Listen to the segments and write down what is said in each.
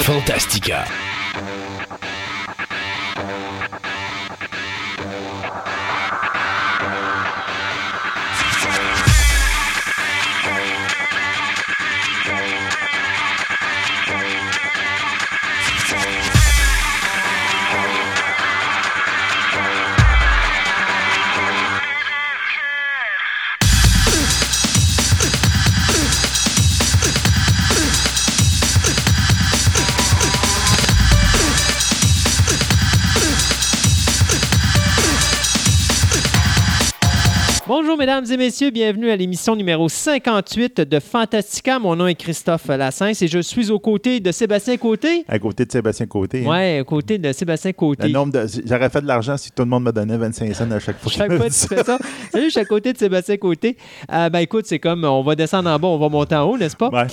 Fantastica. Bonjour mesdames et messieurs, bienvenue à l'émission numéro 58 de Fantastica. Mon nom est Christophe Lassens et je suis aux côtés de Sébastien Côté. À côté de Sébastien Côté. hein. Ouais, aux côtés de Sébastien Côté. Le nombre de... J'aurais fait de l'argent si tout le monde me donnait 25 cents à chaque fois. Chaque fois que tu fais ça. Salut, je suis à côté de Sébastien Côté. Euh, ben écoute, c'est comme on va descendre en bas, on va monter en haut, n'est-ce pas? Ouais.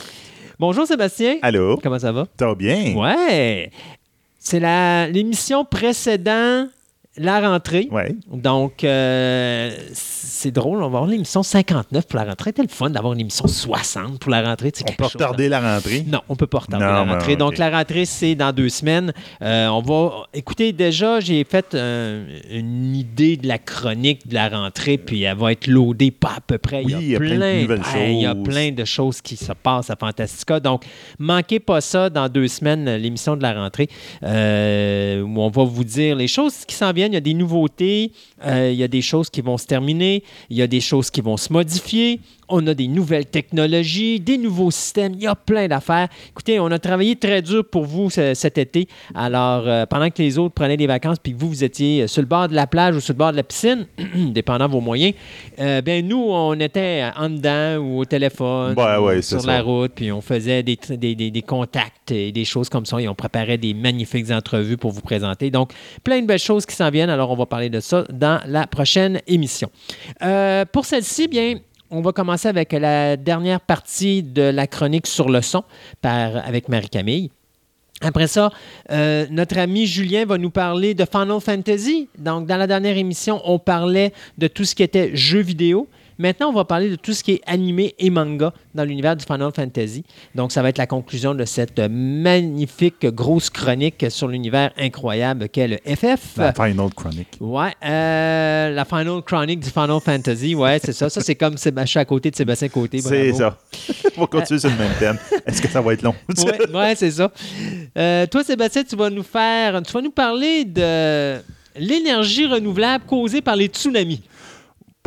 Bonjour Sébastien. Allô? Comment ça va? Ça va bien? Ouais. C'est la- l'émission précédente, la rentrée. Ouais. Donc, euh, c'est drôle, on va avoir l'émission 59 pour la rentrée. C'était le fun d'avoir une émission 60 pour la rentrée. On peut chose, retarder la rentrée? Non, on peut pas retarder Non, la ben, rentrée. Donc, la rentrée, c'est dans deux semaines. Euh, on va. Écoutez, déjà, j'ai fait euh, une idée de la chronique de la rentrée, puis elle va être loadée pas à peu près. Oui, il y a plein de nouvelles Hey, Il y a choses. plein de choses qui se passent à Fantastica. Donc, manquez pas ça dans deux semaines, l'émission de la rentrée, où on va vous dire les choses qui s'en viennent. Il y a des nouveautés, euh, il y a des choses qui vont se terminer, il y a des choses qui vont se modifier. On a des nouvelles technologies, des nouveaux systèmes, il y a plein d'affaires. Écoutez, on a travaillé très dur pour vous ce- cet été. Alors, euh, pendant que les autres prenaient des vacances, puis que vous, vous étiez sur le bord de la plage ou sur le bord de la piscine, dépendant de vos moyens, euh, ben nous, on était en dedans ou au téléphone, Ouais, ou ouais, c'est sur ça. la route, puis on faisait des, tr- des, des- des contacts et des choses comme ça, et on préparait des magnifiques entrevues pour vous présenter. Donc, plein de belles choses qui s'en viennent. Alors, on va parler de ça dans la prochaine émission. Euh, pour celle-ci, bien, on va commencer avec la dernière partie de la chronique sur le son avec Marie-Camille. Après ça, euh, notre ami Julien va nous parler de Final Fantasy. Donc, dans la dernière émission, on parlait de tout ce qui était jeux vidéo. Maintenant, on va parler de tout ce qui est animé et manga dans l'univers du Final Fantasy. Donc, ça va être la conclusion de cette magnifique grosse chronique sur l'univers incroyable qu'est le FF. La Final Chronic. Ouais, euh, la Final Chronic du Final Fantasy, ouais, c'est ça. Ça, c'est comme Sébastien à côté de Sébastien Côté. C'est ça. On va continuer sur le même thème. Est-ce que ça va être long? Ouais, ouais, c'est ça. Euh, toi, Sébastien, tu vas nous faire, tu vas nous parler de l'énergie renouvelable causée par les tsunamis.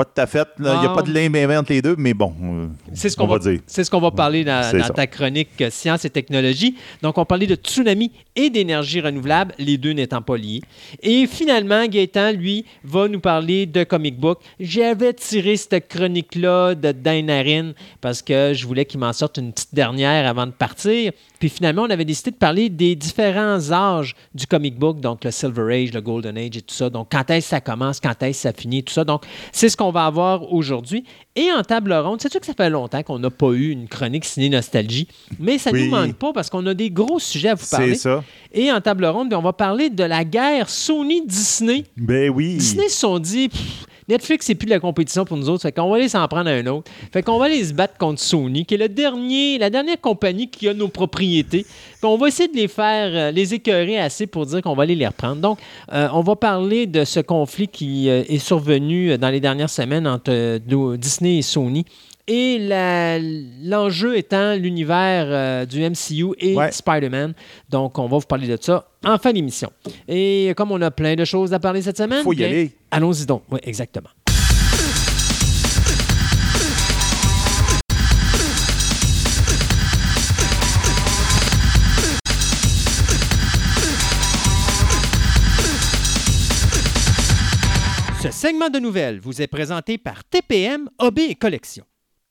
Pas de ta fête. là. Il n'y a pas de lien bien entre les deux, mais bon. euh, C'est ce on qu'on va, va dire. C'est ce qu'on va parler dans, ta chronique euh, Sciences et technologies. Donc, on parlait de tsunami et d'énergie renouvelable, les deux n'étant pas liés. Et finalement, Gaétan, lui, va nous parler de comic book. J'avais tiré cette chronique-là de Dainarin parce que je voulais qu'il m'en sorte une petite dernière avant de partir. Puis finalement, on avait décidé de parler des différents âges du comic book, donc le Silver Age, le Golden Age et tout ça. Donc, quand est-ce que ça commence, quand est-ce que ça finit, tout ça. Donc, c'est ce qu'on va avoir aujourd'hui. Et en table ronde, sais-tu que ça fait longtemps qu'on n'a pas eu une chronique ciné nostalgie, mais ça ne Oui. nous manque pas parce qu'on a des gros sujets à vous parler. C'est ça. Et en table ronde, bien, on va parler de la guerre Sony-Disney. Ben oui. Disney se sont dit, Pff, Netflix, c'est plus de la compétition pour nous autres, fait qu'on va aller s'en prendre un autre. Fait qu'on va aller se battre contre Sony, qui est le dernier, la dernière compagnie qui a nos propriétés. Puis on va essayer de les faire, euh, les écœurer assez pour dire qu'on va aller les reprendre. Donc, euh, on va parler de ce conflit qui euh, est survenu dans les dernières semaines entre Disney et Sony. Et l'enjeu étant l'univers euh, du MCU et Ouais. Spider-Man. Donc, on va vous parler de ça en fin d'émission. Et comme on a plein de choses à parler cette semaine, Faut y bien, aller. Allons-y donc. Oui, exactement. Ce segment de nouvelles vous est présenté par TPM OB et Collection.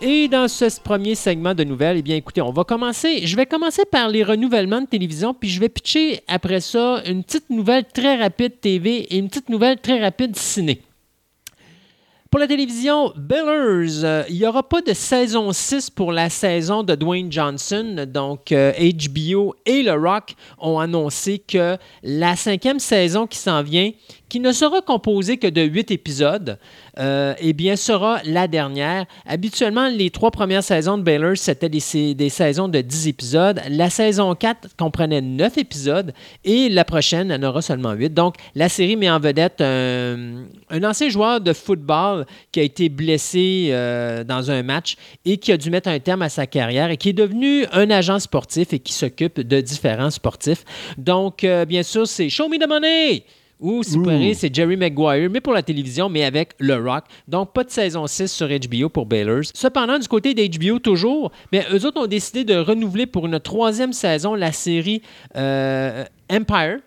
dans ce premier segment de nouvelles, eh bien, écoutez, on va commencer. Je vais commencer par les renouvellements de télévision, puis je vais pitcher après ça une petite nouvelle très rapide TV et une petite nouvelle très rapide ciné. Pour la télévision, Billers, euh, il n'y aura pas de saison 6 pour la saison de Dwayne Johnson. Donc, euh, HBO et Le Rock ont annoncé que la cinquième saison qui s'en vient, qui ne sera composée que de huit épisodes, euh, eh bien, sera la dernière. Habituellement, les trois premières saisons de Baylor, c'était des, saisons de 10 épisodes. La saison 4 comprenait 9 épisodes et la prochaine en aura seulement 8. Donc, la série met en vedette un, un ancien joueur de football qui a été blessé euh, dans un match et qui a dû mettre un terme à sa carrière et qui est devenu un agent sportif et qui s'occupe de différents sportifs. Donc, euh, bien sûr, c'est Show Me the Money! Ou, si vous c'est Jerry Maguire, mais pour la télévision, mais avec Le Rock. Donc, pas de saison 6 sur HBO pour Baylors. Cependant, du côté d'HBO, toujours, mais eux autres ont décidé de renouveler pour une troisième saison la série euh, Empire.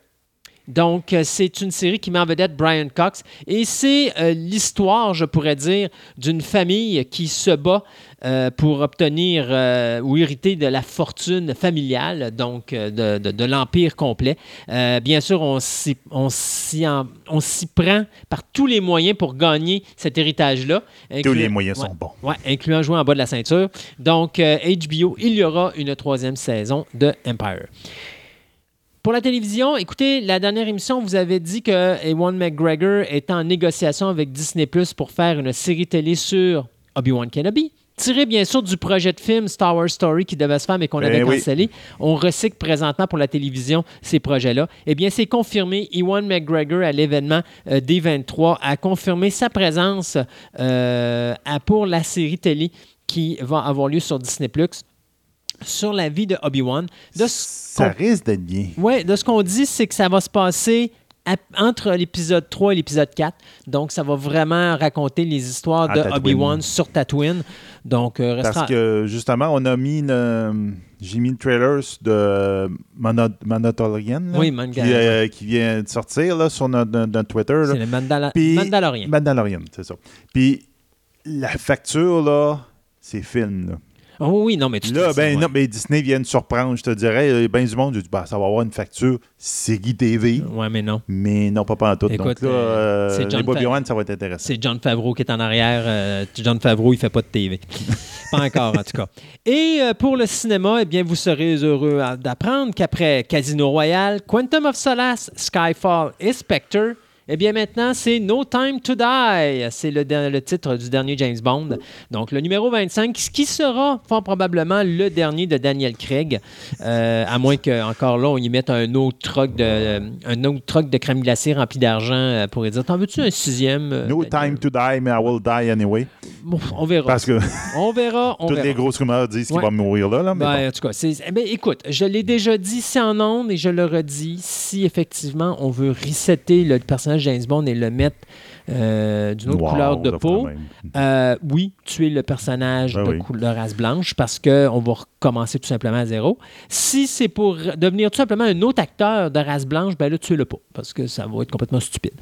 Donc, euh, c'est une série qui met en vedette Brian Cox. Et c'est euh, l'histoire, je pourrais dire, d'une famille qui se bat euh, pour obtenir euh, ou hériter de la fortune familiale, donc de, de, de l'empire complet. Bien sûr, on s'y, on, s'y en- on s'y prend par tous les moyens pour gagner cet héritage-là. Tous les moyens Ouais. sont bons. Ouais, incluant jouer en bas de la ceinture. Donc, HBO, il y aura une troisième saison de Empire. Pour la télévision, écoutez, la dernière émission, vous avez dit que Ewan McGregor est en négociation avec Disney Plus pour faire une série télé sur Obi-Wan Kenobi. Tiré bien sûr du projet de film Star Wars Story qui devait se faire mais qu'on Ben avait cancellé. On recycle présentement pour la télévision ces projets-là. Eh bien, c'est confirmé. Ewan McGregor, à l'événement euh, D23, a confirmé sa présence euh, à- pour la série télé qui va avoir lieu sur Disney Plus sur la vie de Obi-Wan. De ce Ça risque d'être bien. Ouais, de ce qu'on dit, c'est que ça va se passer à- entre l'épisode 3 et l'épisode 4. Donc, ça va vraiment raconter les histoires À de. Obi-Wan sur Tatooine. Donc, euh, restera- Parce que justement, on a mis j'ai mis le trailer de Mandalorian Oui, qui, Manga- euh, qui vient de sortir là, sur notre, Twitter. c'est le Mandala- Puis- Mandalorian. Mandalorian, c'est ça. Puis la facture, là, c'est film. Là, Oh oui, non, mais tu là te- ben, ouais. non, ben, Disney vient de surprendre, je te dirais. Il y a bien du monde, je dis, bah, ça va avoir une facture série TV, Ouais, mais non. mais non, pas en tout. Écoute, Donc là, euh, euh, c'est John les Bobby Wan, ça va être intéressant. C'est John Favreau qui est en arrière. Euh, John Favreau, il fait pas de TV. pas encore, en tout cas. Et euh, pour le cinéma, eh bien, vous serez heureux d'apprendre qu'après Casino Royale, Quantum of Solace, Skyfall et Spectre, eh bien, maintenant, c'est No Time to Die. C'est le, le titre du dernier James Bond. Donc, le numéro 25, ce qui sera fort probablement le dernier de Daniel Craig, euh, à moins qu'encore là, on y mette un autre truc de, un autre truc de crème glacée rempli d'argent euh, pour dire T'en veux-tu un sixième euh, No Daniel? time to die, mais I will die anyway. Bon, on verra. Parce que On verra. On toutes verra. les grosses rumeurs disent qu'il Ouais. va mourir là. là mais Ben, bon. En tout cas, c'est- eh ben, écoute, je l'ai déjà dit ici en ondes et je le redis. Si effectivement on veut resetter le personnage James Bond et le mettre euh, d'une autre Wow, couleur de peau, euh, oui, tuer le personnage Ben de oui. couleur race blanche parce qu'on va recommencer tout simplement à zéro. Si c'est pour devenir tout simplement un autre acteur de race blanche, ben là, tuez-le pas parce que ça va être complètement stupide.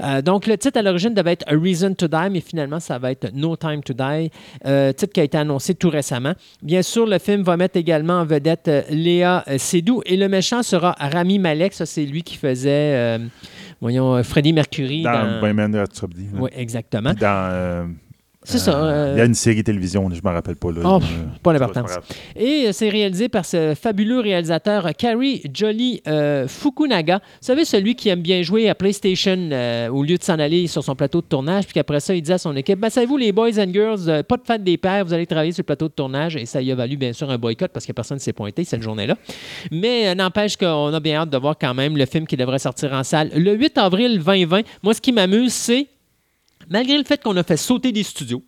Euh, donc, le titre à l'origine devait être A Reason to Die, mais finalement, ça va être No Time to Die, titre qui a été annoncé tout récemment. Bien sûr, le film va mettre également en vedette Léa Seydoux et le méchant sera Rami Malek. Ça, c'est lui qui faisait, voyons, euh, Freddie Mercury Dans dans... Bohemian Rhapsody. Oui, exactement. Puis dans. Euh, C'est ça. euh, Il y a une série télévision, je ne me rappelle pas. Là, Oh, Euh, pas grave. Et euh, c'est réalisé par ce fabuleux réalisateur euh, Kari Jolly euh, Fukunaga. Vous savez, celui qui aime bien jouer à PlayStation euh, au lieu de s'en aller sur son plateau de tournage, puis qu'après ça, il dit à son équipe ben, Savez-vous, les boys and girls, euh, pas de fête des pères, vous allez travailler sur le plateau de tournage. Et ça y a valu, bien sûr, un boycott parce que personne ne s'est pointé cette journée-là. Mais euh, n'empêche qu'on a bien hâte de voir quand même le film qui devrait sortir en salle le 8 avril 2020. Moi, ce qui m'amuse, c'est malgré le fait qu'on a fait sauter des studios,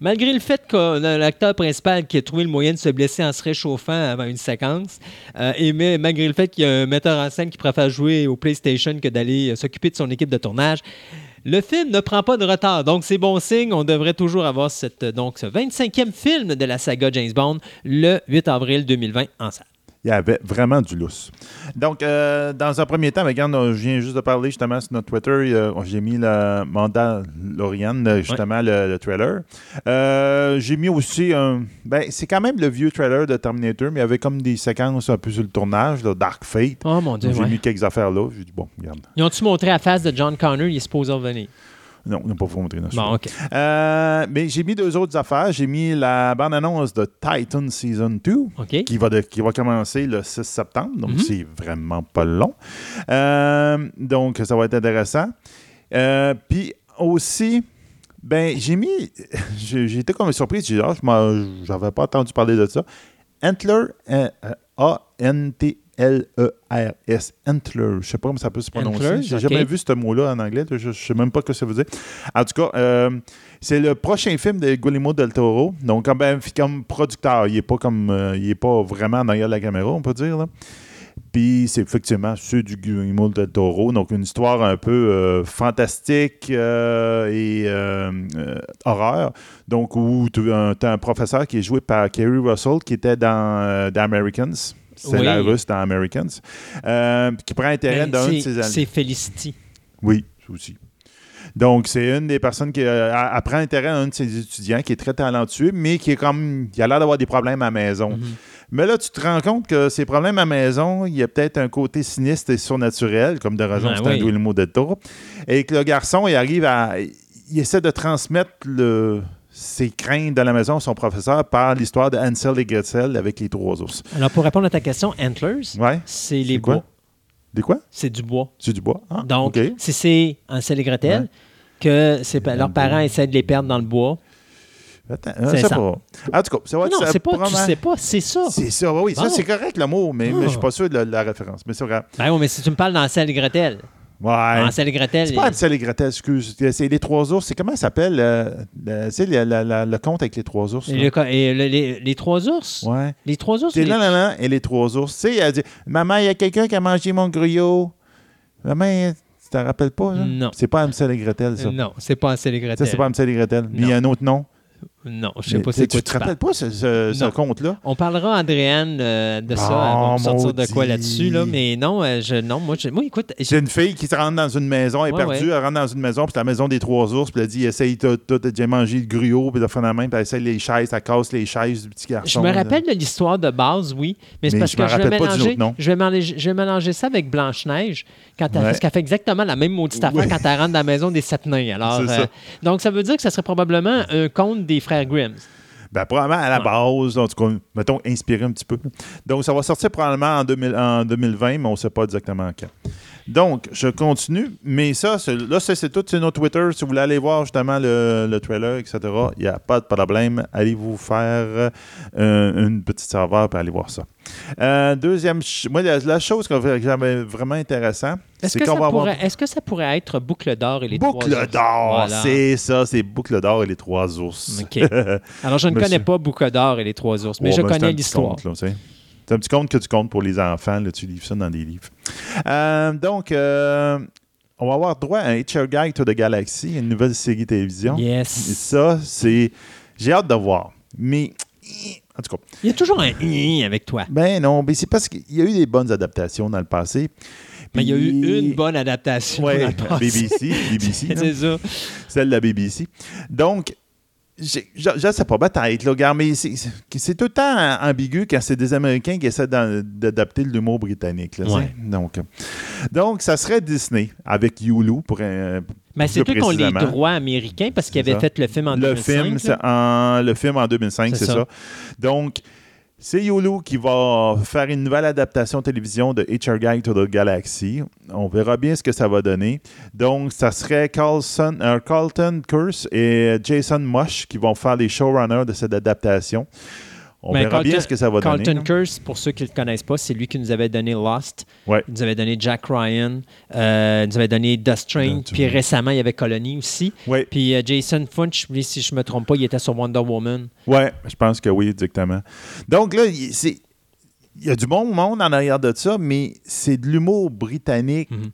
malgré le fait qu'on a l'acteur principal qui a trouvé le moyen de se blesser en se réchauffant avant une séquence, euh, et malgré le fait qu'il y a un metteur en scène qui préfère jouer au PlayStation que d'aller euh, s'occuper de son équipe de tournage, le film ne prend pas de retard. Donc, c'est bon signe. On devrait toujours avoir donc, ce 25e film de la saga James Bond le 8 avril 2020 en salle. Il y avait vraiment du lousse. Donc, euh, dans un premier temps, regarde, je viens juste de parler justement sur notre Twitter. euh, J'ai mis le mandat Lauriane, justement, le, le trailer. Euh, J'ai mis aussi un. Ben, c'est quand même le vieux trailer de Terminator, mais il y avait comme des séquences un peu sur le tournage, là, Dark Fate. Oh mon Dieu, J'ai ouais. mis quelques affaires là. J'ai dit, bon, regarde. Ils ont-tu montré la face de John Connor? Il est supposé revenir. Non, on n'a pas vous montrer. non, Bon, OK. Euh, mais j'ai mis deux autres affaires. J'ai mis la bande-annonce de Titan Season 2 OK. qui va, de- qui va commencer le 6 septembre. Donc, Mhm. c'est vraiment pas long. Euh, donc, ça va être intéressant. Euh, Puis aussi, ben, j'ai mis. Été comme surpris. J'ai dit, ah, j'avais pas entendu parler de ça. Antler, euh, euh, A-N-T-L-E-R-S. E Antler. Je sais pas comment ça peut se prononcer. J'ai ok. jamais vu ce mot-là en anglais. Je, je sais même pas ce que ça veut dire. En tout cas, euh, c'est le prochain film de Guillermo del Toro. Donc, comme, ben, comme producteur, il n'est pas comme euh, il est pas vraiment derrière la caméra, on peut dire. là. Puis c'est effectivement ceux du Guillermo del Toro. Donc, une histoire un peu euh, fantastique euh, et horreur. Donc, où tu as un professeur qui est joué par Kerry Russell, qui était dans The Americans. C'est Oui. la russe dans Americans. Euh, qui prend intérêt Ben, d'un de ses amis. C'est Felicity. Oui, ça aussi. Donc, c'est une des personnes qui euh, a- apprend intérêt à un de ses étudiants qui est très talentueux, mais qui est comme. qui a l'air d'avoir des problèmes à la maison. Mhm. Mais là, tu te rends compte que ces problèmes à la maison, il y a peut-être un côté sinistre et surnaturel, comme de raison Ben c'est un oui. Guillermo del Toro. Et que le garçon, il arrive à. Il essaie de transmettre le- ses craintes de la maison son professeur par l'histoire de Hansel et Gretel avec les trois ours. Alors, pour répondre à ta question, Antlers, Ouais. c'est les C'est bois. Des quoi? C'est du bois. C'est du bois? Ah, Donc, si c'est Ansel et Gretel, Ouais. que c'est- leurs le parents essaient de les perdre dans le bois. Attends, c'est je sais ça. pas. En tout cas, ça va être non, c'est pas, tu sais pas, c'est ça. C'est ça, oui, ça c'est correct le mot, mais, mais je suis Ah. pas sûr de la, la référence. Mais c'est vrai. Ben oui, mais si tu me parles d'Ansel et Gretel, Ouais. Ansel et Gretel, C'est pas Hansel et Gretel, excuse. C'est les trois ours. C'est comment ça s'appelle euh, le, tu sais, le, conte avec les trois ours? et, là? le co- et le- les, les trois ours? Ouais. Les trois ours. C'est là, là, là, et les trois ours. Tu sais, elle dit Maman, il y a quelqu'un qui a mangé mon gruyot. Maman, tu t'en rappelles pas, là? Non. C'est pas Hansel et Gretel, ça. Euh, Non, c'est pas Ansel et Ça, Gretel. c'est pas Hansel et Gretel. Mais il y a un autre nom. Non, je sais pas c'est quoi Tu te rappelles pas ce, ce- ce Non. conte-là? On parlera Andréane euh, de ça. Va Oh, me sortir de quoi là-dessus, là. Mais non, euh, je, non moi, je- moi, écoute, j'ai- C'est une fille qui se rentre dans une maison, elle est Ouais, perdue, ouais. elle rentre dans une maison, puis c'est la maison des trois ours, puis elle dit essaye t'as déjà mangé le gruau, puis de fin de main, puis elle essaye les chaises, elle casse les chaises du petit garçon. je me là. rappelle de l'histoire de base, oui. Mais c'est parce je que je vais, mélanger, autre nom. je, vais mélanger, je vais mélanger ça avec Blanche-Neige, Ouais. parce qu'elle fait exactement la même maudite affaire quand elle rentre dans la maison des sept nains. Alors, euh, donc, ça veut dire que ça serait probablement un conte des frères Grimm. Ben, probablement à la base, en tout cas, mettons, inspiré un petit peu. Donc, ça va sortir probablement en, 2000 en 2020, mais on ne sait pas exactement quand. Donc, je continue, mais ça, là, c'est tout sur notre Twitter. Si vous voulez aller voir justement le, le trailer, etc., il n'y a pas de problème. Allez vous faire euh, une petite serveur pour aller voir ça. Euh, deuxième, moi, la, la chose que j'avais vraiment intéressant, Est-ce que, qu'on ça avoir pourrait- est-ce que ça pourrait être Boucle d'or et les trois Boucle ours? d'or, Voilà. c'est ça, c'est Boucle d'or et les trois ours. OK. Alors, je ne connais pas Boucle d'or et les trois ours, mais je ben, connais l'histoire. C'est un petit conte que tu comptes pour les enfants. Là, tu livres ça dans des livres. Euh, donc, euh, on va avoir droit à un Hitcher Guide to the Galaxy, une nouvelle série télévision. Et Yes. ça, c'est. J'ai hâte de voir. Mais. En tout cas, Il y a toujours un avec toi. ben non, mais c'est parce qu'il y a eu des bonnes adaptations dans le passé. Mais il y a eu une bonne adaptation. Passé. BBC, BBC. C'est ça. celle de la BBC. Donc, je sais pas, peut-être, là, regarde, mais c'est- tout le temps ambigu quand c'est des Américains qui essaient d'adapter l'humour britannique. là. Ouais. donc, euh, donc, ça serait Disney avec Hulu pour un. Mais c'est eux qui ont les droits américains parce qu'ils avaient ça. fait le film en le 2005. film, en, le film en 2005, C'est c'est ça. ça. Donc, c'est Hulu qui va faire une nouvelle adaptation télévision de HR Guide to the Galaxy. On verra bien ce que ça va donner. Donc, ça serait Carlson, euh, Carlton Curse et Jason Mush qui vont faire les showrunners de cette adaptation. On Mais verra Carlton- bien ce que ça va Carlton donner. Curse, pour ceux qui ne le connaissent pas, c'est lui qui nous avait donné Lost. Ouais. Il nous avait donné Jack Ryan. euh, il nous avait donné Dust Train. Puis récemment, il y avait Colony aussi. Oui, Puis euh, Jason Funch, lui, si je ne me trompe pas, il était sur Wonder Woman. ouais, je pense que oui, exactement. Donc là, il c'est- il y a du bon monde en arrière de ça, mais c'est de l'humour britannique Mhm.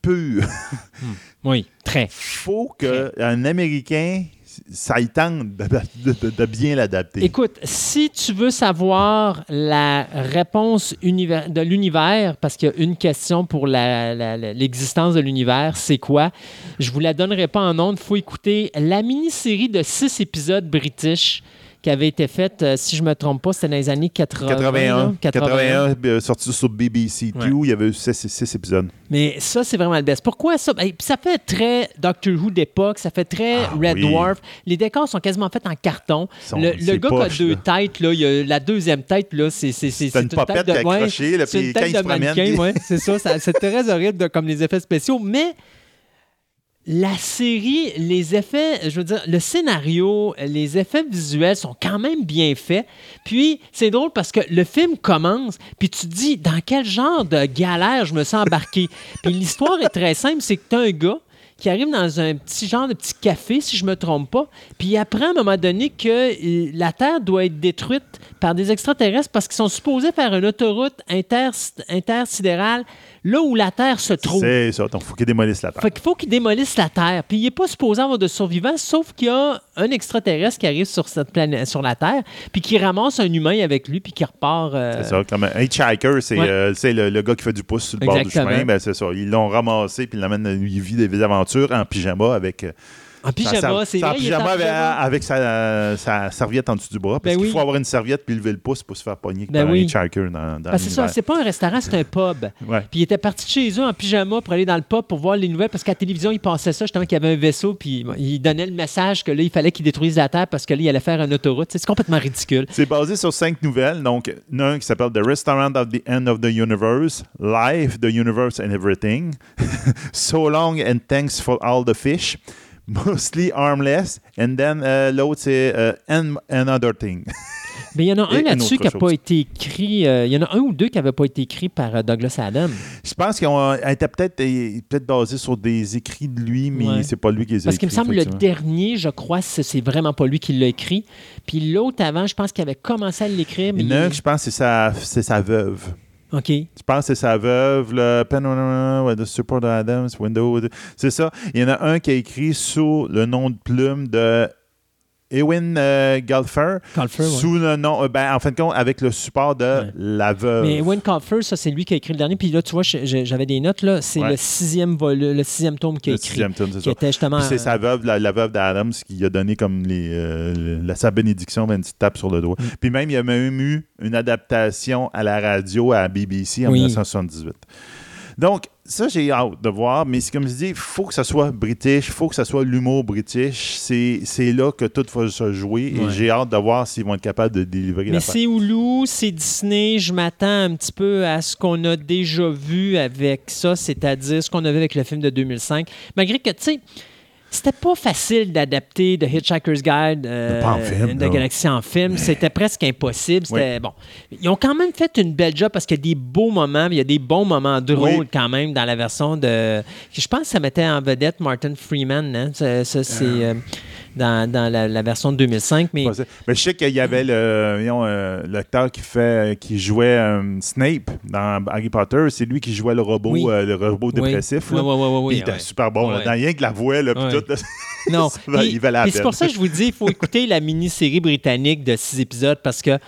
pur. Oui, très. faut qu'un Américain ça y tente de, bien l'adapter. Écoute, si tu veux savoir la réponse de l'univers, parce qu'il y a une question pour l'existence de l'univers, c'est quoi? Je vous la donnerai pas en ondes. Il faut écouter la mini-série de six épisodes british qui avait été faite, euh, si je me trompe pas, c'était dans les années 80. 81, là, 81, euh, sorti sur BBC Ouais. 2, il y avait eu 6 épisodes. Mais ça, c'est vraiment le best. Pourquoi ça? Ben, puis ça fait très Doctor Who d'époque, ça fait très Ah, Red oui. Dwarf. Les décors sont quasiment faits en carton. Sont- le le gars poche, qui a deux là. têtes, là, il a la deuxième tête, là, c'est c'est- c'est- C'est une tête de- qui a ouais, accroché, là, c'est puis une quand tête il de se mannequin, puis- ouais, c'est ça, ça- C'est très horrible de- comme les effets spéciaux, mais la série, les effets, je veux dire, le scénario, les effets visuels sont quand même bien faits. Puis, c'est drôle parce que le film commence, puis tu te dis dans quel genre de galère je me sens embarqué? puis l'histoire est très simple, c'est que tu as un gars qui arrive dans un petit genre de petit café, si je me trompe pas, puis il apprend à un moment donné que la Terre doit être détruite par des extraterrestres parce qu'ils sont supposés faire une autoroute inter intersidérale là où la Terre se trouve. C'est ça, donc il faut qu'ils démolissent la terre. Fait qu'il faut qu'il démolisse la Terre. Puis il n'est pas supposé avoir de survivants, sauf qu'il y a un extraterrestre qui arrive sur cette planète, sur la Terre, puis qui ramasse un humain avec lui, puis qui repart. euh, C'est ça, comme un hitchhiker, c'est Ouais. euh, le, le gars qui fait du pouce sur le bord du chemin. Ben, c'est ça. Ils l'ont ramassé, puis il l'amène, il vit des aventures en pyjama avec. euh, En pyjama, c'est vrai. en pyjama avec, sa, sa serviette en dessous du bras. Parce Ben qu'il oui. faut avoir une serviette puis lever le pouce pour se faire pogner Ben par oui. un dans, dans que c'est ça, l'univers. c'est pas un restaurant, c'est un pub. Ouais. Puis il était parti de chez eux en pyjama pour aller dans le pub pour voir les nouvelles parce qu'à la télévision, il passait ça justement qu'il y avait un vaisseau puis il donnait le message que là, il fallait qu'il détruise la Terre parce que là, il allait faire une autoroute. C'est complètement ridicule. C'est basé sur cinq nouvelles. Donc, un qui s'appelle The Restaurant of the End of the Universe, Life, the Universe and Everything, So Long and Thanks for All the Fish, Mostly Armless, and then euh, l'autre c'est euh, and Another Thing. Mais il y en a un là-dessus qui n'a pas été écrit. euh, il y en a un ou deux qui n'avaient pas été écrits par euh, Douglas Adams. Je pense qu'ils ont été peut-être euh, peut basés sur des écrits de lui, mais Ouais. c'est pas lui qui les a Parce qu'il me écrits, semble le effectivement. dernier, je crois, c'est vraiment pas lui qui l'a écrit. Puis l'autre avant, je pense qu'il avait commencé à l'écrire. Mais Il y en a un que je pense que c'est sa, c'est sa veuve. OK. Je pense que c'est sa veuve, le Pen ouais, The Support Adams, Window. C'est ça. Il y en a un qui a écrit sous le nom de plume de Ewan euh, Golfer, Colfer, ouais. sous le nom, euh, ben, en fin de compte, avec le support de Ouais. la veuve. Mais Wayne Colfer, ça, c'est lui qui a écrit le dernier. Puis là, tu vois, j'avais des notes, là. C'est Ouais. le sixième vol, le sixième tome qu'il a Le écrit. sixième tome, c'est justement. C'est sa veuve, la, la veuve d'Adams, qui a donné comme les, euh, la, sa bénédiction, ben, une petite tape sur le doigt. Mm. Puis même, il y a même eu une adaptation à la radio à BBC en Oui. 1978. Donc, ça, j'ai hâte de voir, mais c'est comme je dis, il faut que ça soit british, il faut que ça soit l'humour british. C'est là que tout va se jouer Ouais. et j'ai hâte de voir s'ils vont être capables de délivrer Mais c'est Hulu, c'est Disney. Je m'attends un petit peu à ce qu'on a déjà vu avec ça, c'est-à-dire ce qu'on a vu avec le film de 2005. Malgré que, tu sais, c'était pas facile d'adapter The Hitchhiker's Guide euh, en film, de non. Galaxy en film. C'était presque impossible. C'était bon. Ils ont quand même fait une belle job parce qu'il y a des beaux moments, il y a des bons moments drôles Oui. quand même dans la version de. Je pense que ça mettait en vedette Martin Freeman. Hein? Ça, ça, c'est euh, dans, dans la, la version de 2005. Mais je sais qu'il y avait le euh, l'acteur qui fait qui jouait euh, Snape dans Harry Potter, c'est lui qui jouait le robot Oui. euh, le robot dépressif. Oui, oui, il était super bon. là. Dans rien que la voix, là, puis Ouais. tout. là. Non, va- puis- il valait la puis c'est peine. pour ça que je vous dis, il faut écouter la mini-série britannique de six épisodes parce que,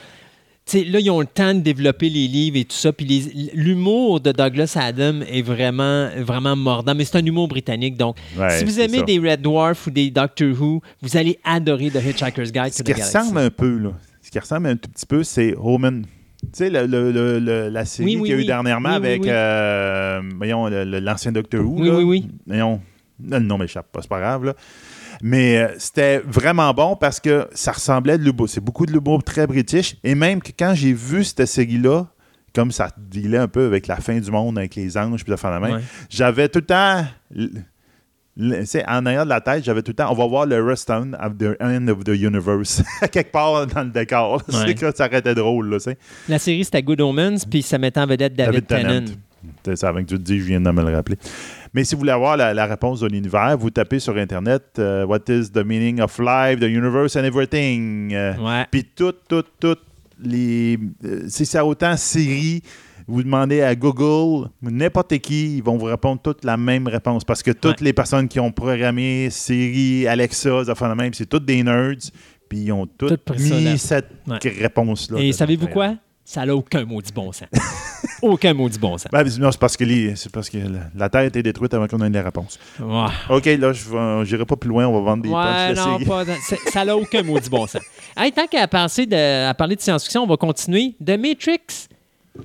là, ils ont le temps de développer les livres et tout ça. Puis l'humour de Douglas Adams est vraiment, vraiment mordant. Mais c'est un humour britannique. Donc, Ouais, si vous aimez ça. des Red Dwarf ou des Doctor Who, vous allez adorer The Hitchhiker's Guide Ce qui ressemble un peu, là, ce qui ressemble un tout petit peu, c'est Roman. Tu sais, le- le- le- le- la série Oui, oui, qu'il y a eu oui. dernièrement avec, euh, voyons, l'ancien Doctor Who. Oui, là. oui, oui. Voyons, le nom m'échappe pas, c'est pas grave. Là. Mais euh, c'était vraiment bon parce que ça ressemblait à de l'humour. C'est beaucoup de l'humour très british. Et même que quand j'ai vu cette série-là, comme ça dealait un peu avec la fin du monde, avec les anges, puis la fin de la main, Ouais. j'avais tout le temps. en arrière de la tête, j'avais tout le temps, on va voir le restaurant of the end of the universe, quelque part dans le décor. Ouais. C'est que ça aurait été drôle, là. La série, c'était Good Omens, puis ça mettait en vedette David, Tennant. C'est ça, avec que tu te dis, je viens de me le rappeler. Mais si vous voulez avoir la, la réponse de l'univers, vous tapez sur Internet euh, What is the meaning of life, the universe and everything? Euh, Ouais. Puis tout, tout, tout les. euh, c'est ça autant série vous demandez à Google, n'importe qui, ils vont vous répondre toutes la même réponse. Parce que toutes Ouais. les personnes qui ont programmé Siri, Alexa, la même, c'est toutes des nerds. Puis ils ont toutes Tout mis cette Ouais. réponse-là. Et savez-vous quoi? Ça n'a aucun maudit bon sens. aucun maudit bon sens. Ben, non, c'est parce que, les- c'est parce que la, a été détruite avant qu'on ait les réponses. Ouais. OK, là, je n'irai pas plus loin, on va vendre des Ouais, de non, pas, ça n'a aucun maudit bon sens. Hey, tant qu'à penser de, à parler de science-fiction, on va continuer. The Matrix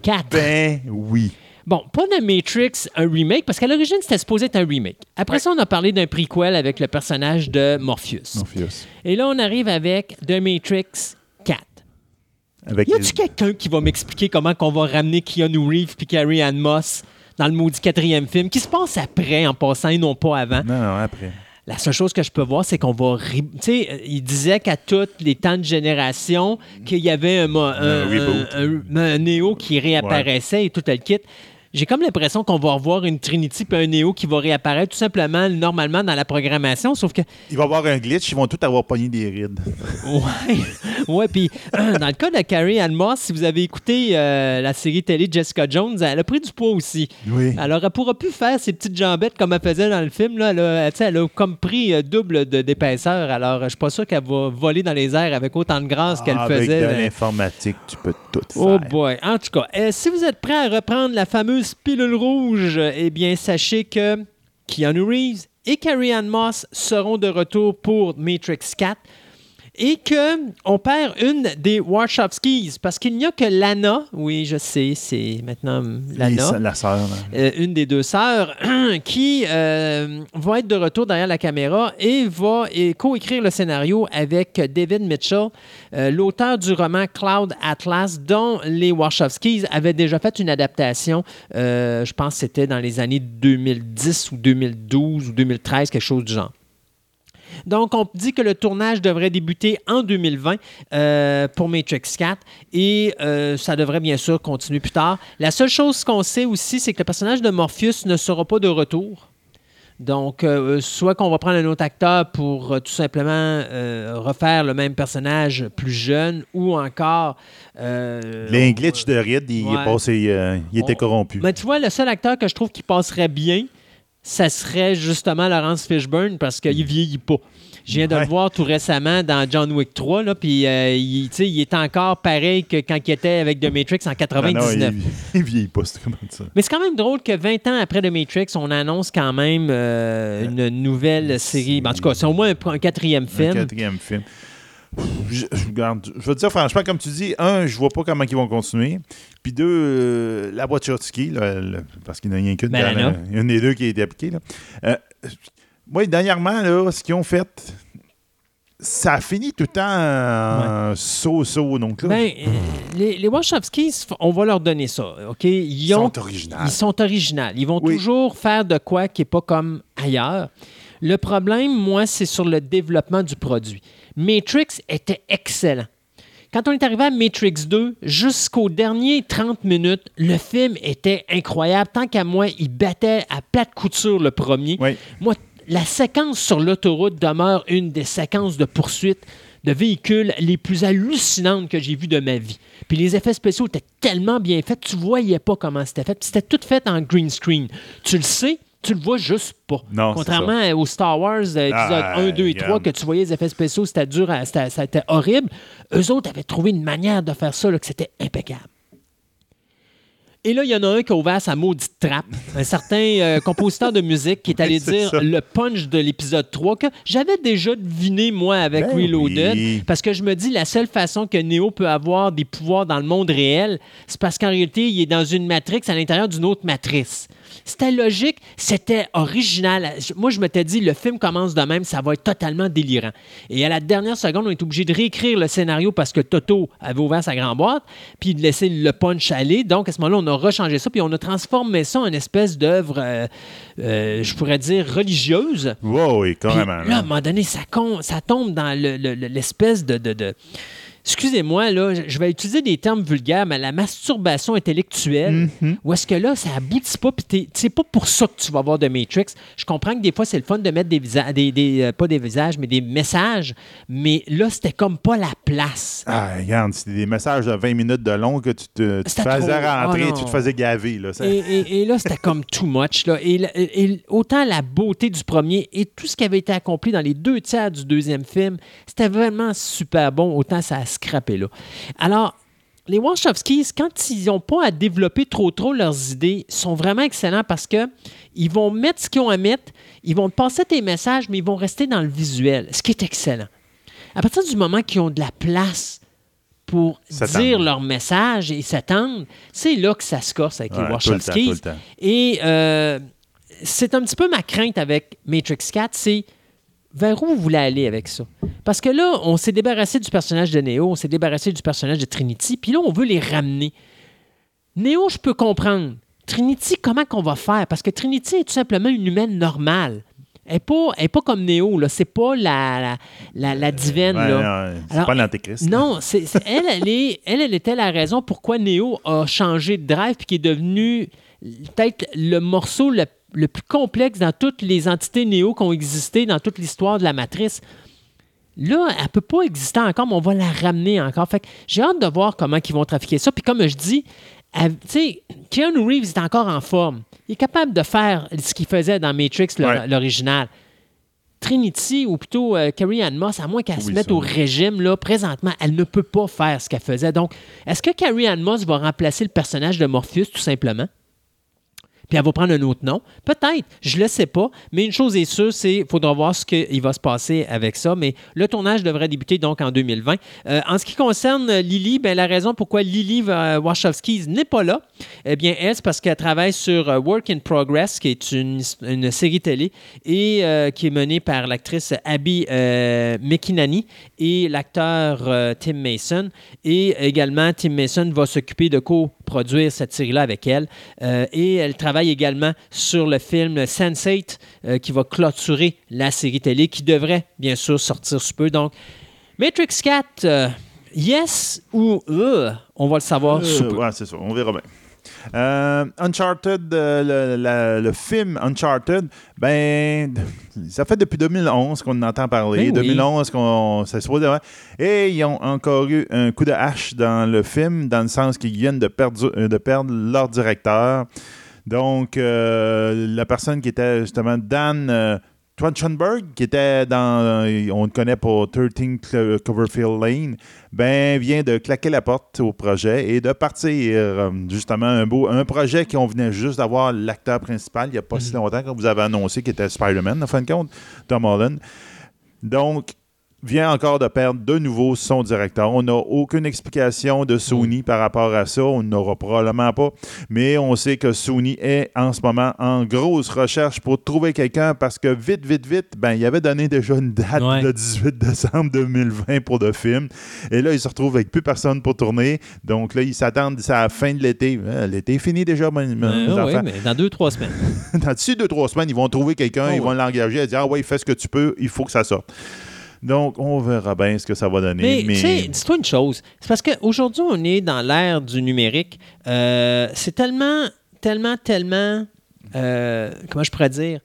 4. Ben oui. Bon, pas The Matrix, un remake, parce qu'à l'origine, c'était supposé être un remake. Après Ouais. ça, on a parlé d'un prequel avec le personnage de Morpheus. Morpheus. Et là, on arrive avec The Matrix 4. Avec Y a-tu quelqu'un qui va m'expliquer comment qu'on va ramener Keanu Reeves puis Carrie Ann Moss dans le maudit quatrième film, qui se passe après en passant et non pas avant? Non, non, après. La seule chose que je peux voir, c'est qu'on va. Tu sais, euh, il disait qu'à tous les temps de génération, qu'il y avait un, un- un- un Néo qui réapparaissait et tout le kit. J'ai comme l'impression qu'on va revoir une Trinity puis un Néo qui va réapparaître tout simplement, normalement, dans la programmation, sauf que. Il va y avoir un glitch, ils vont tous avoir pogné des rides. Ouais, ouais, puis dans le cas de Carrie Ann Moss, si vous avez écouté euh, la série télé Jessica Jones, elle a pris du poids aussi. Oui. Alors, elle pourra plus faire ses petites jambettes comme elle faisait dans le film. Là. Elle, a, elle comme pris euh, double d'épaisseur. Alors, je suis pas sûr qu'elle va voler dans les airs avec autant de grâce qu'elle Ah, Avec faisait. de dans- l'informatique, tu peux tout faire. Oh boy. En tout cas, euh, si vous êtes prêts à reprendre la fameuse pilule rouge, eh bien, sachez que Keanu Reeves et Carrie Ann Moss seront de retour pour Matrix 4 et que on perd une des Warshawskis parce qu'il n'y a que Lana, oui, je sais, c'est maintenant Lana. Les- la sœur. là. Euh, une des deux sœurs, qui euh, va être de retour derrière la caméra et va coécrire le scénario avec David Mitchell, euh, l'auteur du roman Cloud Atlas, dont les Warshawskis avaient déjà fait une adaptation. je pense que c'était dans les années 2010 ou 2012 ou 2013, quelque chose du genre. Donc, on dit que le tournage devrait débuter en 2020 euh, pour Matrix 4 et euh, ça devrait bien sûr continuer plus tard. La seule chose qu'on sait aussi, c'est que le personnage de Morpheus ne sera pas de retour. Donc, euh, soit qu'on va prendre un autre acteur pour euh, tout simplement euh, refaire le même personnage plus jeune ou encore. euh, Les glitch de rides, il, Ouais. est passé, il était On- corrompu. mais tu vois, le seul acteur que je trouve qui passerait bien, ça serait justement Laurence Fishburne parce qu'il vieillit pas. Je viens de Ouais. le voir tout récemment dans John Wick 3, là, puis euh, il, il est encore pareil que quand il était avec The Matrix en Ah non, 99. il, il vieillit pas, c'est comme ça. Mais c'est quand même drôle que 20 ans après The Matrix, on annonce quand même euh, une nouvelle série. Ben, en tout cas, c'est au moins un, un quatrième Un film. quatrième film. Je, je, regarde, je veux te dire franchement, comme tu dis, un, je vois pas comment ils vont continuer. Puis deux, euh, la Wachowski, là, le- parce qu'il n'y en a rien qu'une, Ben, là. la- une des deux qui a été appliquée. Là. Euh, moi, dernièrement, là, ce qu'ils ont fait, ça a fini tout le temps en so-so. Donc là, Ben, euh, les, les Wachowskis, on va leur donner ça. OK? Ils, ils ont sont originaux. Ils sont originaux. Ils vont Oui. toujours faire de quoi qui n'est pas comme ailleurs. Le problème, moi, c'est sur le développement du produit. Matrix était excellent. Quand on est arrivé à Matrix 2, jusqu'aux derniers 30 minutes, le film était incroyable. Tant qu'à moi, il battait à plate couture le premier. Oui. Moi, la séquence sur l'autoroute demeure une des séquences de poursuite de véhicules les plus hallucinantes que j'ai vues de ma vie. Puis les effets spéciaux étaient tellement bien faits, tu voyais pas comment c'était fait. C'était tout fait en green screen. Tu le sais, tu le vois juste pas. Non, Contrairement au Star Wars euh, épisode Ah, 1, 2 et 3, regarde. que tu voyais les effets spéciaux, c'était dur, c'était horrible. Eux autres avaient trouvé une manière de faire ça là, que c'était impeccable. Et là, il y en a un qui a ouvert sa maudite trappe, un certain euh, compositeur de musique qui est allé dire ça. le punch de l'épisode 3 que j'avais déjà deviné, moi, avec Ben Reloaded, oui. parce que je me dis la seule façon que Neo peut avoir des pouvoirs dans le monde réel, c'est parce qu'en réalité, il est dans une matrix à l'intérieur d'une autre matrice. C'était logique, c'était original. Moi, je m'étais dit, le film commence de même, ça va être totalement délirant. Et à la dernière seconde, on est obligé de réécrire le scénario parce que Toto avait ouvert sa grande boîte, puis de laisser le punch aller. Donc, à ce moment-là, on a rechangé ça, puis on a transformé ça en une espèce d'œuvre, euh, euh, je pourrais dire, religieuse. Wow, oui, Puis carrément. là, à un moment donné, ça, con- ça tombe dans le- le- le- l'espèce de, de, de- excusez-moi, là, je vais utiliser des termes vulgaires, mais la masturbation intellectuelle, Mhm. où est-ce que là, ça aboutit pas, puis c'est pas pour ça que tu vas voir de Matrix. Je comprends que des fois, c'est le fun de mettre des visages, des, des, euh, pas des visages, mais des messages, mais là, c'était comme pas la place. Ah, regarde, c'était des messages de 20 minutes de long que tu te, tu te faisais trop. rentrer, Oh, tu te faisais gaver. Là, ça. Et, et- et là, c'était comme too much. Là. Et, et- et autant la beauté du premier et tout ce qui avait été accompli dans les deux tiers du deuxième film, c'était vraiment super bon, autant ça a scrappé là. Alors, les Wachowskis, quand ils n'ont pas à développer trop trop leurs idées, sont vraiment excellents parce que ils vont mettre ce qu'ils ont à mettre, ils vont passer tes messages, mais ils vont rester dans le visuel, ce qui est excellent. À partir du moment qu'ils ont de la place pour dire leur message et s'attendre, c'est là que ça se corse avec Ouais, les tout le temps, Wachowskis. le. Et euh, c'est un petit peu ma crainte avec Matrix 4, c'est vers où vous voulez aller avec ça? Parce que là, on s'est débarrassé du personnage de Neo, on s'est débarrassé du personnage de Trinity, puis là, on veut les ramener. Neo, je peux comprendre. Trinity, comment qu'on va faire? Parce que Trinity est tout simplement une humaine normale. Elle n'est pas, elle est pas comme Neo, là. C'est pas la, la, la, la divine, Ouais, là. c'est pas l'antéchrist. Non, elle, elle, est, elle, elle était la raison pourquoi Neo a changé de drive puis qui est devenu peut-être le morceau le, le plus complexe dans toutes les entités Neo qui ont existé dans toute l'histoire de la matrice. Là, elle ne peut pas exister encore, mais on va la ramener encore. Fait que j'ai hâte de voir comment ils vont trafiquer ça. Puis comme je dis, elle- tu sais, Keanu Reeves est encore en forme. Il est capable de faire ce qu'il faisait dans Matrix, Ouais. l'original. Trinity, ou plutôt euh, Carrie Ann Moss, à moins qu'elle se mette ça, au régime, là, présentement, elle ne peut pas faire ce qu'elle faisait. Donc, est-ce que Carrie Ann Moss va remplacer le personnage de Morpheus, tout simplement? Puis elle va prendre un autre nom. Peut-être, je ne le sais pas. Mais une chose est sûre, c'est qu'il faudra voir ce qu'il va se passer avec ça. Mais le tournage devrait débuter donc en 2020. Euh, en ce qui concerne euh, Lily, ben, la raison pourquoi Lily euh, Wachowski n'est pas là, eh bien, elle, c'est parce qu'elle travaille sur Work in Progress, qui est une, série télé et qui est menée par l'actrice Abby euh, et l'acteur Tim Mason. Et également, Tim Mason va s'occuper de co-produire cette série-là avec elle. Euh, et elle travaille également sur le film Sense8 euh, qui va clôturer la série télé qui devrait bien sûr sortir sous peu. Donc, Matrix 4, euh, yes ou euh, on va le savoir sous peu. ouais, c'est ça. On verra bien. Euh, Uncharted, euh, le, la- le film Uncharted, ben, ça fait depuis 2011 qu'on en entend parler. Ben oui. 2011 qu'on ça se pose. Et ils ont encore eu un coup de hache dans le film, dans le sens qu'ils viennent de perdre, euh, de perdre leur directeur. Donc, euh, la personne qui était justement Dan Trachtenberg, qui était dans, euh, on le connaît pour 13 Clo- Coverfield Lane, ben, vient de claquer la porte au projet et de partir. euh, justement, un, beau, un projet qu'on venait juste d'avoir l'acteur principal il n'y a pas si longtemps quand vous avez annoncé qu'il était Spider-Man, en fin de compte, Tom Holland. Donc, vient encore de perdre de nouveau son directeur. On n'a aucune explication de Sony par rapport à ça. On n'aura probablement pas. Mais on sait que Sony est en ce moment en grosse recherche pour trouver quelqu'un parce que vite, vite, vite, ben, il avait donné déjà une date Ouais. le 18 décembre 2020 pour le film. Et là, il se retrouve avec plus personne pour tourner. Donc là, ils s'attendent à la fin de l'été. Euh, L'été est fini déjà, mes Euh, mais dans deux, trois semaines. Dans d'ici deux, trois semaines, ils vont trouver quelqu'un, Oh, ils vont l'engager et dire Ah ouais, fais ce que tu peux, il faut que ça sorte. Donc, on verra bien ce que ça va donner. Mais, Mais, tu sais, dis-toi une chose. C'est parce qu'aujourd'hui, on est dans l'ère du numérique. Euh, c'est tellement, tellement, tellement. euh, comment je pourrais dire?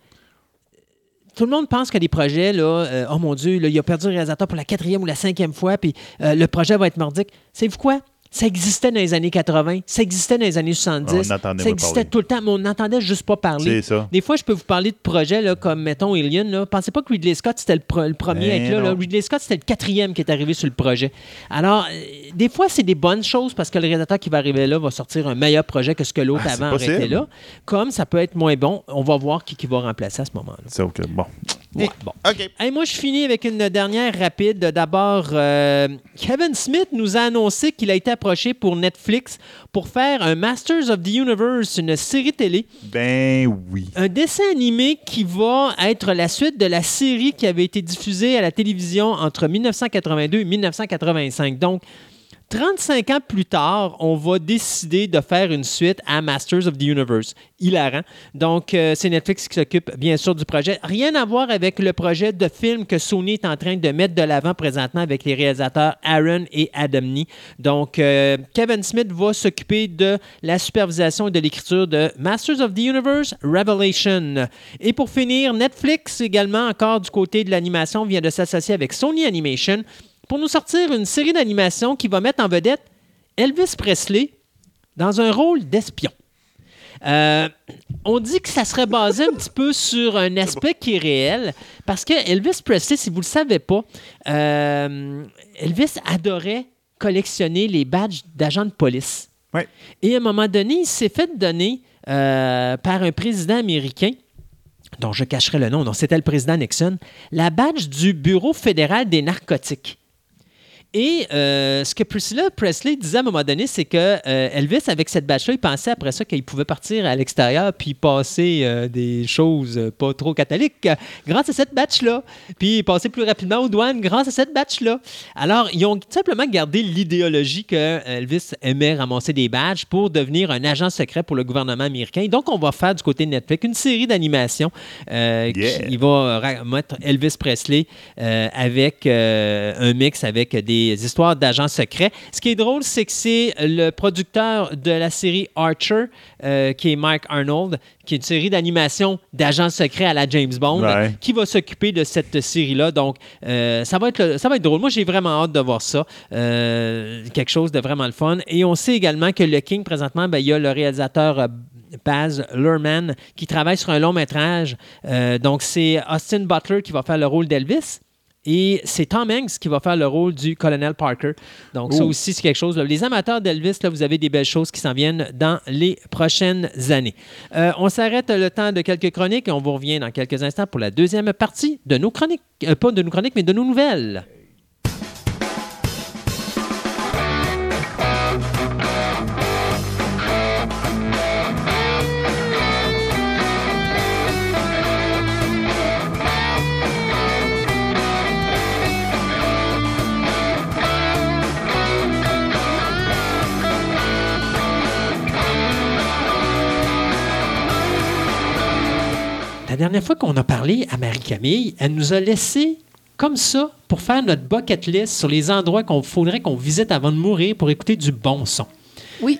Tout le monde pense que des projets, là, euh, oh mon Dieu, là, il a perdu le réalisateur pour la quatrième ou la cinquième fois, puis euh, le projet va être mordique. Savez-vous quoi? Ça existait dans les années 80, ça existait dans les années 70, On n'entendait ça existait parler. tout le temps, mais on n'entendait juste pas parler. c'est ça. Des fois, je peux vous parler de projets là, comme, mettons, Alien. Là. Pensez pas que Ridley Scott, c'était le, pre- le premier à Ben être là. Ridley Scott, c'était le quatrième qui est arrivé sur le projet. Alors, euh, des fois, c'est des bonnes choses parce que le réalisateur qui va arriver là va sortir un meilleur projet que ce que l'autre Ah, avant aurait été là. Comme ça peut être moins bon, on va voir qui, qui va remplacer à ce moment-là. C'est OK. Bon. Ouais, bon. OK. Hey, moi, je finis avec une dernière rapide. D'abord, euh, Kevin Smith nous a annoncé qu'il a été approché pour Netflix pour faire un Masters of the Universe, une série télé. Ben oui. Un dessin animé qui va être la suite de la série qui avait été diffusée à la télévision entre 1982 et 1985. Donc, 35 ans plus tard, on va décider de faire une suite à Masters of the Universe. Hilarant. Donc, euh, c'est Netflix qui s'occupe bien sûr du projet. Rien à voir avec le projet de film que Sony est en train de mettre de l'avant présentement avec les réalisateurs Aaron et Adam Nee. Donc, euh, Kevin Smith va s'occuper de la supervision et de l'écriture de Masters of the Universe Revelation. Et pour finir, Netflix également, encore du côté de l'animation, vient de s'associer avec Sony Animation pour nous sortir une série d'animation qui va mettre en vedette Elvis Presley dans un rôle d'espion. Euh, on dit que ça serait basé un petit peu sur un aspect qui est réel, parce que Elvis Presley, si vous ne le savez pas, euh, Elvis adorait collectionner les badges d'agents de police. Ouais. Et à un moment donné, il s'est fait donner euh, par un président américain dont je cacherai le nom, donc c'était le président Nixon, la badge du Bureau fédéral des narcotiques. Et euh, ce que Priscilla Presley disait à un moment donné, c'est que euh, Elvis, avec cette badge-là, il pensait après ça qu'il pouvait partir à l'extérieur puis passer euh, des choses pas trop catholiques grâce à cette badge-là. Puis passer plus rapidement aux douanes grâce à cette badge-là. Alors, ils ont simplement gardé l'idéologie que Elvis aimait ramasser des badges pour devenir un agent secret pour le gouvernement américain. Donc, on va faire du côté de Netflix une série d'animations Yeah. qui va mettre Elvis Presley avec un mix avec des histoires d'agents secrets. Ce qui est drôle, c'est que c'est le producteur de la série Archer, euh, qui est Mike Arnold, qui est une série d'animation d'agents secrets à la James Bond, Ouais. qui va s'occuper de cette série-là. Donc, euh, ça, va être le- ça va être drôle. Moi, j'ai vraiment hâte de voir ça. Euh, quelque chose de vraiment le fun. Et on sait également que le King, présentement, ben, il y a le réalisateur Baz Luhrmann qui travaille sur un long métrage. Donc, c'est Austin Butler qui va faire le rôle d'Elvis. Et c'est Tom Hanks qui va faire le rôle du colonel Parker. Donc, ça aussi, c'est quelque chose. là. Les amateurs d'Elvis, là, vous avez des belles choses qui s'en viennent dans les prochaines années. Euh, on s'arrête le temps de quelques chroniques et on vous revient dans quelques instants pour la deuxième partie de nos chroniques. Euh, pas de nos chroniques, mais de nos nouvelles. Dernière fois qu'on a parlé à Marie-Camille, elle nous a laissé comme ça pour faire notre bucket list sur les endroits qu'on faudrait qu'on visite avant de mourir pour écouter du bon son. Oui.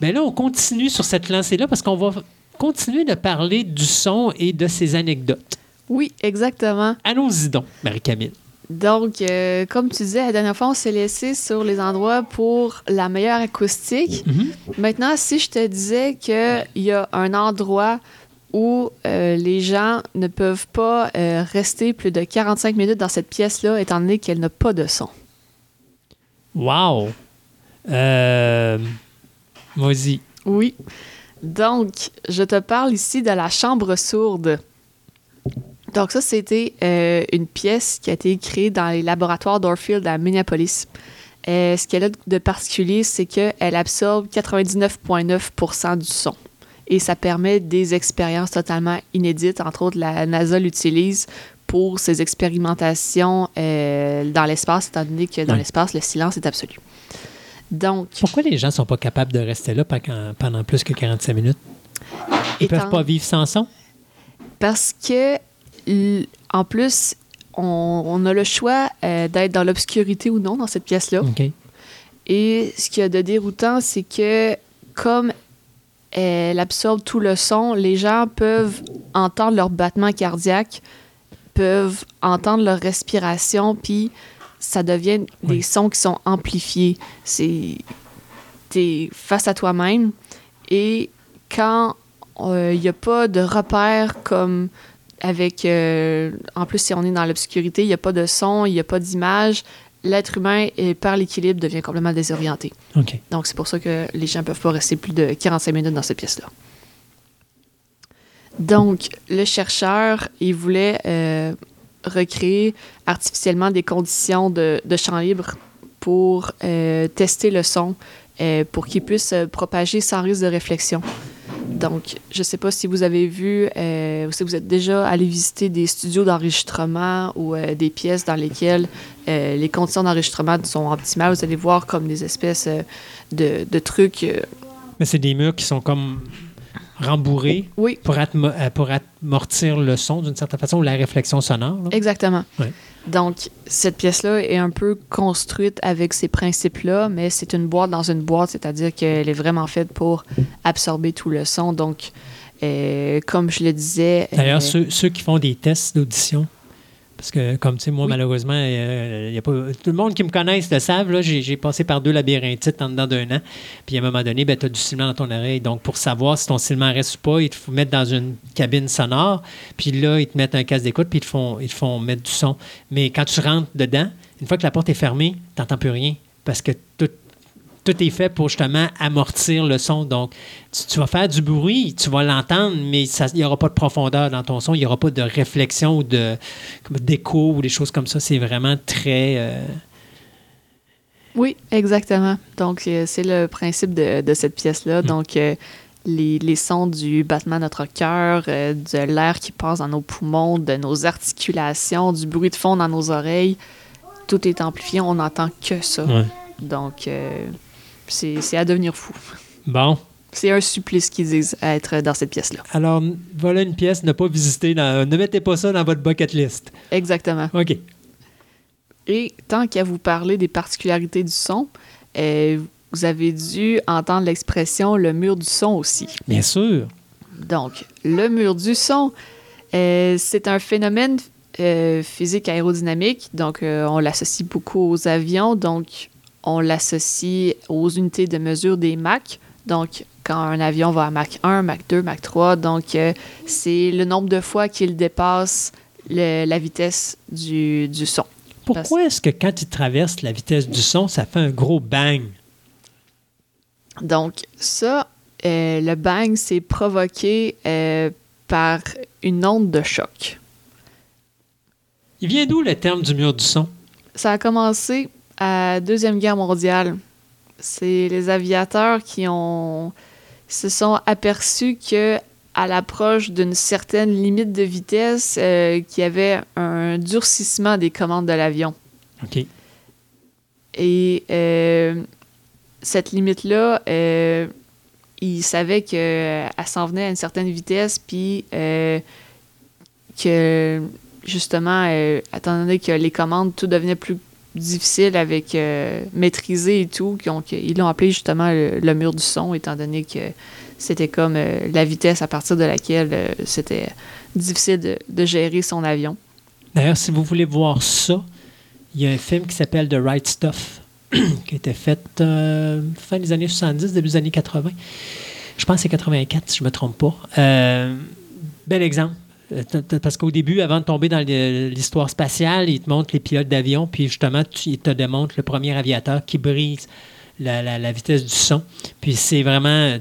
Mais là, on continue sur cette lancée-là parce qu'on va continuer de parler du son et de ses anecdotes. Oui, exactement. Allons-y donc, Marie-Camille. Donc, euh, comme tu disais, la dernière fois, on s'est laissé sur les endroits pour la meilleure acoustique. Mhm. Maintenant, si je te disais qu'il y a un endroit où euh, les gens ne peuvent pas euh, rester plus de 45 minutes dans cette pièce-là, étant donné qu'elle n'a pas de son. Wow! Euh... Vas-y. Oui. Donc, je te parle ici de la chambre sourde. Donc, ça, c'était euh, une pièce qui a été créée dans les laboratoires d'Orfield à Minneapolis. Euh, ce qu'elle a de particulier, c'est qu'elle absorbe 99,9 du son. Et ça permet des expériences totalement inédites. Entre autres, la NASA l'utilise pour ses expérimentations euh, dans l'espace, étant donné que dans l'espace, le silence est absolu. Donc, Pourquoi les gens sont pas capables de rester là pendant, pendant plus que 45 minutes? Ils étant- peuvent pas vivre sans son? Parce que, en plus, on, on a le choix euh, d'être dans l'obscurité ou non dans cette pièce-là. Et ce qu'il y a de déroutant, c'est que comme elle absorbe tout le son, les gens peuvent entendre leur battement cardiaque, peuvent entendre leur respiration, puis ça devient des sons qui sont amplifiés. C'est t'es face à toi-même. Et quand il n'y a pas de repère comme avec euh, en plus si on est dans l'obscurité, il n'y a pas de son, il n'y a pas d'image, l'être humain par l'équilibre devient complètement désorienté. Donc c'est pour ça que les gens ne peuvent pas rester plus de 45 minutes dans cette pièce-là. Donc, le chercheur, il voulait euh, recréer artificiellement des conditions de, de champ libre pour euh, tester le son, euh, pour qu'il puisse se propager sans risque de réflexion. Donc, je ne sais pas si vous avez vu euh, ou si vous êtes déjà allé visiter des studios d'enregistrement ou euh, des pièces dans lesquelles euh, les conditions d'enregistrement sont optimales. Vous allez voir comme des espèces euh, de, de trucs. euh, Mais c'est des murs qui sont comme rembourrés oui, pour, pour amortir le son d'une certaine façon, ou la réflexion sonore. là. exactement. Donc, cette pièce-là est un peu construite avec ces principes-là, mais c'est une boîte dans une boîte, c'est-à-dire qu'elle est vraiment faite pour absorber tout le son. Donc, euh, comme je le disais. D'ailleurs, euh, ceux, ceux qui font des tests d'audition, parce que, comme tu sais, moi, Oui. malheureusement, euh, y a pas, tout le monde qui me connaisse le savent, là, j'ai, j'ai passé par deux labyrinthites en dedans d'un an. Puis à un moment donné, ben, tu as du ciment dans ton oreille. Donc, pour savoir si ton ciment reste ou pas, ils te font mettre dans une cabine sonore. Puis là, ils te mettent un casque d'écoute, puis ils te font, ils te font mettre du son. Mais quand tu rentres dedans, une fois que la porte est fermée, tu n'entends plus rien. Parce que tout, tout est fait pour justement amortir le son. Donc, tu, tu vas faire du bruit, tu vas l'entendre, mais il n'y aura pas de profondeur dans ton son, il n'y aura pas de réflexion ou de, d'écho ou des choses comme ça. C'est vraiment très. euh, Oui, exactement. Donc, euh, c'est le principe de, de cette pièce-là. Mm. Donc, euh, les, les sons du battement de notre cœur, de l'air qui passe dans nos poumons, de nos articulations, du bruit de fond dans nos oreilles, tout est amplifié. On n'entend que ça. ouais. Donc, euh, c'est à devenir fou. Bon. C'est un supplice qu'ils disent à être dans cette pièce-là. Alors, voilà une pièce, ne pas visiter. dans- ne mettez pas ça dans votre bucket list. Exactement. OK. Et tant qu'à vous parler des particularités du son, euh, vous avez dû entendre l'expression le mur du son aussi. Bien sûr. Donc, le mur du son, euh, c'est un phénomène euh, physique aérodynamique. Donc, on l'associe beaucoup aux avions. Donc, on l'associe aux unités de mesure des Mach. Donc, quand un avion va à Mach 1, Mach 2, Mach 3, donc euh, c'est le nombre de fois qu'il dépasse le- la vitesse du, du son. Pourquoi est-ce que quand il traverse la vitesse du son, ça fait un gros bang? Donc, ça, euh, le bang, c'est provoqué euh, par une onde de choc. Il vient d'où le terme du mur du son? Ça a commencé à Deuxième Guerre mondiale. C'est les aviateurs qui ont se sont aperçus que à l'approche d'une certaine limite de vitesse, euh, qu'il y avait un durcissement des commandes de l'avion. OK. Et euh, cette limite-là, euh, ils savaient qu'elle s'en venait à une certaine vitesse, puis que justement, étant donné que les commandes, tout devenait plus difficile avec euh, maîtriser et tout, donc ils l'ont appelé justement le, mur du son, étant donné que c'était comme euh, la vitesse à partir de laquelle euh, c'était difficile de, de gérer son avion. D'ailleurs, si vous voulez voir ça, il y a un film qui s'appelle The Right Stuff, qui a été fait fin des années 70, début des années 80. Je pense que c'est 84, si je ne me trompe pas. Bel exemple. Euh, Parce qu'au début, avant de tomber dans l'histoire spatiale, il te montre les pilotes d'avion, puis justement, tu, il te démontre le premier aviateur qui brise la, vitesse du son. Puis c'est vraiment.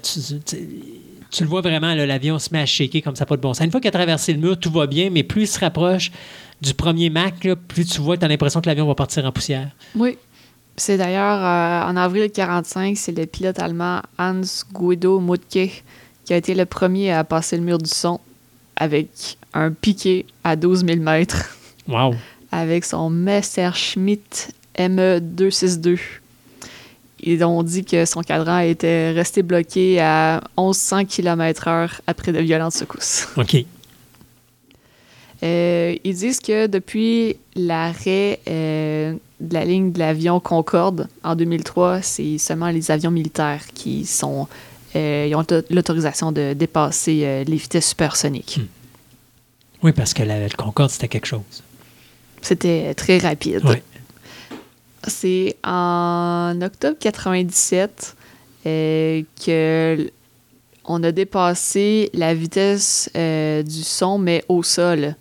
Tu, le vois vraiment, l'avion se met à shaker comme ça, pas de bon sens. Une fois qu'il a traversé le mur, tout va bien, mais plus il se rapproche du premier Mac, plus tu vois, tu as l'impression que l'avion va partir en poussière. Oui. C'est d'ailleurs euh, en avril 45, c'est le pilote allemand Hans Guido Mutke qui a été le premier à passer le mur du son avec un piqué à 12 000 mètres Wow! avec son Messerschmitt E ME262. Ils ont dit que son cadran était resté bloqué à 1100 km/h après de violentes secousses. OK. Euh, ils disent que depuis l'arrêt euh, de la ligne de l'avion Concorde en 2003, c'est seulement les avions militaires qui sont euh, ils ont l'autorisation de dépasser les vitesses supersoniques. Hmm. Oui, parce que la, le Concorde, c'était quelque chose. C'était très rapide. Oui. C'est en octobre 97 euh, que on a dépassé la vitesse euh, du son, mais au sol,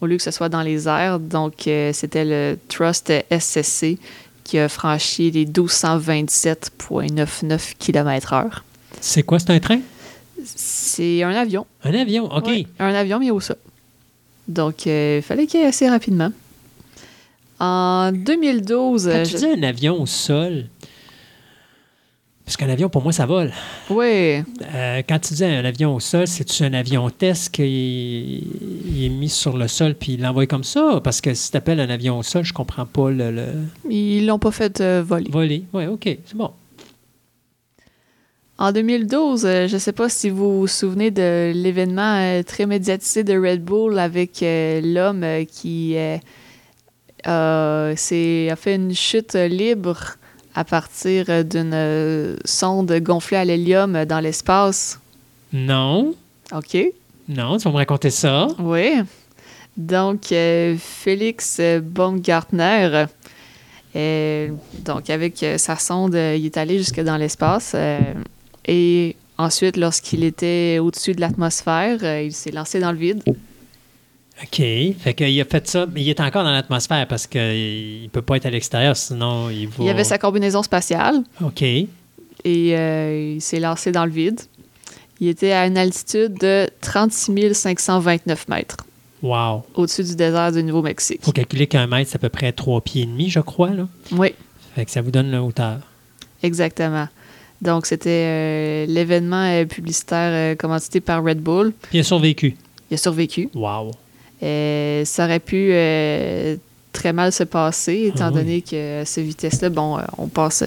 au lieu que ce soit dans les airs. Donc, euh, c'était le Trust SSC qui a franchi les 1227,99 km/h. C'est quoi? C'est un train? C'est un avion. Un avion? OK. Ouais, un avion, mais au sol. Donc, euh, il fallait qu'il y ait assez rapidement. En 2012... Quand tu je- dis un avion au sol, Parce qu'un avion, pour moi, ça vole. Oui. Euh, quand tu dis un avion au sol, c'est-tu un avion test qui est mis sur le sol puis il l'envoie comme ça? Parce que si tu appelles un avion au sol, je comprends pas le, le... Ils l'ont pas fait euh, voler. voler. Oui, OK, c'est bon. En 2012, euh, je ne sais pas si vous vous souvenez de l'événement euh, très médiatisé de Red Bull avec euh, l'homme qui a fait une chute libre à partir d'une sonde gonflée à l'hélium dans l'espace. Non, OK. non, tu vas me raconter ça. Oui. Donc, Félix Baumgartner, donc avec sa sonde, il est allé jusque dans l'espace. Et ensuite, lorsqu'il était au-dessus de l'atmosphère, euh, il s'est lancé dans le vide. OK. Fait qu'il a fait ça, mais il est encore dans l'atmosphère parce qu'il ne peut pas être à l'extérieur, sinon il va. Il avait sa combinaison spatiale OK. et euh, il s'est lancé dans le vide. Il était à une altitude de 36 529 mètres Wow. au-dessus du désert du Nouveau-Mexique. faut calculer qu'un mètre, c'est à peu près trois pieds et demi, je crois. Là. Oui. Fait que ça vous donne la hauteur. Exactement. Donc, c'était euh, l'événement euh, publicitaire euh, commandité par Red Bull. Puis il a survécu. Il a survécu. Wow. Ça aurait pu très mal se passer, étant Ah oui. donné que à cette vitesse-là, bon, on passe.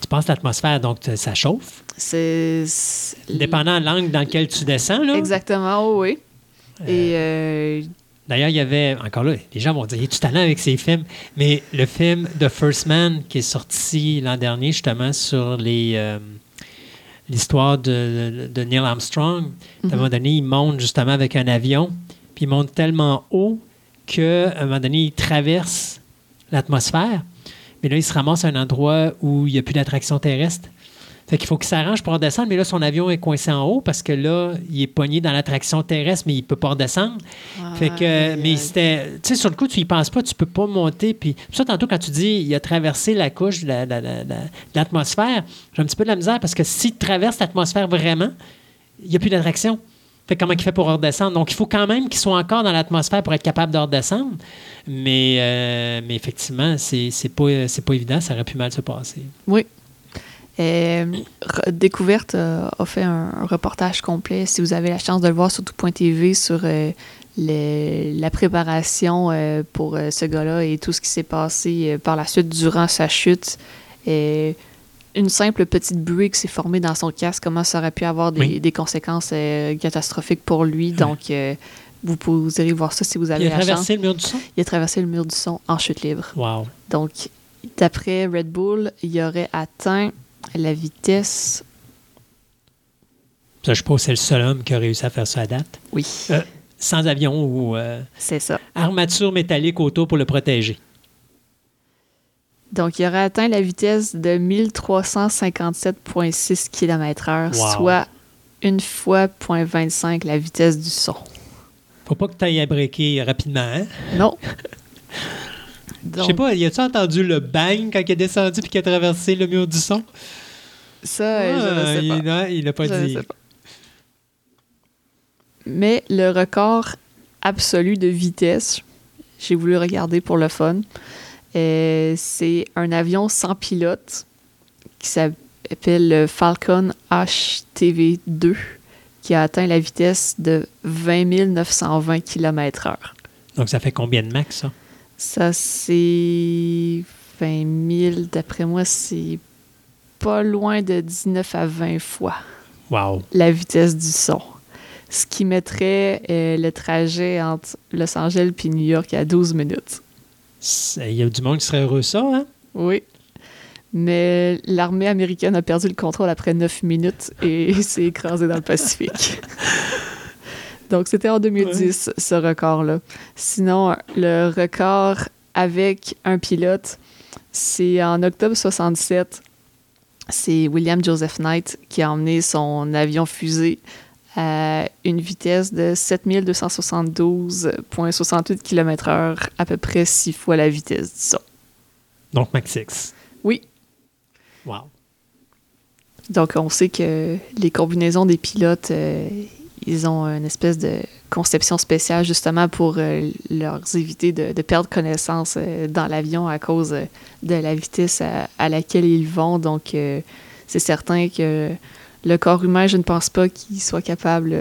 Tu passes l'atmosphère, donc ça chauffe. C'est. Dépendant de l'angle dans lequel tu descends. Là. Exactement, oui. Et euh, D'ailleurs, il y avait, encore là, les gens vont dire, tu talent avec ces films, mais le film The First Man qui est sorti l'an dernier, justement, sur les euh, l'histoire de, de Neil Armstrong, à un moment donné, il monte justement avec un avion, puis il monte tellement haut qu'à un moment donné, il traverse l'atmosphère, mais là, il se ramasse à un endroit où il n'y a plus d'attraction terrestre. Fait qu'il faut qu'il s'arrange pour redescendre, mais là, son avion est coincé en haut parce que là, il est pogné dans l'attraction terrestre, mais il ne peut pas redescendre. Fait que, mais c'était, tu sais, sur le coup, tu y penses pas, tu peux pas monter. Puis, ça, tantôt, quand tu dis, il a traversé la couche de la- la- la- la- de l'atmosphère, j'ai un petit peu de la misère parce que s'il traverse l'atmosphère vraiment, il n'y a plus d'attraction. Fait que comment il fait pour redescendre? Donc, il faut quand même qu'il soit encore dans l'atmosphère pour être capable de redescendre. Mais, euh, mais effectivement, c'est, c'est pas, c'est pas évident, ça aurait pu mal se passer. Oui. Euh, Re- Découverte euh, a fait un, un reportage complet, si vous avez la chance de le voir sur tout.tv, sur euh, le- la préparation euh, pour euh, ce gars-là et tout ce qui s'est passé euh, par la suite durant sa chute. Et une simple petite buée qui s'est formée dans son casque, comment ça aurait pu avoir des, Oui. des conséquences euh, catastrophiques pour lui? Donc, euh, vous pourrez voir ça si vous avez Il a la chance. traversé le mur du son? Il a traversé le mur du son en chute libre. Wow. Donc, d'après Red Bull, il aurait atteint la vitesse. Ça, je suppose que c'est le seul homme qui a réussi à faire ça à date. Oui, Euh, sans avion ou euh, c'est ça. armature métallique autour pour le protéger. Donc, il aurait atteint la vitesse de 1357,6 km/h, Wow. soit une fois 0.25 la vitesse du son. Faut pas que tu ailles à rapidement, hein? Non. Je sais pas, y a-tu entendu le bang quand il est descendu puis qu'il a traversé le mur du son? ça, je Ah, ne sais pas. il, non, il a pas Je dit. pas. Mais le record absolu de vitesse, j'ai voulu regarder pour le fun, euh, c'est un avion sans pilote qui s'appelle le Falcon HTV2 qui a atteint la vitesse de 20 920 km/h. Donc, ça fait combien de max, ça? Ça, c'est 20 000. D'après moi, c'est pas loin de 19 à 20 fois Wow. la vitesse du son. Ce qui mettrait euh, le trajet entre Los Angeles et New York à 12 minutes. Il y a du monde qui serait heureux, ça, hein? Oui. Mais l'armée américaine a perdu le contrôle après 9 minutes et s'est écrasée dans le Pacifique. Donc, c'était en 2010, ce record-là. Sinon, le record avec un pilote, c'est en octobre 67. C'est William Joseph Knight qui a emmené son avion fusée à une vitesse de 7272,68 km/h, à peu près six fois la vitesse du son. Donc, max 6. Oui. Wow. Donc, on sait que les combinaisons des pilotes, euh, ils ont une espèce de conception spéciale justement pour euh, leur éviter de, de perdre connaissance euh, dans l'avion à cause euh, de la vitesse à, à laquelle ils vont. Donc, c'est certain que le corps humain, je ne pense pas qu'il soit capable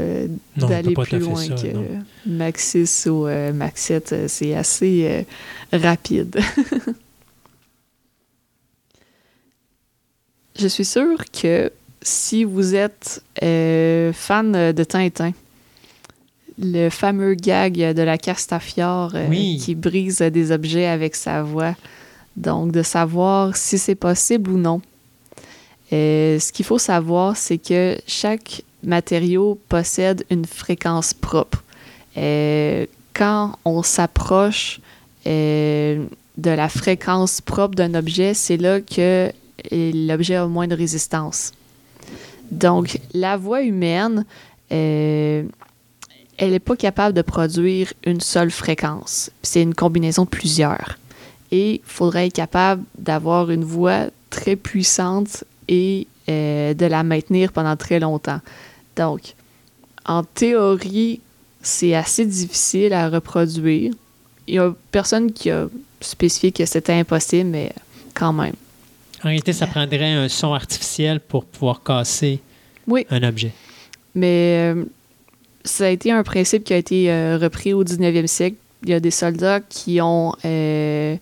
d'aller plus loin ça, que. Max 6 ou Max 7. Euh, C'est assez rapide. je suis sûre que si vous êtes euh, fan de Tintin, le fameux gag de la Castafiore euh, Oui. qui brise des objets avec sa voix, donc de savoir si c'est possible ou non. Euh, ce qu'il faut savoir, c'est que chaque matériau possède une fréquence propre. Quand on s'approche de la fréquence propre d'un objet, c'est là que l'objet a moins de résistance. Donc, la voix humaine, euh, elle n'est pas capable de produire une seule fréquence. C'est une combinaison de plusieurs. Et il faudrait être capable d'avoir une voix très puissante et euh, de la maintenir pendant très longtemps. Donc, en théorie, c'est assez difficile à reproduire. Il n'y a personne qui a spécifié que c'était impossible, mais quand même. En réalité, ça prendrait un son artificiel pour pouvoir casser Oui. un objet. Mais euh, ça a été un principe qui a été euh, repris au 19e siècle. Il y a des soldats qui ont euh,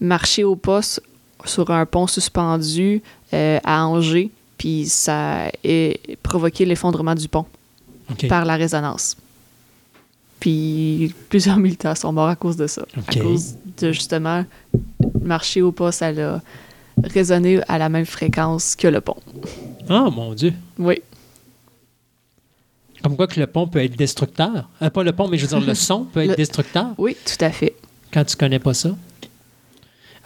marché au poste sur un pont suspendu à Angers, puis ça a provoqué l'effondrement du pont par la résonance. Puis plusieurs militaires sont morts à cause de ça. À cause de justement marcher au poste, elle a résonné à la même fréquence que le pont. Ah, mon Dieu. Oui. Comme quoi que le pont peut être destructeur. Euh, pas le pont, mais je veux dire, le son peut être Le- destructeur Oui, tout à fait. quand tu connais pas ça.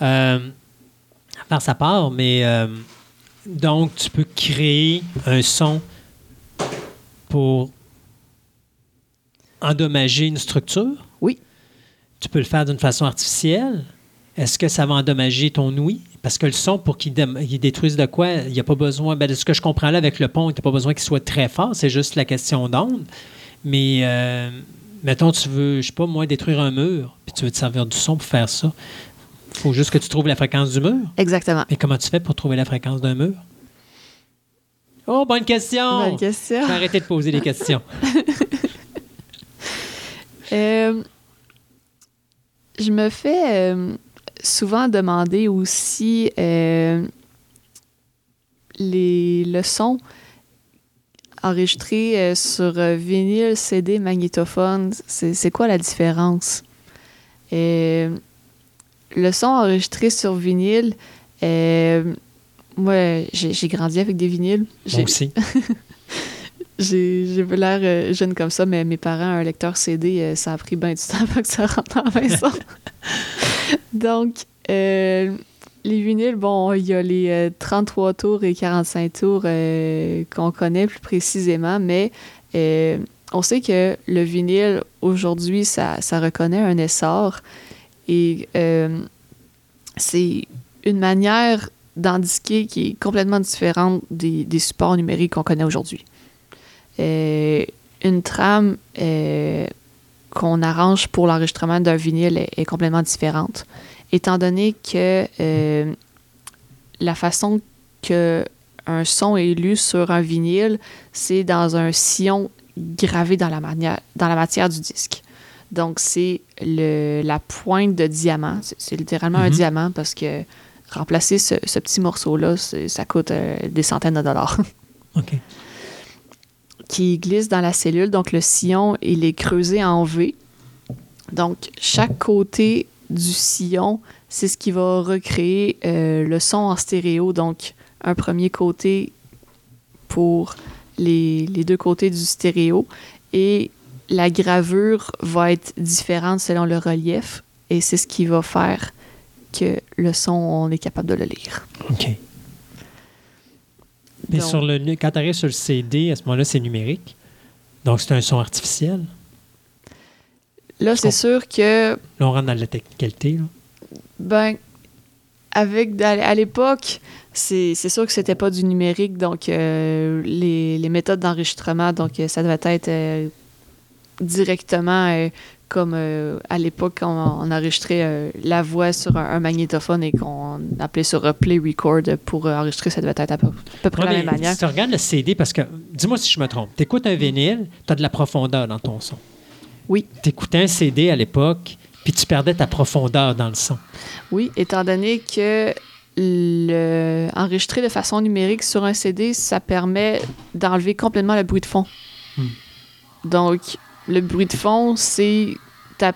Euh, à part sa part, mais euh, donc tu peux créer un son pour endommager une structure. Oui. Tu peux le faire d'une façon artificielle. Est-ce que ça va endommager ton ouïe? Parce que le son, pour qu'il dé- il détruise de quoi, il n'y a pas besoin. ben, de ce que je comprends là avec le pont, il n'y a pas besoin qu'il soit très fort, c'est juste la question d'onde. Mais euh, mettons, tu veux, je sais pas, moi, détruire un mur, puis tu veux te servir du son pour faire ça. Il faut juste que tu trouves la fréquence du mur. Exactement. Mais comment tu fais pour trouver la fréquence d'un mur? Oh, bonne question! Bonne question. Arrêter de poser des questions. Euh, je me fais euh, souvent demander aussi euh, les leçons enregistrées euh, sur euh, vinyle, CD, magnétophone. C'est quoi la différence? Euh, le son enregistré sur vinyle, euh, moi, j'ai grandi avec des vinyles. Moi J'ai- aussi. j'ai j'ai l'air euh, jeune comme ça, mais mes parents, un lecteur CD, euh, ça a pris bien du temps avant que ça rentre dans la maison. Donc, euh, les vinyles, bon, il y a les euh, 33 tours et 45 tours euh, qu'on connaît plus précisément, mais euh, on sait que le vinyle, aujourd'hui, ça, reconnaît un essor et euh, c'est une manière d'indiquer qui est complètement différente des, des supports numériques qu'on connaît aujourd'hui. Euh, une trame euh, qu'on arrange pour l'enregistrement d'un vinyle est, est complètement différente, étant donné que euh, la façon que un son est lu sur un vinyle, c'est dans un sillon gravé dans la, manière, dans la matière du disque. Donc, c'est la pointe de diamant. C'est littéralement un Mhm. diamant parce que remplacer ce, ce petit morceau-là, ça coûte euh, des centaines de dollars. OK. Qui glisse dans la cellule. Donc, le sillon, il est creusé en V. Donc, chaque côté du sillon, c'est ce qui va recréer euh, le son en stéréo. Donc, un premier côté pour les, les deux côtés du stéréo. Et la gravure va être différente selon le relief. Et c'est ce qui va faire que le son, on est capable de le lire. OK. Mais Donc- sur le, quand tu arrives sur le CD, à ce moment-là, c'est numérique. Donc, c'est un son artificiel. Là, c'est sûr que Là, on rentre dans la technicalité. là. Ben, avec à l'époque, c'est sûr que c'était pas du numérique, donc euh, les, les méthodes d'enregistrement, donc euh, ça devait être euh, directement euh, comme euh, à l'époque quand on enregistrait euh, la voix sur un, un magnétophone et qu'on appelait sur play record pour euh, enregistrer, ça devait être à peu, à peu près Ouais, la même manière. Si tu regardes le CD, parce que, dis-moi si je me trompe, tu écoutes un vinyle, tu as de la profondeur dans ton son. Oui. Tu écoutais un CD à l'époque, puis tu perdais ta profondeur dans le son. Oui, étant donné que le enregistrer de façon numérique sur un CD, ça permet d'enlever complètement le bruit de fond. Hmm. Donc, le bruit de fond, c'est ta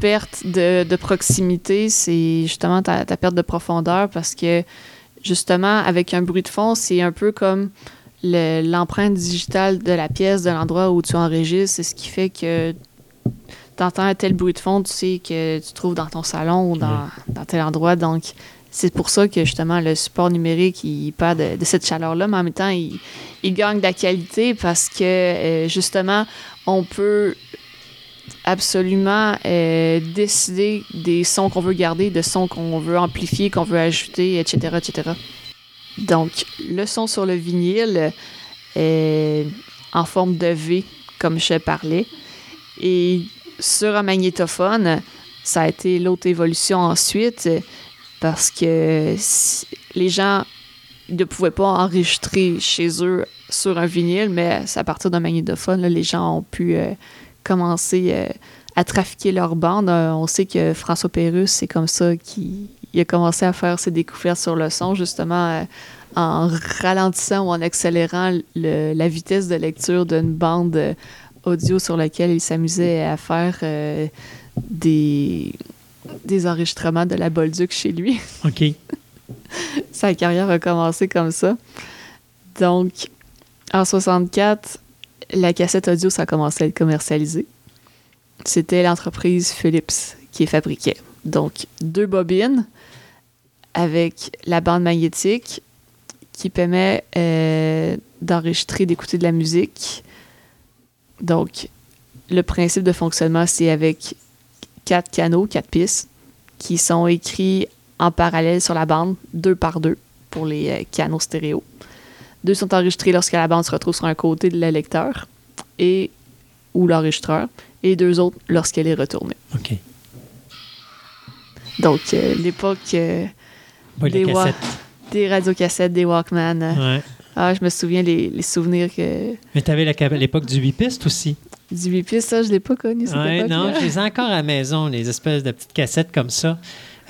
perte de, de proximité, c'est justement ta, ta perte de profondeur parce que, justement, avec un bruit de fond, c'est un peu comme le- l'empreinte digitale de la pièce, de l'endroit où tu enregistres. C'est ce qui fait que tu entends un tel bruit de fond, tu sais que tu trouves dans ton salon ou dans, dans tel endroit. Donc, c'est pour ça que justement le support numérique, il perd de, de cette chaleur-là, mais en même temps, il, il gagne de la qualité parce que euh, justement, on peut absolument euh, décider des sons qu'on veut garder, de sons qu'on veut amplifier, qu'on veut ajouter, etc., etc. Donc, le son sur le vinyle est en forme de V, comme je parlais. Et sur un magnétophone, ça a été l'autre évolution ensuite, parce que les gens ne pouvaient pas enregistrer chez eux sur un vinyle, mais c'est à partir d'un magnétophone, là, les gens ont pu euh, commencer euh, à trafiquer leur bande. Euh, on sait que François Pérusse, c'est comme ça qu'il il a commencé à faire ses découvertes sur le son, justement en ralentissant ou en accélérant le- la vitesse de lecture d'une bande audio sur laquelle il s'amusait à faire des, des enregistrements de la Bolduc chez lui. OK. Sa carrière a commencé comme ça. Donc, en 64, la cassette audio, ça a commencé à être commercialisé. C'était l'entreprise Philips qui fabriquait. Donc, deux bobines avec la bande magnétique qui permet euh, d'enregistrer, d'écouter de la musique. Donc, le principe de fonctionnement, c'est avec quatre canaux, quatre pistes, qui sont écrits en parallèle sur la bande, deux par deux, pour les euh, canaux stéréo. Deux sont enregistrés lorsque la bande se retrouve sur un côté de le lecteur et ou l'enregistreur, et deux autres lorsqu'elle est retournée. OK. Donc, euh, l'époque euh, Des wa- radiocassettes, des Walkman. euh, Ouais. Ah, je me souviens les, les souvenirs que, Mais tu avais l'époque du 8 pistes aussi. du 8 pistes, ça, je l'ai pas connu. cette Ouais, non, je les ai encore à la maison, les espèces de petites cassettes comme ça.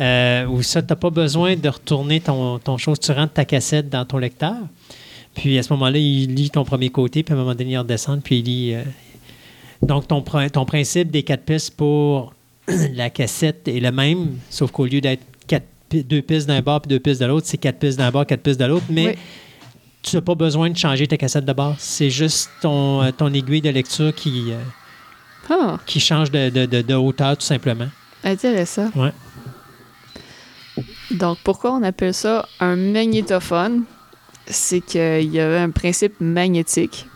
Euh, où ça, tu n'as pas besoin de retourner ton, ton chose. Tu rentres ta cassette dans ton lecteur. Puis à ce moment-là, il lit ton premier côté, puis à un moment donné, il redescend, puis il lit. euh, Donc, ton, prin- ton principe des quatre pistes pour la cassette est le même, sauf qu'au lieu d'être deux pistes d'un bord puis deux pistes de l'autre, c'est quatre pistes d'un bord, quatre pistes de l'autre. Mais Oui. tu n'as pas besoin de changer ta cassette de base. C'est juste ton, euh, ton aiguille de lecture qui, euh, Ah, qui change de, de- de- de hauteur, tout simplement. intéressant. Ouais. Donc, pourquoi on appelle ça un magnétophone? C'est qu'il y avait un principe magnétique.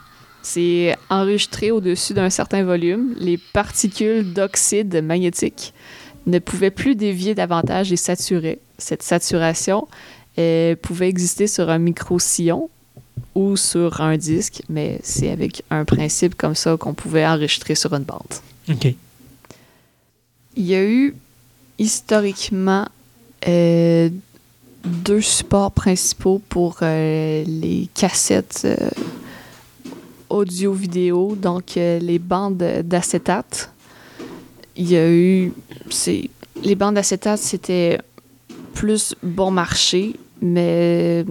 C'est enregistré au-dessus d'un certain volume. Les particules d'oxyde magnétique ne pouvaient plus dévier davantage et saturer. Cette saturation euh, pouvait exister sur un micro-sillon ou sur un disque, mais c'est avec un principe comme ça qu'on pouvait enregistrer sur une bande. OK. Il y a eu historiquement euh, deux supports principaux pour euh, les cassettes euh, audio-vidéo, donc euh, les bandes d'acétate. Il y a eu. Les bandes d'acétate, c'était plus bon marché, mais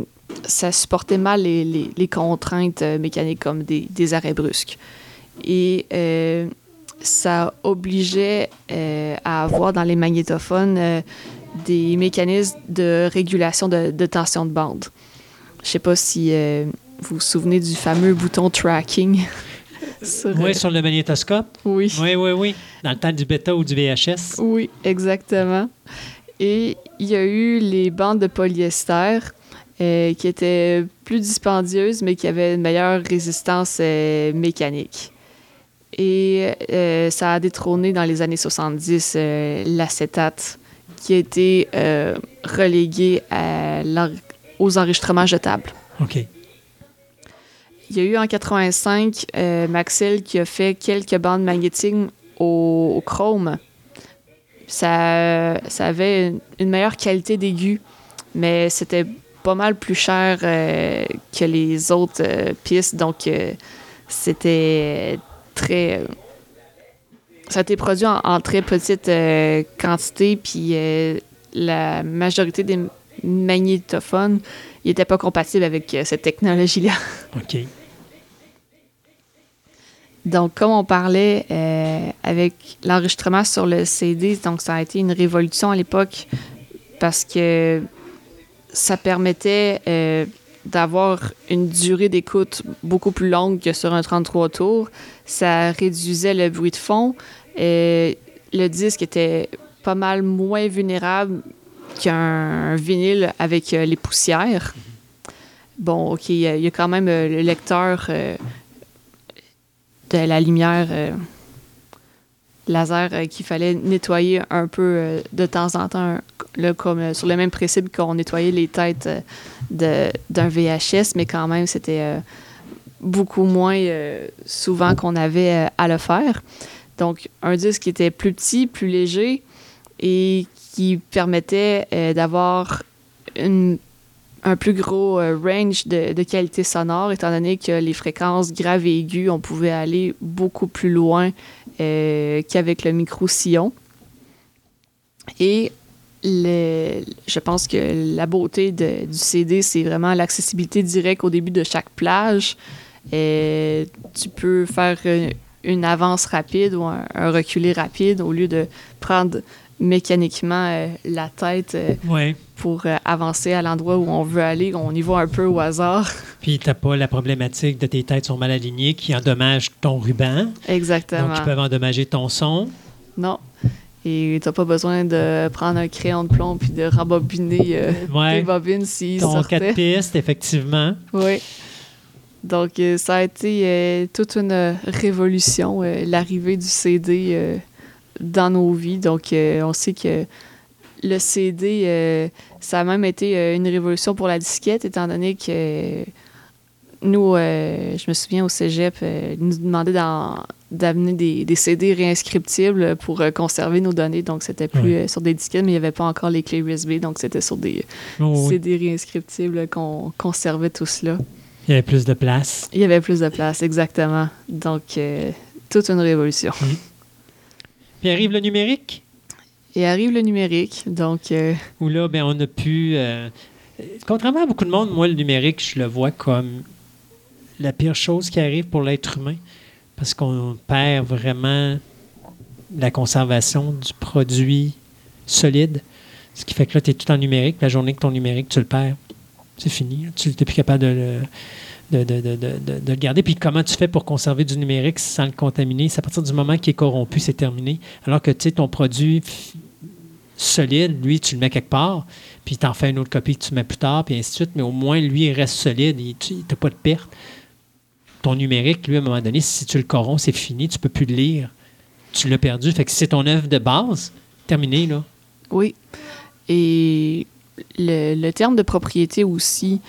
ça supportait mal les, les- les contraintes mécaniques comme des, des arrêts brusques. Et ça obligeait à avoir dans les magnétophones des mécanismes de régulation de, de tension de bande. Je sais pas si euh, vous vous souvenez du fameux bouton tracking. sur, Oui, euh, sur le magnétoscope. oui. Oui, oui, oui. Dans le temps du bêta ou du VHS. Oui, exactement. Et il y a eu les bandes de polyester euh, qui étaient plus dispendieuses, mais qui avaient une meilleure résistance mécanique. Et ça a détrôné dans les années 70 euh, l'acétate, qui a été euh, relégué à aux enregistrements jetables. OK. Il y a eu en 85 euh, Maxell qui a fait quelques bandes magnétiques au, au chrome. Ça, ça avait une, une meilleure qualité d'aigu, mais c'était pas mal plus cher euh, que les autres euh, pistes. Donc, c'était très. Ça a été produit en, en très petite euh, quantité, puis euh, la majorité des magnétophones n'étaient pas compatibles avec euh, cette technologie-là. OK. Donc, comme on parlait avec l'enregistrement sur le CD, donc ça a été une révolution à l'époque parce que ça permettait d'avoir une durée d'écoute beaucoup plus longue que sur un 33 tours. Ça réduisait le bruit de fond. Et le disque était pas mal moins vulnérable qu'un vinyle avec euh, les poussières. Bon, OK, il y, a- quand même euh, le lecteur euh, de la lumière euh, laser euh, qu'il fallait nettoyer un peu euh, de temps en temps, là, comme euh, sur le même principe qu'on nettoyait les têtes euh, d'un VHS, mais quand même, c'était euh, beaucoup moins euh, souvent qu'on avait euh, à le faire. Donc, un disque qui était plus petit, plus léger et qui permettait euh, d'avoir un plus gros euh, range de, qualité sonore, étant donné que les fréquences graves et aiguës, on pouvait aller beaucoup plus loin euh, qu'avec le micro-sillon. Et je pense que la beauté du CD, c'est vraiment l'accessibilité directe au début de chaque plage. Tu peux faire une, avance rapide ou un, un reculé rapide au lieu de prendre mécaniquement euh, la tête euh, pour euh, avancer à l'endroit où on veut aller. On y va un peu au hasard. Puis, tu n'as pas la problématique de tes têtes sont mal alignées qui endommagent ton ruban. Exactement. Donc, ils peuvent endommager ton son. Non. Et t'as pas besoin de prendre un crayon de plomb puis de rembobiner Ouais. tes bobines s'ils Ton sortaient. 4 pistes, effectivement. Oui. Donc, euh, ça a été euh, toute une euh, révolution, euh, l'arrivée du CD euh, dans nos vies. Donc, on sait que le CD, ça a même été une révolution pour la disquette, étant donné que nous, je me souviens au cégep, ils nous demandaient d'amener des, des CD réinscriptibles pour conserver nos données. Donc, c'était plus Ouais. sur des disquettes, mais il n'y avait pas encore les clés USB. Donc, c'était sur des Oh, oui. CD réinscriptibles qu'on conservait tout cela. Il y avait plus de place. Il y avait plus de place, exactement. Donc, euh, toute une révolution. Puis arrive le numérique, Et arrive le numérique. Donc, euh, où là, ben, on a pu. euh, contrairement à beaucoup de monde, moi, le numérique, je le vois comme la pire chose qui arrive pour l'être humain. Parce qu'on perd vraiment la conservation du produit solide. Ce qui fait que là, tu es tout en numérique. La journée que ton numérique, tu le perds, c'est fini. Tu n'es plus capable de le, de, de- de- de- le garder. Puis comment tu fais pour conserver du numérique sans le contaminer? C'est à partir du moment qu'il est corrompu, c'est terminé. Alors que tu sais, ton produit solide, lui, tu le mets quelque part, puis tu en fais une autre copie que tu mets plus tard, puis ainsi de suite. Mais au moins, lui, il reste solide. Tu n'as pas de perte. Ton numérique, lui, à un moment donné, si tu le corromps, c'est fini. Tu peux plus le lire. Tu l'as perdu. Fait que c'est ton œuvre de base, terminé, là. oui. Et le, le terme de propriété aussi,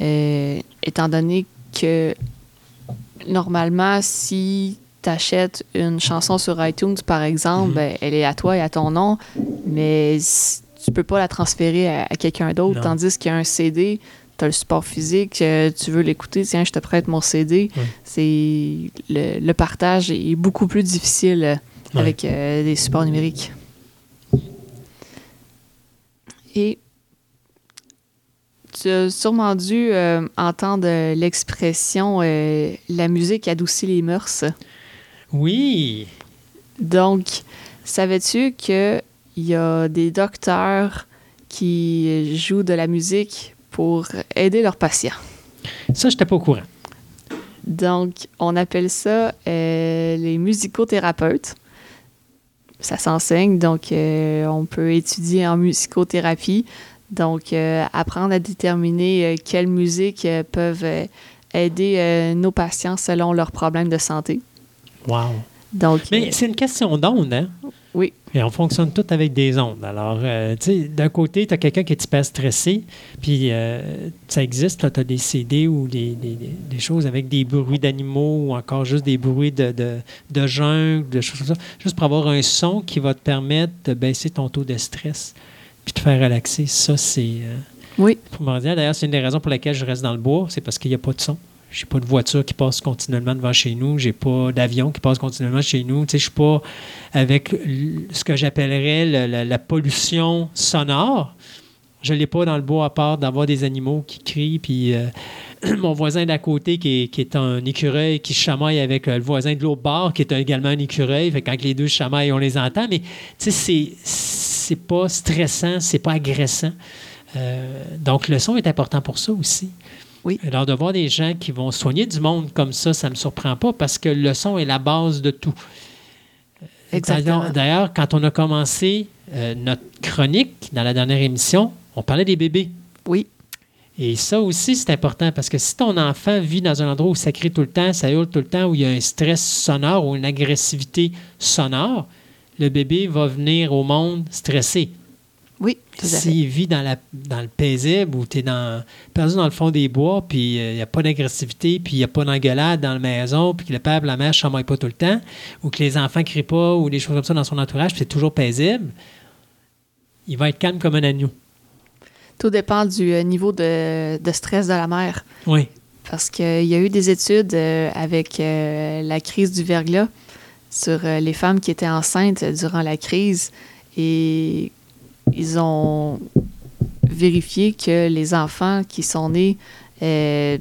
euh, étant donné que normalement, si tu achètes une chanson sur iTunes, par exemple, Mhm. ben, elle est à toi et à ton nom, mais tu peux pas la transférer à, à quelqu'un d'autre. Tandis qu'un CD, tu as le support physique, euh, tu veux l'écouter, tiens, je te prête mon CD. C'est le, le partage est beaucoup plus difficile euh, avec euh, des supports numériques. Et tu as sûrement dû euh, entendre l'expression euh, la musique adoucit les mœurs. Oui. Donc, savais-tu qu'il y a des docteurs qui jouent de la musique pour aider leurs patients? Ça, je n'étais pas au courant. Donc, on appelle ça euh, les musicothérapeutes. Ça s'enseigne, donc euh, on peut étudier en musicothérapie. Donc, euh, apprendre à déterminer euh, quelles musiques euh, peuvent aider nos patients selon leurs problèmes de santé. Wow. Donc, Mais c'est une question d'onde, hein? Oui. Et on fonctionne tout avec des ondes. Alors, euh, tu sais, d'un côté, tu as quelqu'un qui est hyper stressé, puis euh, ça existe, tu as des CD ou des, des- des- des choses avec des bruits d'animaux ou encore juste des bruits de, de, de jungle, de choses comme ça, juste pour avoir un son qui va te permettre de baisser ton taux de stress puis te faire relaxer. Ça, c'est euh, oui, primordial. D'ailleurs, c'est une des raisons pour lesquelles je reste dans le bois, c'est parce qu'il n'y a pas de son. J'ai pas de voiture qui passe continuellement devant chez nous. J'ai pas d'avion qui passe continuellement chez nous. Tu sais, je suis pas avec ce que j'appellerais le- la, la pollution sonore. Je l'ai pas dans le bois à part d'avoir des animaux qui crient. Puis euh, mon voisin d'à côté qui est, qui est un écureuil qui chamaille avec euh, le voisin de l'autre bord qui est également un écureuil. Fait que quand les deux chamaillent, on les entend. Mais tu sais, c'est c'est pas stressant, c'est pas agressant. Euh, donc le son est important pour ça aussi. Oui. Alors, de voir des gens qui vont soigner du monde comme ça, ça ne me surprend pas parce que le son est la base de tout. exactement. D'ailleurs- D'ailleurs, quand on a commencé euh, notre chronique dans la dernière émission, on parlait des bébés. Oui, Et ça aussi, c'est important parce que si ton enfant vit dans un endroit où ça crie tout le temps, ça hurle tout le temps, où il y a un stress sonore ou une agressivité sonore, le bébé va venir au monde stressé. oui, tout à fait. S'il vit dans, la, dans le paisible ou tu es dans, perdu dans le fond des bois, puis il n'y a pas d'agressivité, puis il n'y a pas d'engueulade dans la maison, puis que le père et la mère ne chamaillent pas tout le temps, ou que les enfants ne crient pas, ou des choses comme ça dans son entourage, puis c'est toujours paisible, il va être calme comme un agneau. Tout dépend du euh, niveau de, de stress de la mère. Oui. Parce qu'il y a eu des études euh, avec euh, la crise du verglas sur euh, les femmes qui étaient enceintes durant la crise et ils ont vérifié que les enfants qui sont nés euh,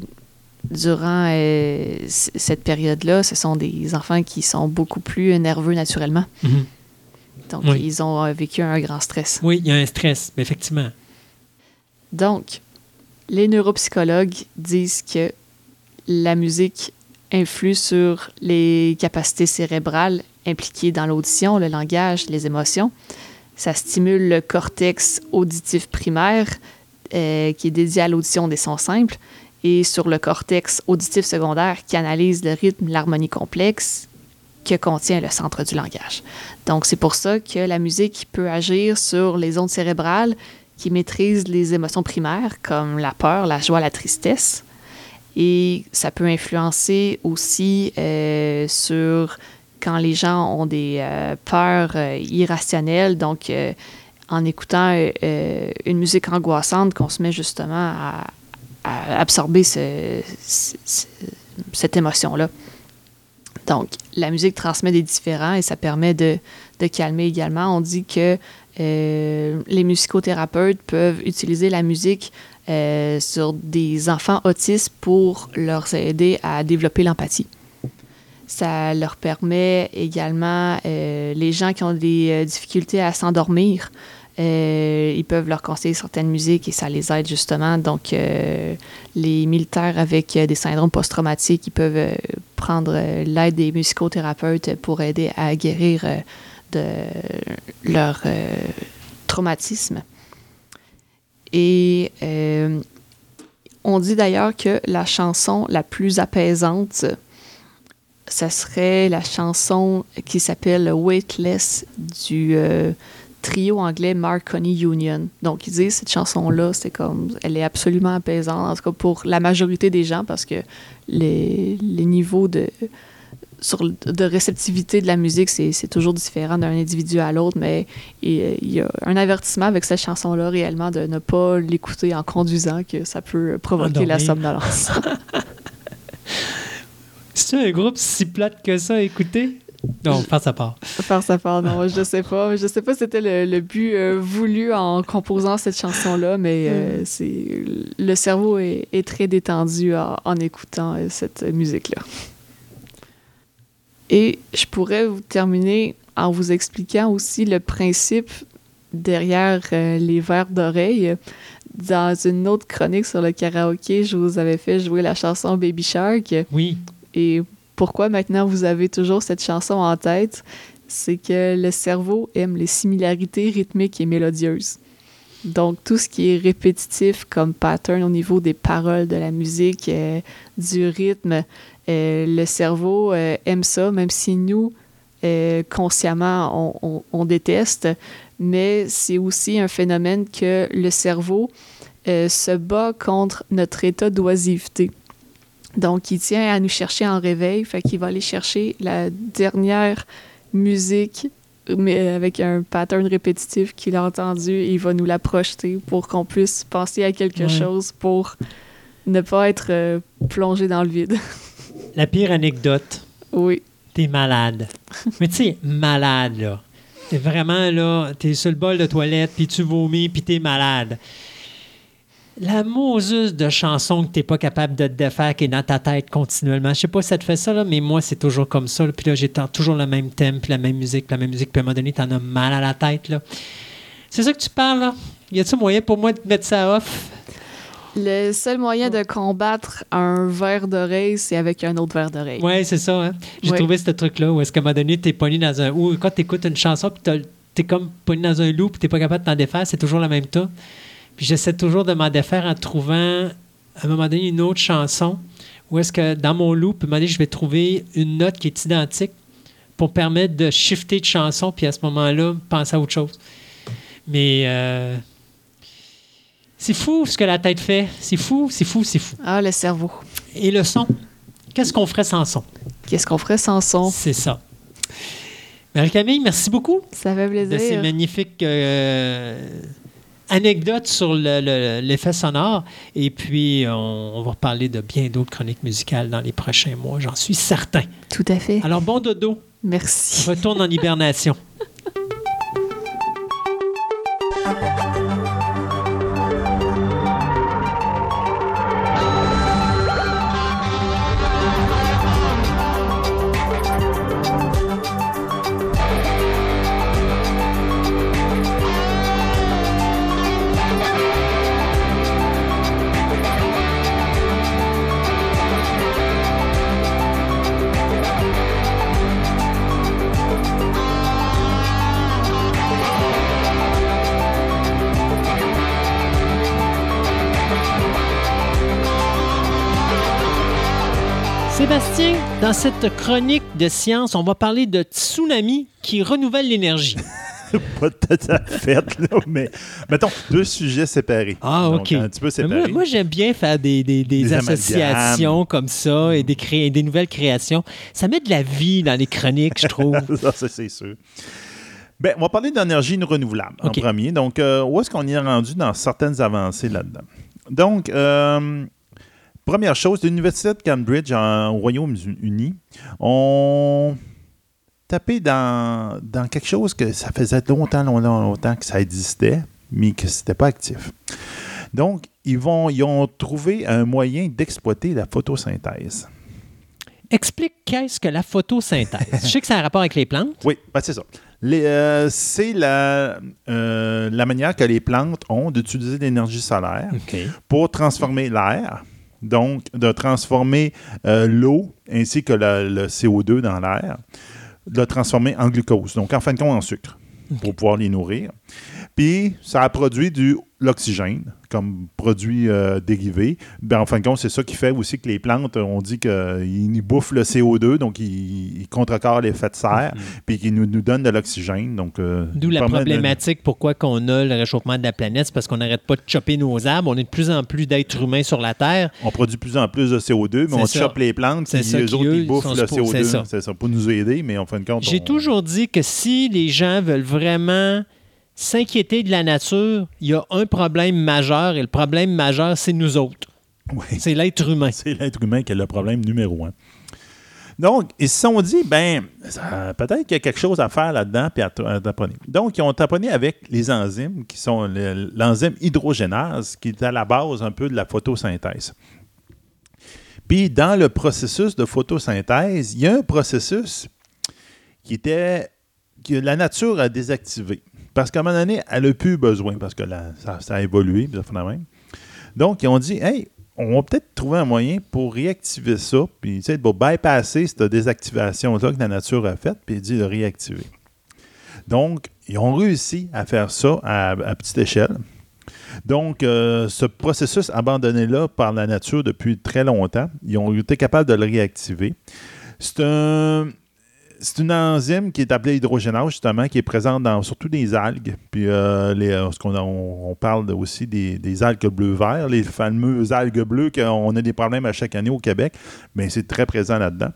durant euh, cette période-là, ce sont des enfants qui sont beaucoup plus nerveux naturellement. Mhm. Donc, Oui. ils ont vécu un grand stress. Oui, il y a un stress, effectivement. Donc, les neuropsychologues disent que la musique influe sur les capacités cérébrales impliquées dans l'audition, le langage, les émotions. Ça stimule le cortex auditif primaire, euh, qui est dédié à l'audition des sons simples, et sur le cortex auditif secondaire, qui analyse le rythme, l'harmonie complexe que contient le centre du langage. Donc, c'est pour ça que la musique peut agir sur les ondes cérébrales qui maîtrisent les émotions primaires comme la peur, la joie, la tristesse. Et ça peut influencer aussi euh, sur quand les gens ont des euh, peurs euh, irrationnelles. Donc, en écoutant une musique angoissante, qu'on se met justement à, absorber ce- ce- ce- cette émotion-là. Donc, la musique transmet des différents et ça permet de, de calmer également. On dit que les musicothérapeutes peuvent utiliser la musique euh, sur des enfants autistes pour leur aider à développer l'empathie. Ça leur permet également, euh, les gens qui ont des euh, difficultés à s'endormir, ils peuvent leur conseiller certaines musiques et ça les aide justement. Donc, les militaires avec des syndromes post-traumatiques, ils peuvent prendre l'aide des musicothérapeutes pour aider à guérir de leur traumatisme. Et euh, on dit d'ailleurs que la chanson la plus apaisante, ça serait la chanson qui s'appelle Weightless du euh, trio anglais Marconi Union. Donc, ils disent cette chanson-là, c'est comme, elle est absolument apaisante, en tout cas pour la majorité des gens, parce que les, les niveaux de, sur, de réceptivité de la musique, c'est c'est toujours différent d'un individu à l'autre, mais il, il y a un avertissement avec cette chanson-là réellement de ne pas l'écouter en conduisant, que ça peut provoquer la somnolence. C'est un groupe si plate que ça à écouter? Non, face à part. Faire sa part, non, je sais pas. Je sais pas si c'était le, le but euh, voulu en composant cette chanson-là, mais euh, c'est le cerveau est, est très détendu en, en écoutant euh, cette musique-là. Et je pourrais vous terminer en vous expliquant aussi le principe derrière euh, les verres d'oreille. Dans une autre chronique sur le karaoké, je vous avais fait jouer la chanson Baby Shark. Oui. Et pourquoi maintenant vous avez toujours cette chanson en tête, c'est que le cerveau aime les similarités rythmiques et mélodieuses. Donc tout ce qui est répétitif comme pattern au niveau des paroles de la musique, euh, du rythme, le cerveau euh, aime ça, même si nous, euh, consciemment on, on- on déteste, mais c'est aussi un phénomène que le cerveau euh, se bat contre notre état d'oisiveté. Donc, il tient à nous chercher en réveil, fait qu'il va aller chercher la dernière musique, mais avec un pattern répétitif qu'il a entendu, et il va nous la projeter pour qu'on puisse penser à quelque Ouais. chose pour ne pas être euh, plongé dans le vide. La pire anecdote, oui. t'es malade. Mais tu sais, malade, là. T'es vraiment, là, t'es sur le bol de toilette, puis tu vomis, puis t'es malade. La Moses de chanson que t'es pas capable de te défaire, qui est dans ta tête continuellement. Je sais pas si ça te fait ça, là, mais moi, c'est toujours comme ça. là. Puis là, j'ai toujours le même thème, puis la même musique, puis la même musique. Puis à un moment donné, t'en as mal à la tête, là. C'est ça que tu parles, là? Y a-tu moyen pour moi de mettre ça off? Le seul moyen de combattre un verre d'oreille, c'est avec un autre verre d'oreille. Ouais, c'est ça. Hein? J'ai Ouais. trouvé ce truc-là où est-ce qu'à un moment donné, t'es pogné dans un. Ou quand t'écoutes une chanson, puis t'es comme pogné dans un loop, puis t'es pas capable de t'en défaire, c'est toujours la même tas. Puis j'essaie toujours de m'en défaire en trouvant, à un moment donné, une autre chanson où est-ce que dans mon loop, à un moment donné, je vais trouver une note qui est identique pour permettre de shifter de chanson, puis à ce moment-là, penser à autre chose. Mais. euh, c'est fou ce que la tête fait. C'est fou, c'est fou, c'est fou. Ah, le cerveau. Et le son? Qu'est-ce qu'on ferait sans son? Qu'est-ce qu'on ferait sans son? C'est ça. Marie-Camille, merci beaucoup Ça fait de ces plaisir. magnifiques euh, anecdotes sur le- le- l'effet sonore. Et puis, on, on va reparler de bien d'autres chroniques musicales dans les prochains mois, j'en suis certain. Tout à fait. Alors, bon dodo, Merci. retourne en hibernation. Sébastien, dans cette chronique de science, on va parler de tsunami qui renouvelle l'énergie. Pas tout à fait, là, mais mettons deux sujets séparés. Ah, Donc, OK. Un petit peu séparés. Moi, moi, j'aime bien faire des, des- des Des associations comme ça et des, cré- des nouvelles créations. Ça met de la vie dans les chroniques, je trouve. ça, c'est sûr. Ben, on va parler d'énergie renouvelable en premier. Donc, euh, où est-ce qu'on y est rendu dans certaines avancées là-dedans? Donc, euh, première chose, l'Université de Cambridge en, au Royaume-Uni ont tapé dans, dans quelque chose que ça faisait longtemps, longtemps, longtemps que ça existait, mais que c'était pas actif. Donc, ils, vont, ils ont trouvé un moyen d'exploiter la photosynthèse. Explique qu'est-ce que la photosynthèse? Je sais que ça a un rapport avec les plantes. Oui, ben c'est ça. Euh, c'est la, euh, la manière que les plantes ont d'utiliser l'énergie solaire pour transformer l'air, donc de transformer euh, l'eau ainsi que le, le CO2 dans l'air, de le transformer en glucose, donc en fin de compte en sucre, pour pouvoir les nourrir. Puis ça a produit du l'oxygène comme produit euh, dérivé. Ben, en fin de compte, c'est ça qui fait aussi que les plantes, on dit qu'ils bouffent le CO2, donc ils, ils contrecarrent l'effet de serre, puis qu'ils nous, nous donnent de l'oxygène. Donc, euh, D'où la de- problématique pourquoi qu'on a le réchauffement de la planète, c'est parce qu'on n'arrête pas de chopper nos arbres. On est de plus en plus d'êtres humains sur la Terre. On produit de plus en plus de CO2, mais on ça. chope les plantes, C'est puis qui, autres, eux, ils bouffent le supposés- c'est CO2. ça. Ça, pour nous aider, mais en fin de compte, J'ai on- toujours dit que si les gens veulent vraiment s'inquiéter de la nature, il y a un problème majeur et le problème majeur, c'est nous autres. Oui. C'est l'être humain. c'est l'être humain qui est le problème numéro un. Donc, ils se sont dit, ben, peut-être qu'il y a quelque chose à faire là-dedans, puis à, t- à taponner. Donc, ils ont taponné avec les enzymes, qui sont le- l'enzyme hydrogénase, qui est à la base un peu de la photosynthèse. Puis, dans le processus de photosynthèse, il y a un processus qui était que la nature a désactivé. Parce qu'à un moment donné, elle n'a plus besoin, parce que la- ça, a évolué, ça fait la même. Donc, ils ont dit, hey, on va peut-être trouver un moyen pour réactiver ça, puis tu sais, pour bypasser cette désactivation-là que la nature a faite, puis dit de réactiver. Donc, ils ont réussi à faire ça à, à petite échelle. Donc, euh, ce processus abandonné-là par la nature depuis très longtemps, ils ont été capables de le réactiver. C'est un. C'est une enzyme qui est appelée hydrogénase, justement, qui est présente dans surtout des algues. Puis, euh, les, euh, on, parle aussi des, algues bleu-vert, les fameuses algues bleues qu'on a des problèmes à chaque année au Québec. Bien, c'est très présent là-dedans.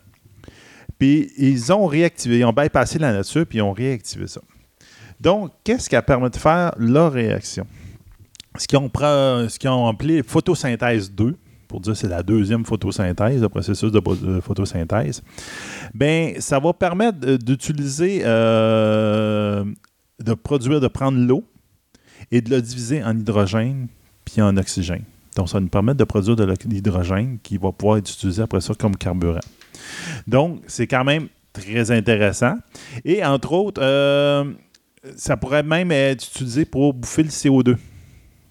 Puis, ils ont réactivé, ils ont bypassé la nature, puis ils ont réactivé ça. Donc, qu'est-ce qui a permis de faire leur réaction? Ce ce qu'ils ont appelé photosynthèse 2, pour dire c'est la deuxième photosynthèse, le processus de, de photosynthèse, ben ça va permettre de- d'utiliser, euh, de produire, de prendre l'eau et de le diviser en hydrogène puis en oxygène. Donc, ça nous permettre de produire de l'hydrogène qui va pouvoir être utilisé après ça comme carburant. Donc, c'est quand même très intéressant. Et entre autres, euh, ça pourrait même être utilisé pour bouffer le CO2.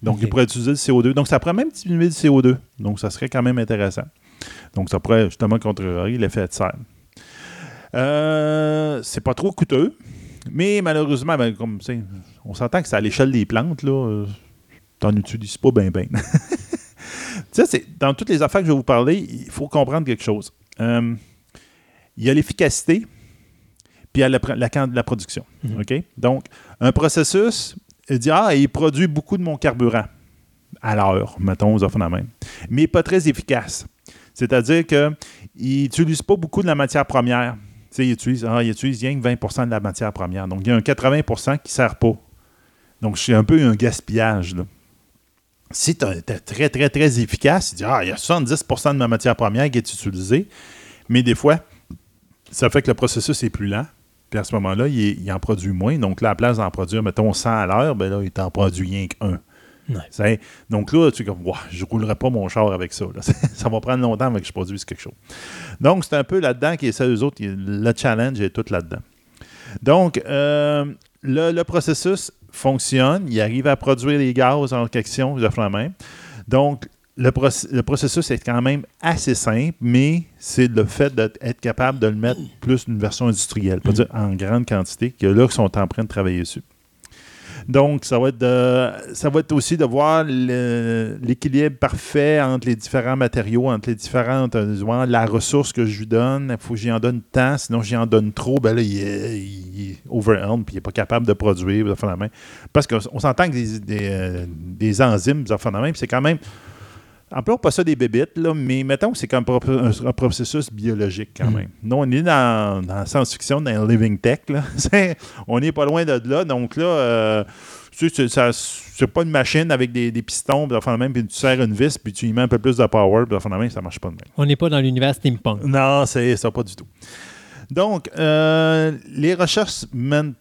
Donc, il pourrait utiliser le CO2. Donc, ça pourrait même diminuer le CO2. Donc, ça serait quand même intéressant. Donc, ça pourrait justement contrôler l'effet de serre. Euh, c'est pas trop coûteux, mais malheureusement, ben, comme c'est, on s'entend que c'est à l'échelle des plantes, là. euh, T'en utilises pas bien, bien. tu sais, c'est- dans toutes les affaires que je vais vous parler, il faut comprendre quelque chose. Euh, il y a l'efficacité, puis il y a la, production. Mhm. OK? Donc, un processus, il dit Ah, il produit beaucoup de mon carburant à l'heure, mettons, aux affaires de même. Mais pas très efficace. C'est-à-dire qu'il n'utilise pas beaucoup de la matière première. Il utilise, ah, il utilise rien que 20% de la matière première. Donc, il y a un 80% qui ne sert pas. Donc, c'est un peu un gaspillage. Si tu es très, très, très efficace, il dit Ah, il y a 70% de ma matière première qui est utilisée. Mais des fois, ça fait que le processus est plus lent. Puis à ce moment-là, il, en produit moins. Donc là, à la place d'en produire, mettons, 100 à l'heure, ben là, il t'en produit rien qu'un. Ouais. Donc là, tu es comme, je ne roulerai pas mon char avec ça. là. ça va prendre longtemps avant que je produise quelque chose. Donc, c'est un peu là-dedans qui est ça, eux autres, le challenge est tout là-dedans. Donc, euh, le, le processus fonctionne, il arrive à produire les gaz en question, de la même. Donc, le, proc- le processus est quand même assez simple, mais c'est le fait d'être capable de le mettre plus une version industrielle, pas dire en grande quantité, que là, qu'ils sont en train de travailler dessus. Donc, ça va être, de- ça va être aussi de voir l'équilibre parfait entre les différents matériaux, entre les différentes, euh, la ressource que je lui donne. Il faut que j'y en donne tant, sinon j'y en donne trop, ben là, il est, il puis il n'est pas capable de produire, la main. Parce qu'on s'entend que des, euh, enzymes, de main, puis c'est quand même. Appelons pas ça des bébites, là, mais mettons que c'est comme un, un- processus biologique quand Mhm. même. Nous, on est dans, dans la science-fiction, dans le living tech. Là. C'est- on n'est pas loin de là. Donc là, euh, c'est, pas une machine avec des, des pistons, puis enfin, même, puis tu serres une vis, puis tu y mets un peu plus de power, puis enfin, même, ça marche pas de même. On n'est pas dans l'univers steampunk. Non, c'est ça, pas du tout. Donc, euh, les recherches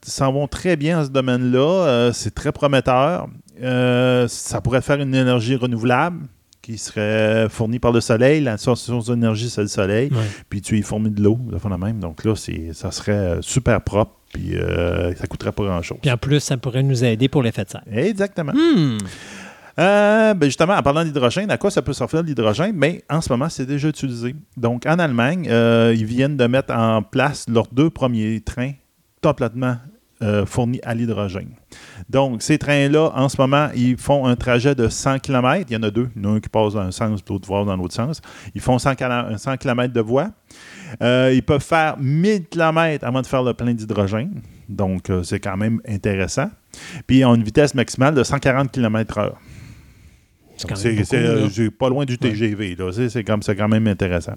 s'en vont très bien dans ce domaine-là. Euh, c'est très prometteur. Euh, ça pourrait faire une énergie renouvelable qui serait fournie par le soleil. La source d'énergie, c'est le soleil. Ouais. Puis tu y fournis de l'eau, de fond de même. Donc là, ça serait euh, super propre. Puis euh, ça coûterait pas grand-chose. Puis en plus, ça pourrait nous aider pour l'effet de serre. Exactement. Hmm. Euh, ben justement, en parlant d'hydrogène, à quoi ça peut servir l'hydrogène? Mais en ce moment, c'est déjà utilisé. Donc, en Allemagne, euh, ils viennent de mettre en place leurs deux premiers trains complètement euh, fournis à l'hydrogène. Donc, ces trains-là, en ce moment, ils font un trajet de 100 km. Il y en a deux. Il y en a un qui passe dans un sens, l'autre va dans l'autre sens. Ils font 100, km 100 km de voie. Euh, ils peuvent faire 1000 km avant de faire le plein d'hydrogène. Donc, euh, c'est quand même intéressant. Puis, ils ont une vitesse maximale de 140 km/h. J'ai pas loin du TGV. là. C'est, c'est c'est quand même intéressant.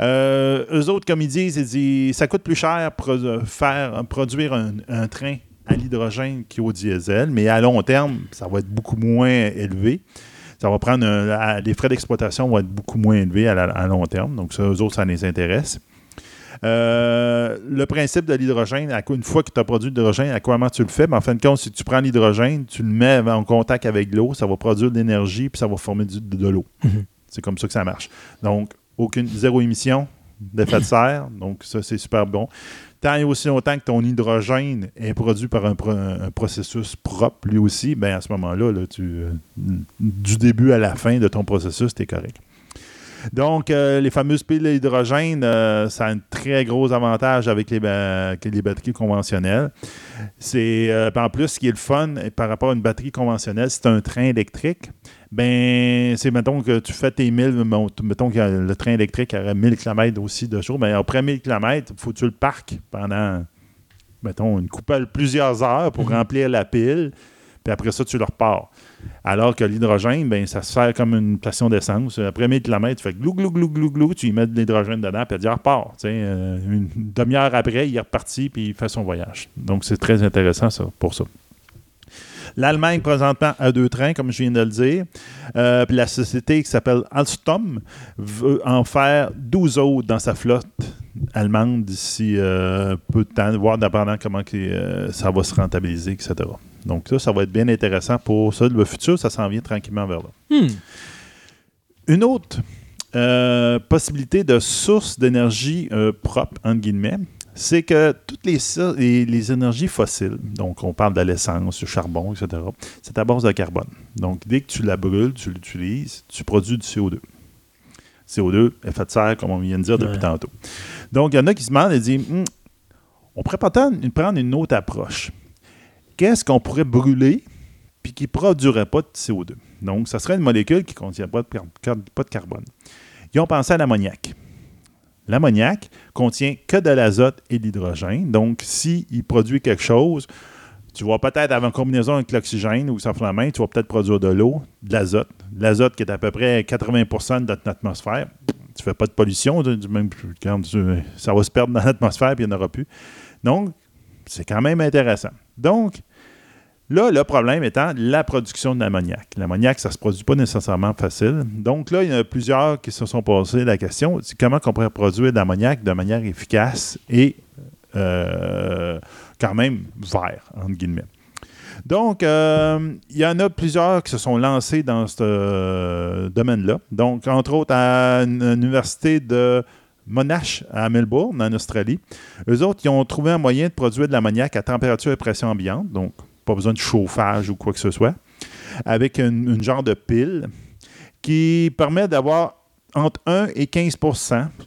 Euh, eux autres, comme ils disent, ils disent, ça coûte plus cher pro- faire, produire un, un train à l'hydrogène qu'au diesel, mais à long terme, ça va être beaucoup moins élevé. Ça va prendre un- les frais d'exploitation vont être beaucoup moins élevés à, la- à long terme. Donc, ça, eux autres, ça les intéresse. Euh, le principe de l'hydrogène, une fois que tu as produit de l'hydrogène, à quoi comment tu le fais? En fin de compte, si tu prends l'hydrogène, tu le mets en contact avec l'eau, ça va produire de l'énergie puis ça va former du- de, de l'eau. Mhm. C'est comme ça que ça marche. Donc, aucune zéro émission d'effet de serre. Donc, ça, c'est super bon. Tant et aussi longtemps que ton hydrogène est produit par un, pro- un processus propre, lui aussi, ben à ce moment-là, là, tu, euh, du début à la fin de ton processus, tu es correct. Donc, euh, les fameuses piles d'hydrogène, euh, ça a un très gros avantage avec les, ba- que les batteries conventionnelles. C'est euh, en plus, ce qui est le fun par rapport à une batterie conventionnelle, c'est un train électrique. Ben, c'est mettons que tu fais tes 1000, mettons que le train électrique aurait 1000 km aussi de jour. Ben, après 1000 km, il faut que tu le parques pendant, mettons, une coupelle plusieurs heures pour Mhm. remplir la pile. Puis après ça, tu le repars. Alors que l'hydrogène, ben, ça se fait comme une station d'essence. Après 1000 km, tu fais glou, glou, glou, glou, glou, tu y mets de l'hydrogène dedans, puis il repart. Euh, une demi-heure après, il est reparti, puis il fait son voyage. Donc, c'est très intéressant ça, pour ça. L'Allemagne, présentement, a deux trains, comme je viens de le dire. Euh, puis la société qui s'appelle Alstom veut en faire 12 autres dans sa flotte allemande d'ici euh, peu de temps, voir dépendant comment euh, ça va se rentabiliser, etc. Donc ça, ça va être bien intéressant pour ça. Le futur, ça s'en vient tranquillement vers là. Hmm. Une autre euh, possibilité de source d'énergie euh, propre, entre guillemets, c'est que toutes les, so- les, les énergies fossiles, donc on parle de l'essence, du charbon, etc., c'est à base de carbone. Donc dès que tu la brûles, tu l'utilises, tu produis du CO2. CO2, effet de serre, comme on vient de dire depuis Ouais. tantôt. Donc il y en a qui se demandent et disent Hum, on pourrait peut-être prendre une autre approche. Qu'est-ce qu'on pourrait brûler puis qui ne produirait pas de CO2? Donc, ça serait une molécule qui ne contient pas de, carbone. Ils ont pensé à l'ammoniac. L'ammoniac contient que de l'azote et de l'hydrogène. Donc, s'il produit quelque chose, tu vas peut-être avoir une combinaison avec l'oxygène ou simplement, tu vas peut-être produire de l'eau, de l'azote. L'azote qui est à peu près 80% de notre atmosphère. Tu ne fais pas de pollution, du même, quand tu- ça va se perdre dans l'atmosphère puis il n'y en aura plus. Donc, c'est quand même intéressant. Donc, Là, le problème étant la production de l'ammoniac. Ça ne se produit pas nécessairement facile. Donc là, il y en a plusieurs qui se sont posés la question, comment on pourrait produire de l'ammoniac de manière efficace et euh, quand même vert, entre guillemets. Donc, euh, il y en a plusieurs qui se sont lancés dans ce euh, domaine-là. Donc, entre autres, à l'université de Monash à Melbourne, en Australie. Eux autres, ils ont trouvé un moyen de produire de l'ammoniac à température et pression ambiante. Donc, pas besoin de chauffage ou quoi que ce soit, avec une, genre de pile qui permet d'avoir entre 1 et 15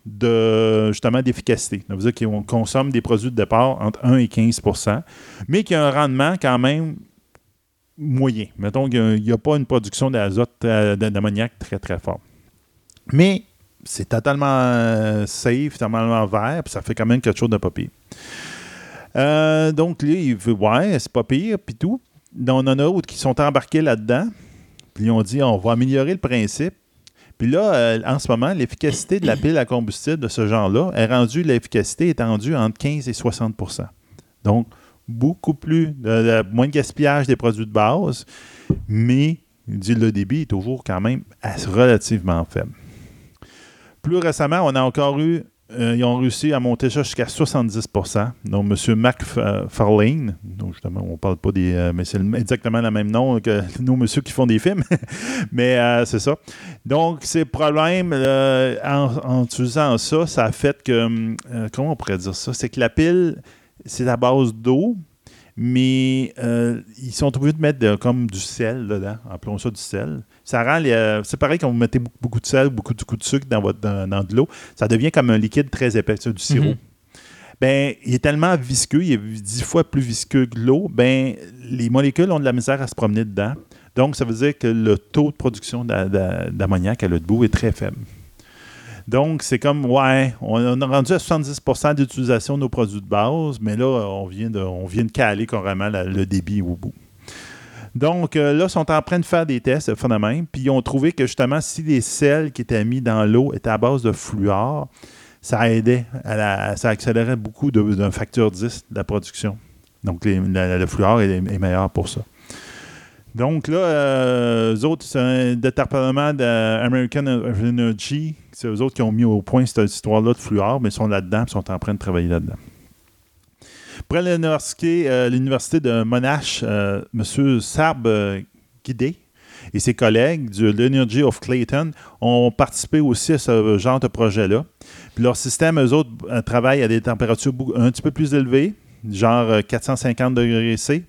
de, justement d'efficacité. Ça veut dire qu'on consomme des produits de départ entre 1 et 15% mais qui a un rendement quand même moyen. Mettons qu'il n'y a, pas une production d'azote, euh, d'ammoniac très, très fort. Mais c'est totalement euh, safe, totalement vert, puis ça fait quand même quelque chose de pas pire. Euh, donc, là, il veut, ouais, c'est pas pire, puis tout. On en a d'autres qui sont embarqués là-dedans. Puis, ils ont dit, on va améliorer le principe. Puis là, euh, en ce moment, l'efficacité de la pile à combustible de ce genre-là est rendue, l'efficacité est rendue entre 15 et 60% Donc, beaucoup plus, de- moins de gaspillage des produits de base, mais, dit, le débit est toujours quand même relativement faible. Plus récemment, on a encore eu euh, ils ont réussi à monter ça jusqu'à 70% Donc, M. McFarlane, donc justement, on ne parle pas des. euh, mais c'est exactement le même nom que nos messieurs qui font des films. mais euh, c'est ça. Donc, ces problèmes, en, utilisant ça, ça a fait que. hum, comment on pourrait dire ça? C'est que la pile, c'est à base d'eau. Mais ils sont obligés de mettre comme du sel dedans, appelons ça du sel. Ça rend les, euh, c'est pareil quand vous mettez beaucoup, beaucoup de sel, beaucoup, de sucre dans, votre, dans, dans de l'eau, ça devient comme un liquide très épais, c'est du sirop. Mhm. Ben, il est tellement visqueux, il est dix fois plus visqueux que l'eau, ben, les molécules ont de la misère à se promener dedans. Donc, ça veut dire que le taux de production d'a- d'a- d'ammoniac à l'eau debout est très faible. Donc, c'est comme, ouais, on, on a rendu à 70% d'utilisation de nos produits de base, mais là, on vient de, on vient de caler carrément la- le débit au bout. Donc, euh, là, ils sont en train de faire des tests de phénomène, puis ils ont trouvé que justement, si les sels qui étaient mis dans l'eau étaient à base de fluor, ça aidait, ça accélérait beaucoup d'un facteur 10 de la production. Donc, le fluor est, est meilleur pour ça. Donc là, euh, eux autres, c'est un département d'American Energy. C'est eux autres qui ont mis au point cette histoire-là de fluor, mais ils sont là-dedans, ils sont en train de travailler là-dedans. Après l'université, euh, l'université de Monash, euh, M. Sarb euh, Guidé et ses collègues de l'Energy of Clayton ont participé aussi à ce genre de projet-là. Puis leur système, eux autres, travaillent à des températures un petit peu plus élevées, genre euh, 450 degrés C,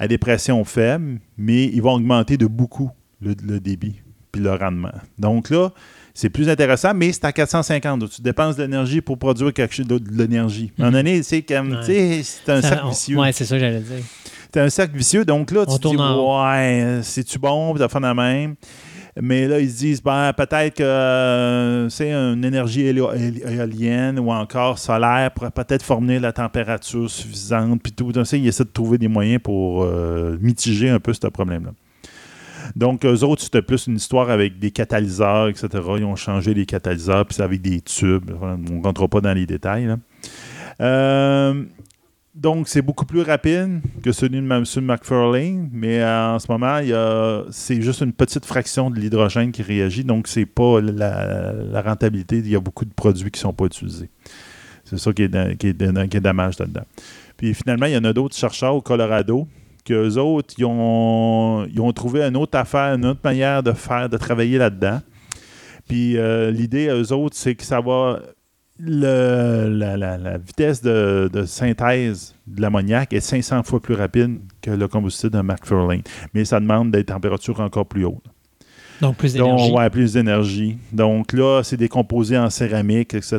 à des pressions faibles, mais ils vont augmenter de beaucoup le, le débit. puis le rendement. Donc là, c'est plus intéressant, mais c'est à 450. Donc, tu dépenses de l'énergie pour produire quelque chose d'autre de l'énergie. À un moment donné, c'est comme, Ouais. tu sais, c'est un Ça- cercle on- vicieux. C'est ça que j'allais dire. C'est un cercle vicieux. Donc là, On tu te dis, ouais, c'est-tu bon, puis fait la même. Mais là, ils se disent, ben, peut-être que euh, c'est une énergie éolienne ou encore solaire pourrait peut-être fournir la température suffisante, puis tout. Donc, ils essaient de trouver des moyens pour euh, mitiger un peu ce problème-là. Donc, eux autres, c'était plus une histoire avec des catalyseurs, etc. Ils ont changé les catalyseurs, puis c'est avec des tubes. On ne rentrera pas dans les détails. Euh, donc, c'est beaucoup plus rapide que celui de M. McFarlane, mais euh, en ce moment, c'est juste une petite fraction de l'hydrogène qui réagit, donc c'est pas la, rentabilité. Il y a beaucoup de produits qui ne sont pas utilisés. C'est ça qui est, qui est qui est dommage là-dedans. Puis finalement, il y en a d'autres chercheurs au Colorado qu'eux autres, ils ont, ils ont trouvé une autre affaire, une autre manière de faire, de travailler là-dedans. Puis euh, l'idée, eux autres, c'est que ça va. le- la, la- la vitesse de, de synthèse de l'ammoniac est 500 fois plus rapide que le combustible de McFarlane. Mais ça demande des températures encore plus hautes. Donc, plus d'énergie. ouais, plus d'énergie. Donc là, c'est décomposé en céramique, etc.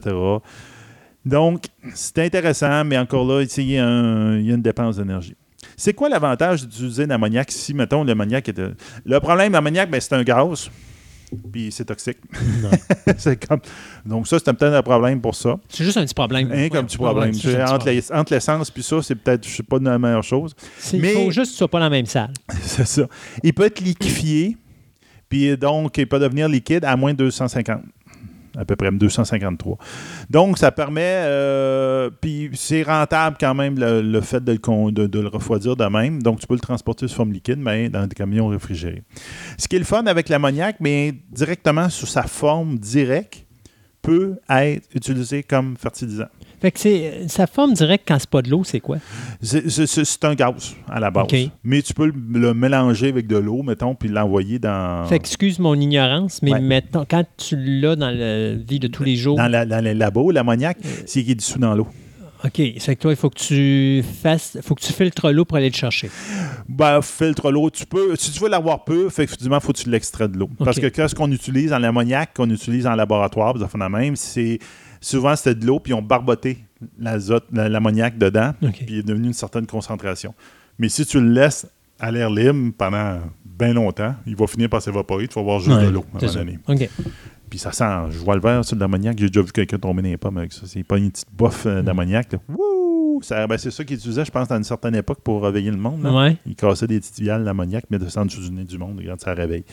Donc, c'est intéressant, mais encore là, ici, il y a, un- il y a une dépense d'énergie. C'est quoi l'avantage d'utiliser l'ammoniac si, mettons, l'ammoniac était. Le problème de l'ammoniac, ben, c'est un gaz, puis c'est toxique. c'est comme... Donc, ça, c'est peut-être un problème pour ça. C'est juste un petit problème. Rien comme Ouais, petit problème. juste entre, les- entre l'essence puis ça, c'est peut-être, je sais pas, la meilleure chose. Mais- Il faut juste que tu sois pas dans la même salle. C'est ça. Il peut être liquéfié, puis donc il peut devenir liquide à moins de 250. À peu près 253. Donc, ça permet. euh, puis c'est rentable quand même le, fait de le refroidir de même. Donc, tu peux le transporter sous forme liquide, mais dans des camions réfrigérés. Ce qui est le fun avec l'ammoniac, mais directement sous sa forme directe, peut être utilisé comme fertilisant. Fait que c'est sa forme directe quand c'est pas de l'eau, c'est quoi? C'est- C'est c'est- c'est un gaz à la base. Mais tu peux le, mélanger avec de l'eau, mettons, puis l'envoyer dans. Fait que, excuse mon ignorance, mais Ouais. mettons, quand tu l'as dans la vie de tous les jours, Dans, la- dans les labos, l'ammoniac, Euh. c'est qui est dissous dans l'eau. OK, c'est que toi, il faut que tu fasses, faut que tu filtres l'eau pour aller le chercher. Ben, filtre l'eau, tu peux. Si tu veux l'avoir peu, effectivement, il faut que tu l'extrais de l'eau. Parce que qu'est-ce qu'on utilise en l'ammoniac, qu'on utilise en laboratoire, ça fait la même, c'est souvent c'était de l'eau, puis on barboté l'azote, la- l'ammoniac dedans, puis il est devenu une certaine concentration. Mais si tu le laisses à l'air libre pendant bien longtemps, il va finir par s'évaporer, tu vas avoir juste Ouais, de l'eau à un moment donné. Puis ça sent, je vois le vert sur de l'ammoniac. J'ai déjà vu quelqu'un tomber dans les pommes avec ça. C'est pas une petite bouffe euh, d'ammoniac. Wouh! Ça- ben, c'est ça qu'ils utilisaient, je pense, dans une certaine époque pour réveiller le monde. Ouais. Ils cassaient des petites viales d'ammoniac, mais descendent dessous du nez du monde. Regarde, ça réveille.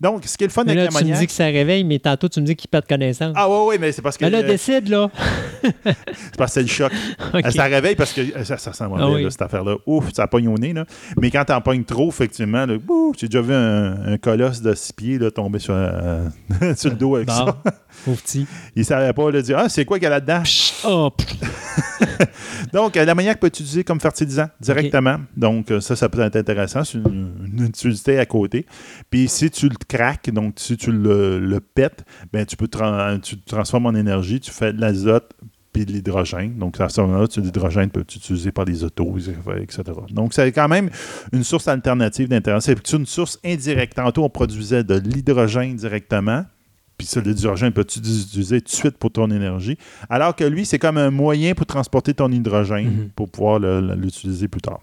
Donc, ce qui est le fun Mais avec là, tu me dis que ça réveille, mais tantôt, tu me dis qu'il perd connaissance. Ah, oui, oui, mais c'est parce que. mais là, euh, décide, là. c'est parce que c'est le choc. Euh, Ça réveille parce que euh, ça, ça sent mauvais, Ah oui. là, cette affaire-là. Ouf, ça pogne au nez. Là. Mais quand t'en pognes trop, effectivement, là, ouh, j'ai déjà vu un, un colosse de six pieds là, tomber sur, euh, sur le dos avec Bon, ça. pauvre petit. Il savait pas, là, dire Ah, c'est quoi qu'il y a là-dedans Oh, pff, Donc, euh, l'ammoniac peut être utilisé comme fertilisant directement? Donc, euh, ça, ça peut être intéressant. C'est une, une utilité à côté. Puis, si tu le craques, donc si tu le, le pètes, ben, tu peux tu le transformes en énergie, tu fais de l'azote puis de l'hydrogène. Donc, à ce moment-là, tu- l'hydrogène peut être utilisé par les autos, etc. Donc, c'est quand même une source alternative d'intérêt. C'est une source indirecte. Tantôt, on produisait de l'hydrogène directement. Puis ça, l'hydrogène peut être utilisé tout de suite pour ton énergie? Alors que lui, c'est comme un moyen pour transporter ton hydrogène Mhm. pour pouvoir l'utiliser plus tard.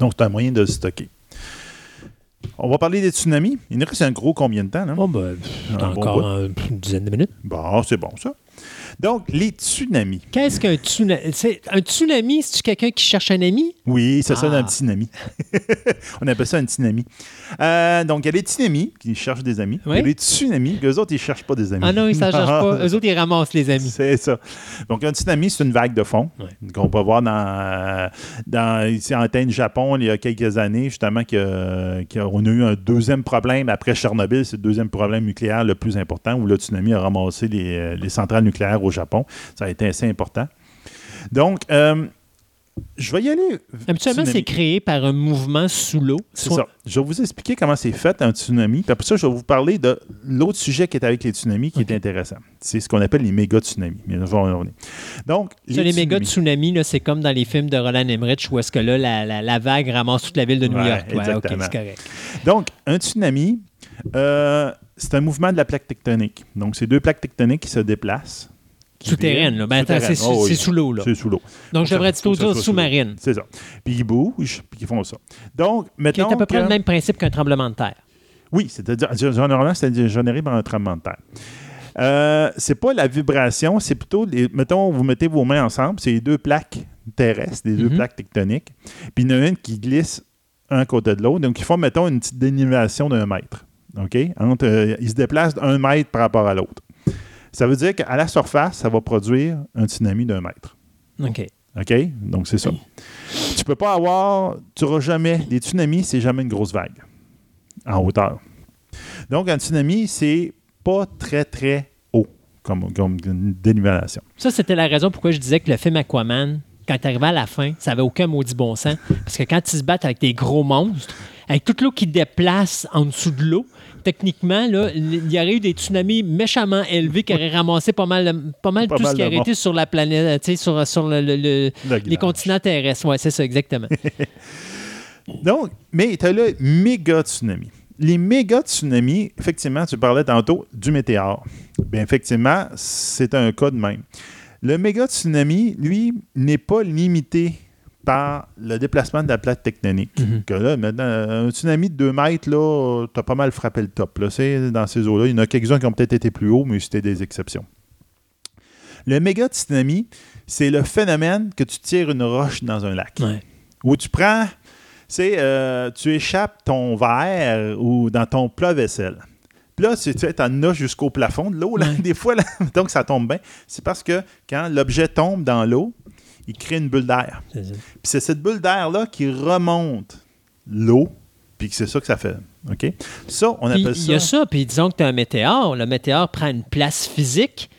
Donc, c'est un moyen de le stocker. On va parler des tsunamis. Il nous reste un gros combien de temps? Là? Bon, ben, pff, Un bon encore bout. une dizaine de minutes. Bon, c'est bon, ça. Donc, les tsunamis. Qu'est-ce qu'un tsunami? C'est- Un tsunami, c'est-tu quelqu'un qui cherche un ami? Oui, c'est ça, Ah. un tsunami. On appelle ça un tsunami. Euh, donc, il y a les tsunamis qui cherchent des amis. Il y a les tsunamis, eux autres, ils cherchent pas des amis. Ah non, ils s'en cherchent pas. Eux autres, ils ramassent les amis. C'est ça. Donc, un tsunami, c'est une vague de fond qu'on peut voir dans, dans ici en Antenne Japon il y a quelques années, justement, qu'on a eu un deuxième problème après Tchernobyl. C'est le deuxième problème nucléaire le plus important où le tsunami a ramassé les, les centrales nucléaires au Japon. Ça a été assez important. Donc, euh, je vais y aller. Habituellement, c'est créé par un mouvement sous l'eau. C'est ça. Je vais vous expliquer comment c'est fait un tsunami. Puis après ça, je vais vous parler de l'autre sujet qui est avec les tsunamis qui est intéressant. C'est ce qu'on appelle les méga tsunamis. Mais on va y revenir. Donc, Ça, les méga tsunamis- c'est comme dans les films de Roland Emmerich où est-ce que là, la, la- la vague ramasse toute la ville de New Ouais, York. Ouais, exactement. correct. Donc, un tsunami, Euh, c'est un mouvement de la plaque tectonique. Donc, c'est deux plaques tectoniques qui se déplacent. Souterraine, là. Ben, c'est Oh, c'est oui. sous l'eau, là. C'est sous l'eau. Donc, je devrais dire l'eau. sous-marine. C'est ça. Puis ils bougent, puis ils font ça. Donc, Qui est mettons à peu près que- le même principe qu'un tremblement de terre. Oui, c'est-à-dire, généralement, c'est généré par un tremblement de terre. Euh, c'est pas la vibration, c'est plutôt, les, mettons, vous mettez vos mains ensemble, c'est les deux plaques terrestres, les deux Mhm. plaques tectoniques, puis il y en a une qui glisse un côté de l'autre, donc ils font, mettons, une petite dénivellation d'un mètre. OK? Entre, euh, ils se déplacent d'un mètre par rapport à l'autre. Ça veut dire qu'à la surface, ça va produire un tsunami d'un mètre. OK. OK? Donc, c'est ça. Tu peux pas avoir, tu n'auras jamais, des tsunamis, c'est jamais une grosse vague en hauteur. Donc, un tsunami, c'est pas très, très haut comme, comme une dénivellation. Ça, c'était la raison pourquoi je disais que le film Aquaman, quand il arrivait à la fin, ça avait aucun maudit bon sens. Parce que quand ils se battent avec des gros monstres, avec toute l'eau qui déplace en dessous de l'eau, techniquement, là, il y aurait eu des tsunamis méchamment élevés qui auraient ramassé pas mal, pas mal Pas tout mal ce qui aurait été sur la planète, sur, sur le- le- le- Le les continents terrestres. Oui, c'est ça, exactement. Donc, mais tu as le méga tsunami. Les méga tsunamis, effectivement, tu parlais tantôt du météore. Bien, effectivement, c'est un cas de même. Le méga tsunami, lui, n'est pas limité par le déplacement de la plaque tectonique. Mhm. Que là, maintenant, un tsunami de 2 mètres, là, tu as pas mal frappé le top. Là. Dans ces eaux-là. Il y en a quelques-uns qui ont peut-être été plus hauts, mais c'était des exceptions. Le méga tsunami, c'est le phénomène que tu tires une roche dans un lac Ouais. où tu prends, c'est euh, tu échappes ton verre ou dans ton plat vaisselle. Puis là, tu tu en as jusqu'au plafond de l'eau. Ouais. Des fois, là, donc ça tombe bien. C'est parce que quand l'objet tombe dans l'eau, il crée une bulle d'air. C'est ça. Puis c'est cette bulle d'air-là qui remonte l'eau, puis c'est ça que ça fait. OK? Ça, on Puis, appelle Il y a ça. ça, puis disons que tu as un météore. Le météore prend une place physique.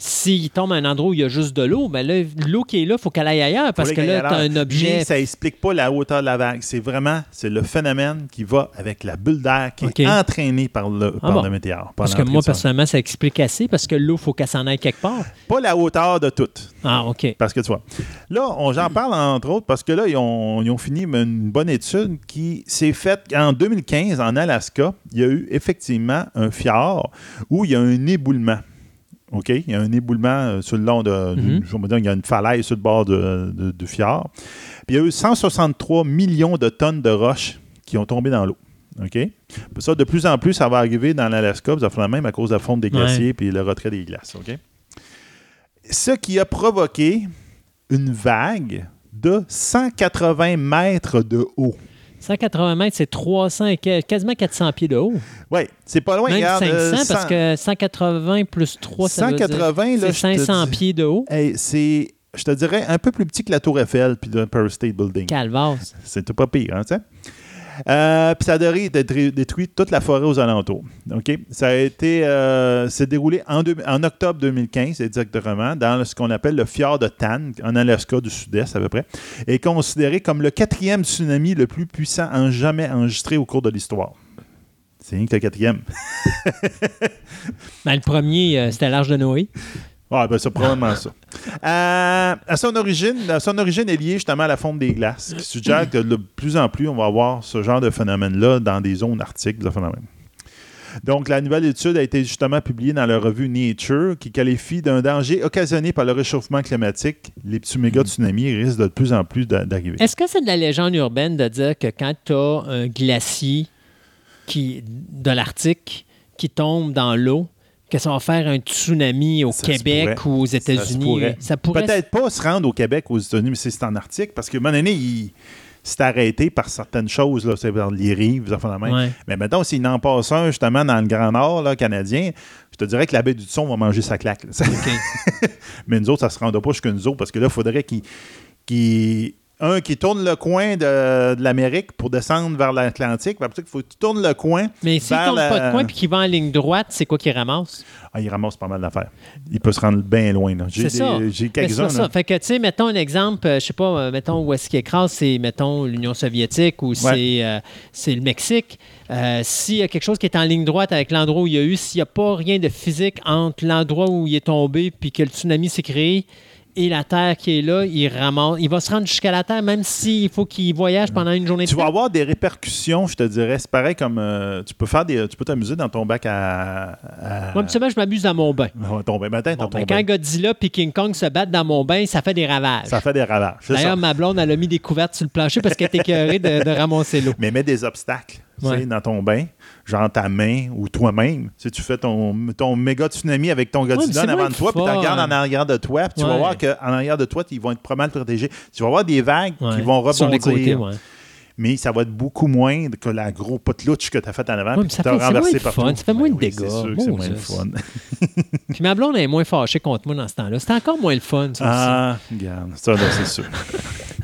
S'il tombe à un endroit où il y a juste de l'eau, ben là, l'eau qui est là, il faut qu'elle aille ailleurs parce que là, tu as un objet. Mais ça explique pas la hauteur de la vague. C'est vraiment c'est le phénomène qui va avec la bulle d'air qui est entraînée par le, par bon? le météore. par Parce que moi, personnellement, ça explique assez parce que l'eau, il faut qu'elle s'en aille quelque part. Pas la hauteur de toutes. Ah, OK. Parce que tu vois. Là, on- j'en parle entre autres parce que là, ils ont, ils ont fini une bonne étude qui s'est faite en 2015 en Alaska. Il y a eu effectivement un fjord où il y a un éboulement. OK? Il y a un éboulement euh, sur le long de. Mhm. je vais dire, il y a une falaise sur le bord du fjord. Puis il y a eu 163 millions de tonnes de roches qui ont tombé dans l'eau. OK? Ça, de plus en plus, ça va arriver dans l'Alaska, ça fait la même à cause de la fonte des glaciers puis le retrait des glaces. OK? Ce qui a provoqué une vague de 180 mètres de haut. 180 mètres, c'est 300 et quasiment 400 pieds de haut. Oui, c'est pas loin. Même regarde, 500 euh, parce 100 que 180 plus 3, ça veut dire- 180, là, c'est je te 500 dis- pieds de haut. Hey, c'est, je te dirais, un peu plus petit que la Tour Eiffel puis le Empire State Building. Calvas. C'est pas pire, hein, tu sais? Euh, puis ça a détruit- toute la forêt aux alentours. OK? Ça a été. euh, s'est déroulé en, octobre 2015, exactement, dans ce qu'on appelle le fjord de Tan, en Alaska du Sud-Est à peu près, et considéré comme le quatrième tsunami le plus puissant en jamais enregistré au cours de l'histoire. C'est rien que le quatrième. Ben, le premier, euh, c'était l'Arche de Noé. Ah, ben c'est probablement ça. Euh, à son origine, son origine est liée justement à la fonte des glaces, qui suggère que de plus en plus, on va avoir ce genre de phénomène-là dans des zones arctiques. des phénomènes. Donc, la nouvelle étude a été justement publiée dans la revue Nature, qui qualifie d'un danger occasionné par le réchauffement climatique. Les petits méga tsunamis risquent de plus en plus d'a- d'arriver. Est-ce que c'est de la légende urbaine de dire que quand tu as un glacier qui, de l'Arctique qui tombe dans l'eau, que ça va faire un tsunami au Ça Québec ou aux Ça États-Unis? pourrait. Ça pourrait. Peut-être pas se rendre au Québec, aux États-Unis, mais c'est en Arctique, parce un moment donné, il s'est arrêté par certaines choses, là, c'est vers les rives, de même. Ouais. Mais maintenant, s'il en passe un justement dans le Grand Nord là, canadien, je te dirais que la baie du Son va manger sa claque. Mais nous autres, ça ne se rendra pas jusqu'à nous autres parce que là, il faudrait qu'il. qu'il- un qui tourne le coin de, de l'Amérique pour descendre vers l'Atlantique. Il faut que tu tournes le coin. Mais s'il vers tourne la- pas de coin et qu'il va en ligne droite, c'est quoi qu'il ramasse? Ah, il ramasse pas mal d'affaires. Il peut se rendre bien loin. J'ai, quelques-uns. c'est ça. Fait que, tu sais, mettons un exemple, euh, je sais pas, euh, mettons où est-ce qu'il écrase, c'est, mettons, l'Union soviétique ou c'est, euh, c'est le Mexique. Euh, s'il y a quelque chose qui est en ligne droite avec l'endroit où il y a eu, s'il n'y a pas rien de physique entre l'endroit où il est tombé puis que le tsunami s'est créé et la Terre qui est là, il ramasse, il va se rendre jusqu'à la Terre, même s'il faut qu'il voyage pendant une journée de Tu vas temps. avoir des répercussions, je te dirais. C'est pareil comme euh, tu peux faire des. Tu peux t'amuser dans ton bac à. à- Moi, habituellement, je m'abuse dans mon bain. Ouais, ton bain matin, Bon, dans ton ben, bain. quand Godzilla et King Kong se battent dans mon bain, ça fait des ravages. Ça fait des ravages. D'ailleurs, ma blonde, elle a mis des couvertes sur le plancher parce qu'elle était écœurée de, de ramasser l'eau. Mais mets des obstacles Ouais. dans ton bain, genre ta main ou toi-même. Si tu fais ton, ton méga tsunami avec ton Godzilla en avant de toi, puis tu regardes en arrière de toi, puis tu vas Ouais. voir qu'en arrière de toi, ils vont être pas mal protégés. Tu vas voir des vagues qui Ouais. vont Sur les côtés, rebondir, ouais. mais ça va être beaucoup moins que la gros potlouche que tu as fait en avant, Ouais, puis ça tu fait- renversé moins le partout. fun, ça fait moins de oui, dégâts. C'est sûr que c'est moins le fun. Puis ma blonde est moins fâchée contre moi dans ce temps-là. C'était encore moins le fun, ça aussi. Ah, regarde, ça c'est sûr.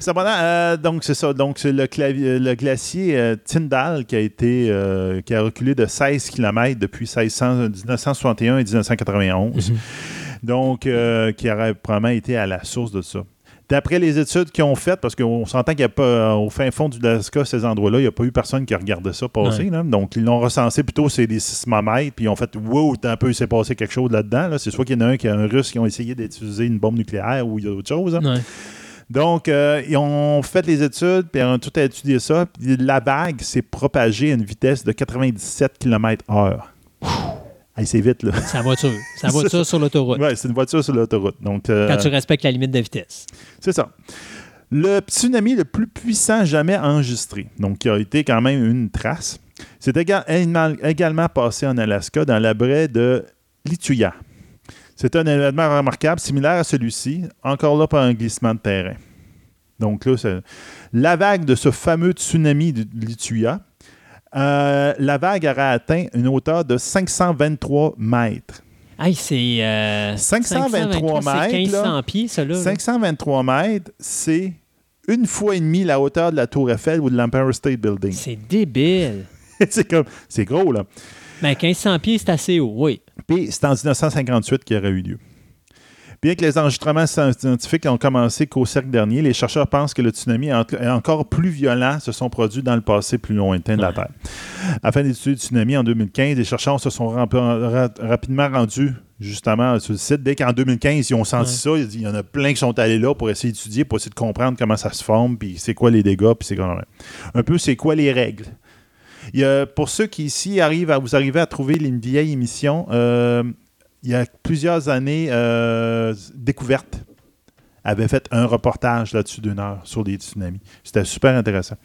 Cependant, euh, donc c'est ça. Donc c'est le, clavier- le glacier euh, Tyndall qui a été euh, qui a reculé de 16 km depuis 1600 1961 et 1991. Donc euh, qui aurait probablement été à la source de ça. D'après les études qu'ils ont faites, parce qu'on s'entend qu'il n'y a pas, euh, au fin fond du Alaska, ces endroits-là, il n'y a pas eu personne qui a regardé ça passer. Ouais. là. Donc, ils l'ont recensé plutôt, c'est des sismomètres, puis ils ont fait Wow, un peu, il s'est passé quelque chose là-dedans. là. C'est soit qu'il y en a un qui a un russe qui ont essayé d'utiliser une bombe nucléaire ou il y a autre chose. hein. Ouais. Donc, euh, ils ont fait les études, puis ils ont tout étudié ça. Puis la vague s'est propagée à une vitesse de 97 km/h. Hey, c'est vite, là. Sa voiture. Sa voiture sur l'autoroute. Ouais, c'est une voiture sur l'autoroute. Donc, euh, Quand tu respectes la limite de vitesse. c'est ça. Le tsunami le plus puissant jamais enregistré, donc qui a été quand même une trace, c'est éga- également passé en Alaska dans la baie de Lituya. C'est un événement remarquable, similaire à celui-ci, encore là par un glissement de terrain. Donc là, c'est la vague de ce fameux tsunami de Lituya, euh, la vague aurait atteint une hauteur de 523 mètres. Hey, c'est. euh, 523 C'est mètres, 1500 là. pieds, ça, là. là. 523 mètres, c'est une fois et demie la hauteur de la Tour Eiffel ou de l'Empire State Building. C'est débile. c'est comme, c'est gros, là. Ben, 1500 pieds, c'est assez haut, oui. Puis c'est en 1958 qu'il aurait eu lieu. Bien que les enregistrements scientifiques ont commencé qu'au siècle dernier, les chercheurs pensent que le tsunami est encore plus violent se sont produits dans le passé plus lointain de la. Terre. Afin d'étudier le tsunami en 2015, les chercheurs se sont ra- rapidement rendus justement sur le site. Dès qu'en 2015, ils ont senti ça, il y en a plein qui sont allés là pour essayer d'étudier, pour essayer de comprendre comment ça se forme, puis c'est quoi les dégâts, puis c'est quoi... Un peu, c'est quoi les règles? Y pour ceux qui ici arrivent à vous arrivez à trouver une vieille émission, euh, il y a plusieurs années, euh, Découverte avait fait un reportage là-dessus d'une heure sur les tsunamis. C'était super intéressant.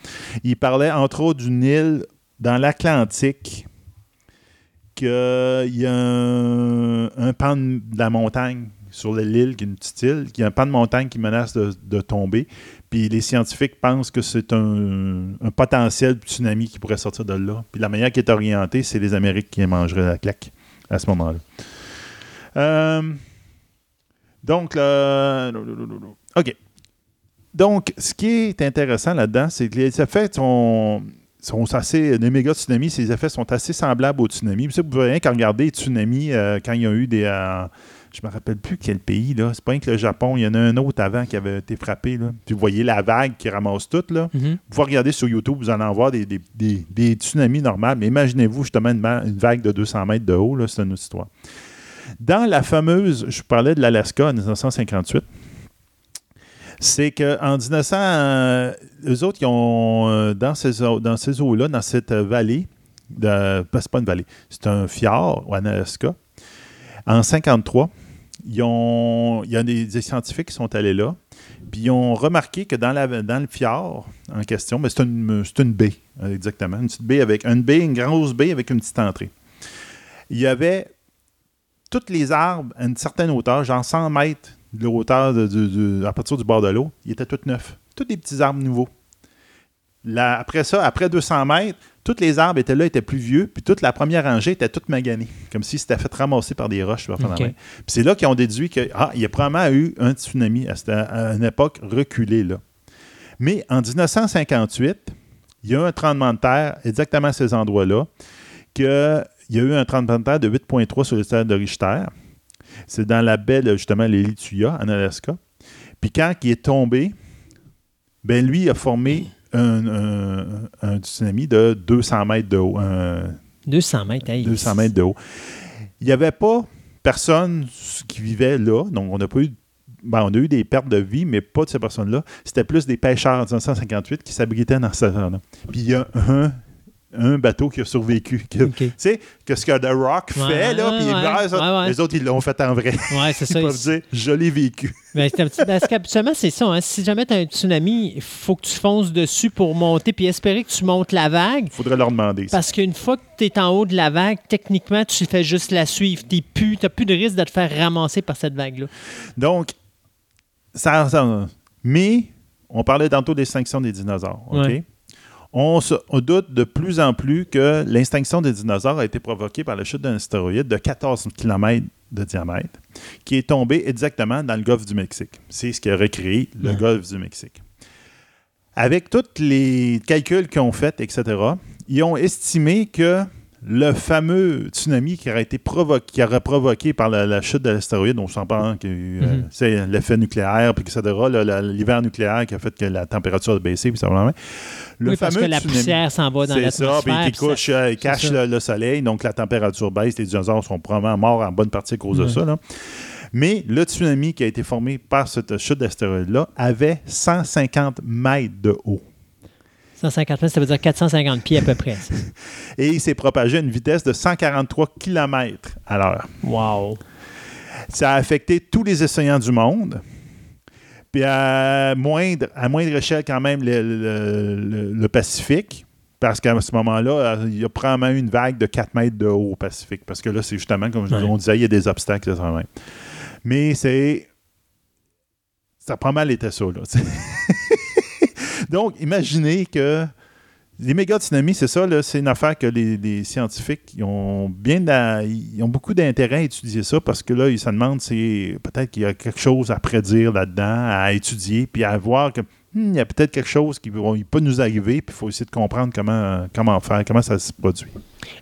Il parlait entre autres d'une île dans l'Atlantique qu'il y a un, pan de la montagne sur l'île, qui est une petite île, qui a un pan de montagne qui menace de tomber. Puis les scientifiques pensent que c'est un, potentiel tsunami qui pourrait sortir de là. Puis la manière qui est orientée, c'est les Amériques qui mangeraient la claque à ce moment-là. Euh, donc, là, OK. Donc, ce qui est intéressant là-dedans, c'est que les effets sont, sont assez. Les méga tsunamis, ces effets sont assez semblables aux tsunamis. Puis ça, vous pouvez rien qu'à regarder les tsunamis euh, quand il y a eu des. euh, je me rappelle plus quel pays, là. C'est pas rien que le Japon. Il y en a un autre avant qui avait été frappé, là. Puis vous voyez la vague qui ramasse tout, là. Mhm. Vous pouvez regarder sur YouTube, vous allez en voir des, des, des- des tsunamis normaux. Mais imaginez-vous justement une, une vague de 200 mètres de haut, là, c'est une autre histoire. Dans la fameuse, je vous parlais de l'Alaska en 1958, c'est qu'en 1900, euh, eux autres, ils ont, euh, dans ces, eaux- dans ces eaux-là, dans cette vallée, de, c'est pas une vallée, c'est un fjord en Alaska, en 53, ils ont, il y a des, scientifiques qui sont allés là, puis ils ont remarqué que dans, le fjord en question, ben, c'est une, une baie, exactement. Une petite baie avec une baie, une grosse baie avec une petite entrée. Il y avait tous les arbres à une certaine hauteur, genre 100 mètres de hauteur à partir du bord de l'eau, ils étaient tous neufs. Tous des petits arbres nouveaux. Après ça, après 200 mètres, tous les arbres étaient là, étaient plus vieux, puis toute la première rangée était toute maganée, comme si c'était fait ramasser par des roches. Puis c'est là qu'ils ont déduit qu'il ah, y a probablement eu un tsunami à, une époque reculée. Là. Mais en 1958, il y a eu un tremblement de terre exactement à ces endroits-là, qu'il y a eu un tremblement de terre de 8,3 sur le stade de Richter. C'est dans la baie, justement, les Lituya, en Alaska. Puis quand il est tombé, ben lui a formé un, un- un tsunami de 200 mètres de haut. un- 200 mètres, hey. 200 mètres de haut. Il n'y avait pas personne qui vivait là, donc on n'a pas eu ben, on a eu des pertes de vie, mais pas de ces personnes-là. C'était plus des pêcheurs en 1958 qui s'abritaient dans cette zone-là. Puis il y a un, un bateau qui a survécu. Tu sais, que ce que The Rock Ouais, fait, là, puis ouais, ouais, les autres, ils l'ont fait en vrai. Ouais, c'est ça. Ils peuvent dire, je l'ai vécu. Ben, c'est un petit- parce qu'habituellement, c'est ça. hein. Si jamais tu as un tsunami, il faut que tu fonces dessus pour monter puis espérer que tu montes la vague. faudrait leur demander ça. Parce qu'une fois que tu es en haut de la vague, techniquement, tu fais juste la suivre. Tu n'as plus de risque de te faire ramasser par cette vague-là. Donc, ça, ça- Mais, on parlait tantôt d'extinction des dinosaures. OK? On, se- on doute de plus en plus que l'extinction des dinosaures a été provoquée par la chute d'un astéroïde de 14 km de diamètre qui est tombé exactement dans le golfe du Mexique. C'est ce qui a recréé le Ouais. golfe du Mexique. Avec tous les calculs qu'ils ont faits, etc., ils ont estimé que le fameux tsunami qui aurait été provoqué, qui aurait provoqué par la, la chute de l'astéroïde, on s'en parle, que, euh, Mhm. c'est l'effet nucléaire, puis etc., l'hiver nucléaire qui a fait que la température a baissé, puis ça va Le oui, parce que la tsunami- poussière s'en va dans c'est ça, puis l'atmosphère. qui puis ça- couche, euh, il cache le, le soleil, donc la température baisse, les dinosaures sont probablement morts en bonne partie à cause de Ouais. ça. là. Mais le tsunami qui a été formé par cette chute d'astéroïde-là avait 150 mètres de haut. 150 mètres, ça veut dire 450 pieds à peu près. ça. Et il s'est propagé à une vitesse de 143 km à l'heure. Wow. Ça a affecté tous les océans du monde. Puis à moindre, à moindre échelle, quand même, le, le- le- le Pacifique. Parce qu'à ce moment-là, il y a probablement une vague de 4 mètres de haut au Pacifique. Parce que là, c'est justement, comme je- Ouais. on disait, il y a des obstacles. même. Mais c'est. Ça a pas mal été ça, là. Donc, imaginez que les méga tsunamis, c'est ça, c'est une affaire que les, scientifiques ont bien beaucoup d'intérêt à étudier ça parce que là, ils se demandent c'est peut-être qu'il y a quelque chose à prédire là-dedans, à étudier, puis à voir que hmm, il y a peut-être quelque chose qui peut nous arriver, puis il faut essayer de comprendre comment, comment faire, comment ça se produit.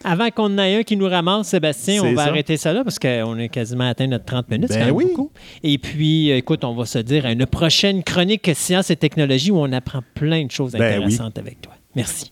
Avant qu'on ait un qui nous ramasse, Sébastien, on va ça. arrêter ça là parce qu'on a quasiment atteint notre 30 minutes. Ben même oui. beaucoup. Et puis, euh, écoute, on va se dire à une prochaine chronique Sciences et technologies où on apprend plein de choses Ben oui. intéressantes avec toi. Merci.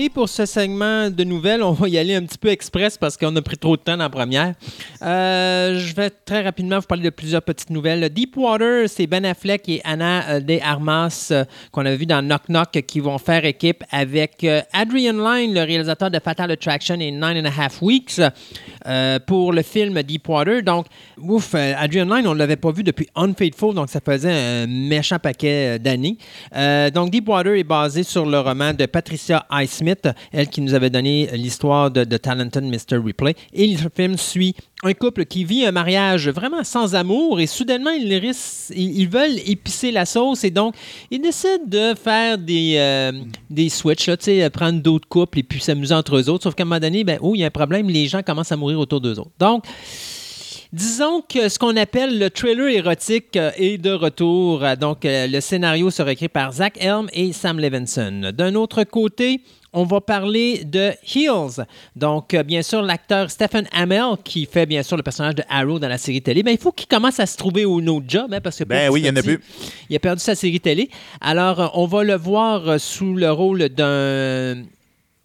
Et pour ce segment de nouvelles, on va y aller un petit peu express parce qu'on a pris trop de temps dans la première. Euh, je vais très rapidement vous parler de plusieurs petites nouvelles. Deepwater, c'est Ben Affleck et Anna euh, De Armas euh, qu'on a vu dans Knock Knock qui vont faire équipe avec Adrian Lyne, le réalisateur de Fatal Attraction et Nine and a Half Weeks, pour le film Deepwater. Donc, ouf, Adrian Lyne, on ne l'avait pas vu depuis Unfaithful, donc ça faisait un méchant paquet d'années. Donc, Deepwater est basé sur le roman de Patricia Highsmith, elle qui nous avait donné l'histoire de, de Talented Mr. Ripley. Et le film suit un couple qui vit un mariage vraiment sans amour et soudainement, ils, risquent- ils, veulent épicer la sauce et donc, ils décident de faire des, euh, des switches, euh, prendre d'autres couples et puis s'amuser entre eux autres. Sauf qu'à un moment donné, ben, oh, il y a un problème, les gens commencent à mourir autour d'eux autres. Donc, Disons que ce qu'on appelle le thriller érotique euh, est de retour. Donc, le scénario sera écrit par Zach Helm et Sam Levinson. D'un autre côté, on va parler de Heels. Donc, euh, bien sûr, l'acteur Stephen Amell, qui fait bien sûr le personnage de Arrow dans la série télé, ben, il faut qu'il commence à se trouver au autre job, hein, parce que Ben oui, il y en a plus. Il a perdu sa série télé. Alors, euh, on va le voir euh, sous le rôle d'un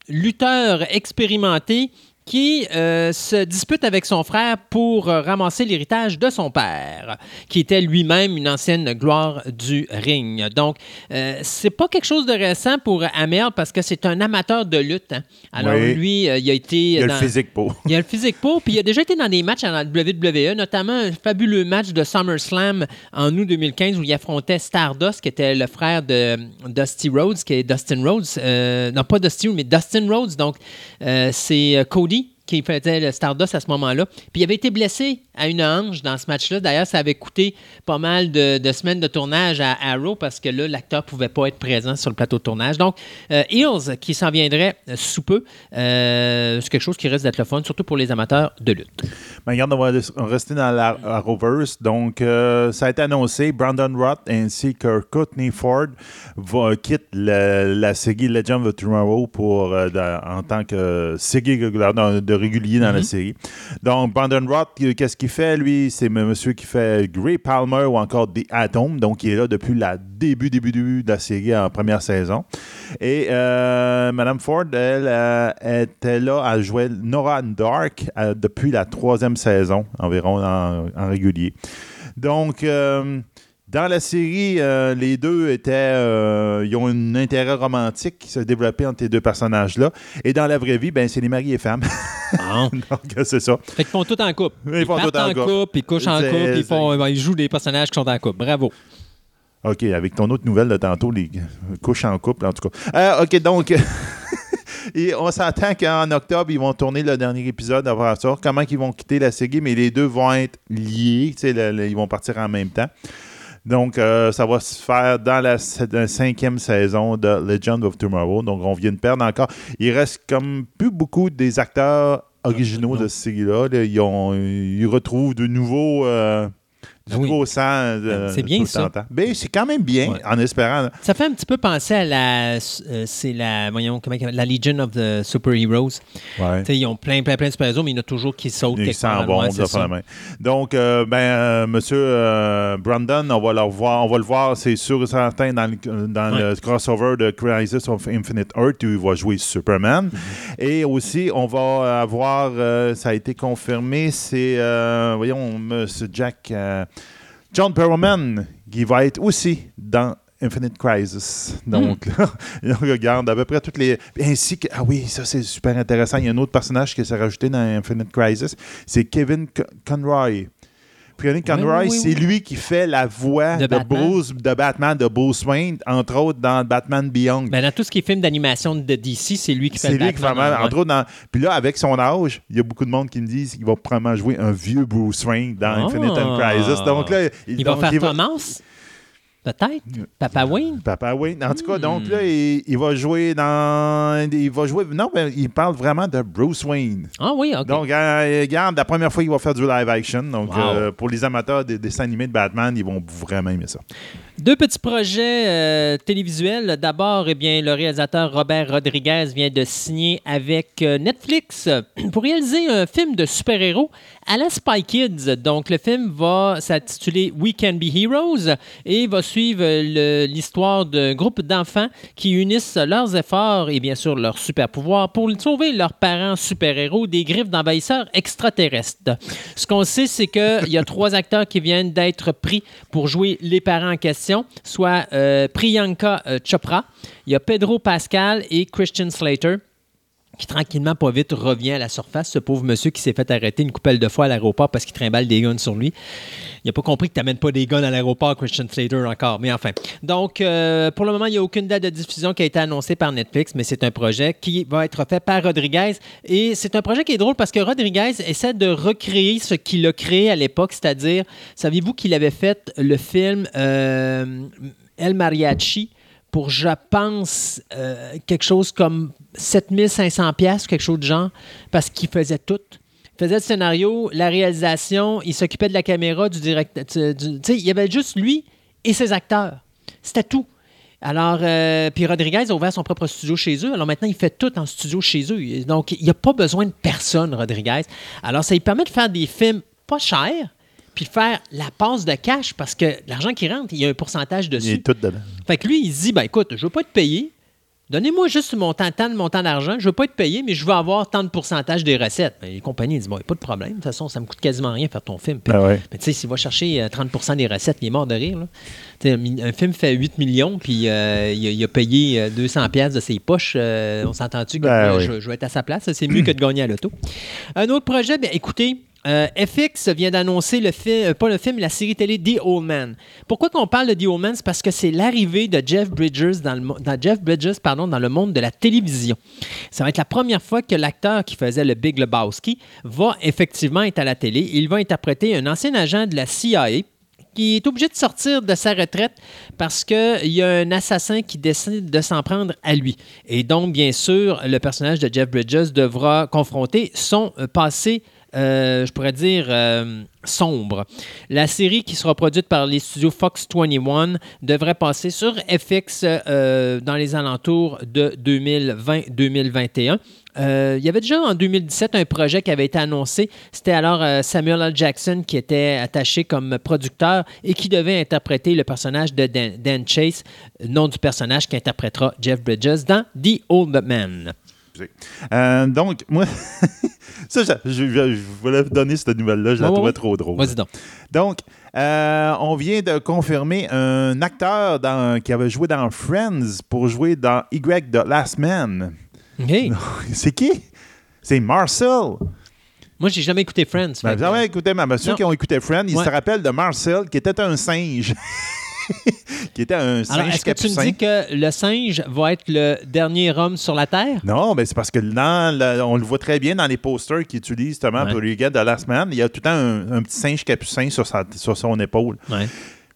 lutteur expérimenté qui euh, se dispute avec son frère pour euh, ramasser l'héritage de son père, qui était lui-même une ancienne gloire du ring. Donc, euh, c'est pas quelque chose de récent pour Amel parce que c'est un amateur de lutte. hein. Alors, Oui. lui, euh, il a été. Il y a dans- le physique pour. il a le physique pour, puis il a déjà été dans des matchs à la WWE, notamment un fabuleux match de SummerSlam en août 2015 où il affrontait Stardust, qui était le frère de Dusty Rhodes, qui est Dustin Rhodes. Non, pas Dusty, mais Dustin Rhodes. Donc, c'est Cody qui faisait le Stardust à ce moment-là. Puis il avait été blessé à une hanche dans ce match-là. D'ailleurs, ça avait coûté pas mal de, de semaines de tournage à Arrow parce que là, l'acteur ne pouvait pas être présent sur le plateau de tournage. Donc, euh, Hills, qui s'en viendrait sous peu, euh, c'est quelque chose qui risque d'être le fun, surtout pour les amateurs de lutte. Ben, regarde, on va rester dans la Arrowverse. Donc, euh, ça a été annoncé, Brandon Roth ainsi que Courtney Ford va quitter la, la série Legend of Tomorrow pour, dans- en tant que régulière, dans- de régulier dans la série. Donc, Brandon Roth, euh, qu'est-ce qu'il fait? Lui, c'est monsieur qui fait Gray Palmer ou encore The Atom. Donc, il est là depuis le début, début, début de la série en première saison. Et euh, Madame Ford, elle, euh, était là, elle jouait Nora Dark euh, depuis la troisième saison environ en, en régulier. Donc, dans la série, euh, les deux étaient, euh, ils ont un intérêt romantique qui s'est développé entre ces deux personnages-là. Et dans la vraie vie, ben, c'est les maris et femmes. Bon. Donc, c'est ça. Fait qu'ils font tout en couple. Ils font tout en en couple. couple, ils couchent en couple, ils, font, ben, ils jouent des personnages qui sont en couple. Bravo. OK, avec ton autre nouvelle de tantôt, les couches en couple, en tout cas. Euh, OK, donc, et on s'entend qu'en octobre, ils vont tourner le dernier épisode avant ça. Comment ils vont quitter la série, mais les deux vont être liés. Le- le- ils vont partir en même temps. Donc, euh, ça va se faire dans la, cinquième saison de Legend of Tomorrow. Donc, on vient de perdre encore. Il reste comme plus beaucoup des acteurs originaux de cette série-là. là. Ils, ils retrouvent de nouveaux... euh, du oui. nouveau sang. euh, C'est bien ça. Ben, c'est quand même bien, Ouais. en espérant. Ça fait un petit peu penser à la. euh, c'est la. Voyons, comment La Legion of the Super Heroes. Ouais. Ils ont plein, plein, plein de super-héros, mais il y en a toujours qui sautent Ils s'en vont. Donc, euh, ben, euh, Monsieur euh, Brandon, on va le voir, on va le voir, c'est sûr et certain, dans, le, dans Ouais. le crossover de Crisis of Infinite Earth, où il va jouer Superman. Mm-hmm. Et aussi, on va avoir, euh, ça a été confirmé, c'est, voyons, Monsieur Jack, John Perlman, qui va être aussi dans Infinite Crisis. Donc, Hmm. là, on regarde à peu près toutes les. Ainsi que. Ah oui, ça c'est super intéressant. Il y a un autre personnage qui s'est rajouté dans Infinite Crisis. C'est Kevin Con- Conroy. Conroy, oui, oui, c'est lui qui fait la voix De. Bruce, de Batman, de Bruce Wayne, entre autres dans Batman Beyond. Ben, dans tout ce qui est film d'animation de DC, c'est lui qui fait c'est lui qui fait mal. Entre autres, dans... puis là, avec son âge, il y a beaucoup de monde qui me disent qu'il va probablement jouer un vieux Bruce Wayne dans Ah. Infinite Crisis. Donc là, Il va donc, faire il Thomas? Peut-être? Papa Wayne? Papa Wayne. En tout cas, Hmm. donc là, il, il va jouer dans. Il va jouer. Non, mais il parle vraiment de Bruce Wayne. Ah oui, OK. Donc, euh, regarde, la première fois qu'il va faire du live action. Donc, Wow. euh, pour les amateurs des dessins animés de Batman, ils vont vraiment aimer ça. Deux petits projets euh, télévisuels. D'abord, eh bien, le réalisateur Robert Rodriguez vient de signer avec euh, Netflix pour réaliser un film de super-héros à la Spy Kids. Donc, le film va s'intituler We Can Be Heroes et va suivre euh, l'histoire d'un groupe d'enfants qui unissent leurs efforts et bien sûr leurs super-pouvoirs pour sauver leurs parents super-héros des griffes d'envahisseurs extraterrestres. Ce qu'on sait, c'est qu'il y a trois acteurs qui viennent d'être pris pour jouer les parents en question, soit euh, Priyanka euh, Chopra, il y a Pedro Pascal et Christian Slater qui tranquillement, pas vite, revient à la surface. Ce pauvre monsieur qui s'est fait arrêter une coupelle de fois à l'aéroport parce qu'il trimballe des guns sur lui. Il n'a pas compris que tu n'amènes pas des guns à l'aéroport, Christian Slater, encore. Mais enfin. Donc, euh, pour le moment, il n'y a aucune date de diffusion qui a été annoncée par Netflix, mais c'est un projet qui va être fait par Rodriguez. Et c'est un projet qui est drôle parce que Rodriguez essaie de recréer ce qu'il a créé à l'époque, c'est-à-dire, saviez-vous qu'il avait fait le film euh, El Mariachi? Pour, je pense, euh, quelque chose comme 7500 pièces quelque chose de genre, parce qu'il faisait tout. Il faisait le scénario, la réalisation, il s'occupait de la caméra, du direct. Tu sais, il y avait juste lui et ses acteurs. C'était tout. Alors, euh, puis Rodriguez a ouvert son propre studio chez eux. Alors maintenant, il fait tout en studio chez eux. Donc, il n'y a pas besoin de personne, Rodriguez. Alors, ça lui permet de faire des films pas chers, puis de faire la passe de cash parce que l'argent qui rentre, il y a un pourcentage Il dessus. est tout dedans. Fait que lui, il se dit, ben écoute, je veux pas être payé. Donnez-moi juste mon temps, tant de montant d'argent. Je veux pas être payé, mais je veux avoir tant de pourcentage des recettes. Ben, les compagnies disent, bon, pas de problème. De toute façon, ça me coûte quasiment rien faire ton film. Puis- Ah ouais. mais tu sais, s'il va chercher euh, 30% des recettes, il est mort de rire. là. Un, film fait 8 millions, puis euh, il, a, il a payé euh, 200 pièces de ses poches. euh, on s'entend-tu que Ben oui. je, je vais être à sa place? C'est mieux que de gagner à l'auto. Un autre projet, ben, écoutez, euh, FX vient d'annoncer le film, euh, pas le film, la série télé The Old Man. Pourquoi qu'on parle de The Old Man? C'est parce que c'est l'arrivée de Jeff Bridges dans le, dans Jeff Bridges, pardon, dans le monde de la télévision. Ça va être la première fois que l'acteur qui faisait le Big Lebowski va effectivement être à la télé. Il va interpréter un ancien agent de la CIA qui est obligé de sortir de sa retraite parce qu'il y a un assassin qui décide de s'en prendre à lui. Et donc, bien sûr, le personnage de Jeff Bridges devra confronter son euh, passé, je pourrais dire, euh, sombre. La série qui sera produite par les studios Fox 21 devrait passer sur FX euh, dans les alentours de 2020-2021. Euh, il y avait déjà en 2017 un projet qui avait été annoncé. C'était alors euh, Samuel L. Jackson qui était attaché comme producteur et qui devait interpréter le personnage de Dan, Dan Chase, nom du personnage qui interprétera Jeff Bridges dans The Old Man. Euh, donc, moi, ça, je, je- je voulais vous donner cette nouvelle-là. Je la trouvais trop drôle. Vas-y donc. Donc, euh, on vient de confirmer un acteur dans- qui avait joué dans Friends pour jouer dans Y The Last Man. C'est qui? C'est Marcel. Moi, j'ai jamais écouté Friends. Ben, avez écouté, mais ceux Non. qui ont écouté Friends, ils Ouais. se rappellent de Marcel qui était un singe. qui était un singe Alors, est-ce que tu me dis que le singe va être le dernier homme sur la Terre? Non, ben c'est parce que dans le- on le voit très bien dans les posters qu'ils utilisent justement Ouais. pour les gars de Last Man. Il y a tout le temps un, un petit singe capucin sur, sa- sur son épaule. Ouais.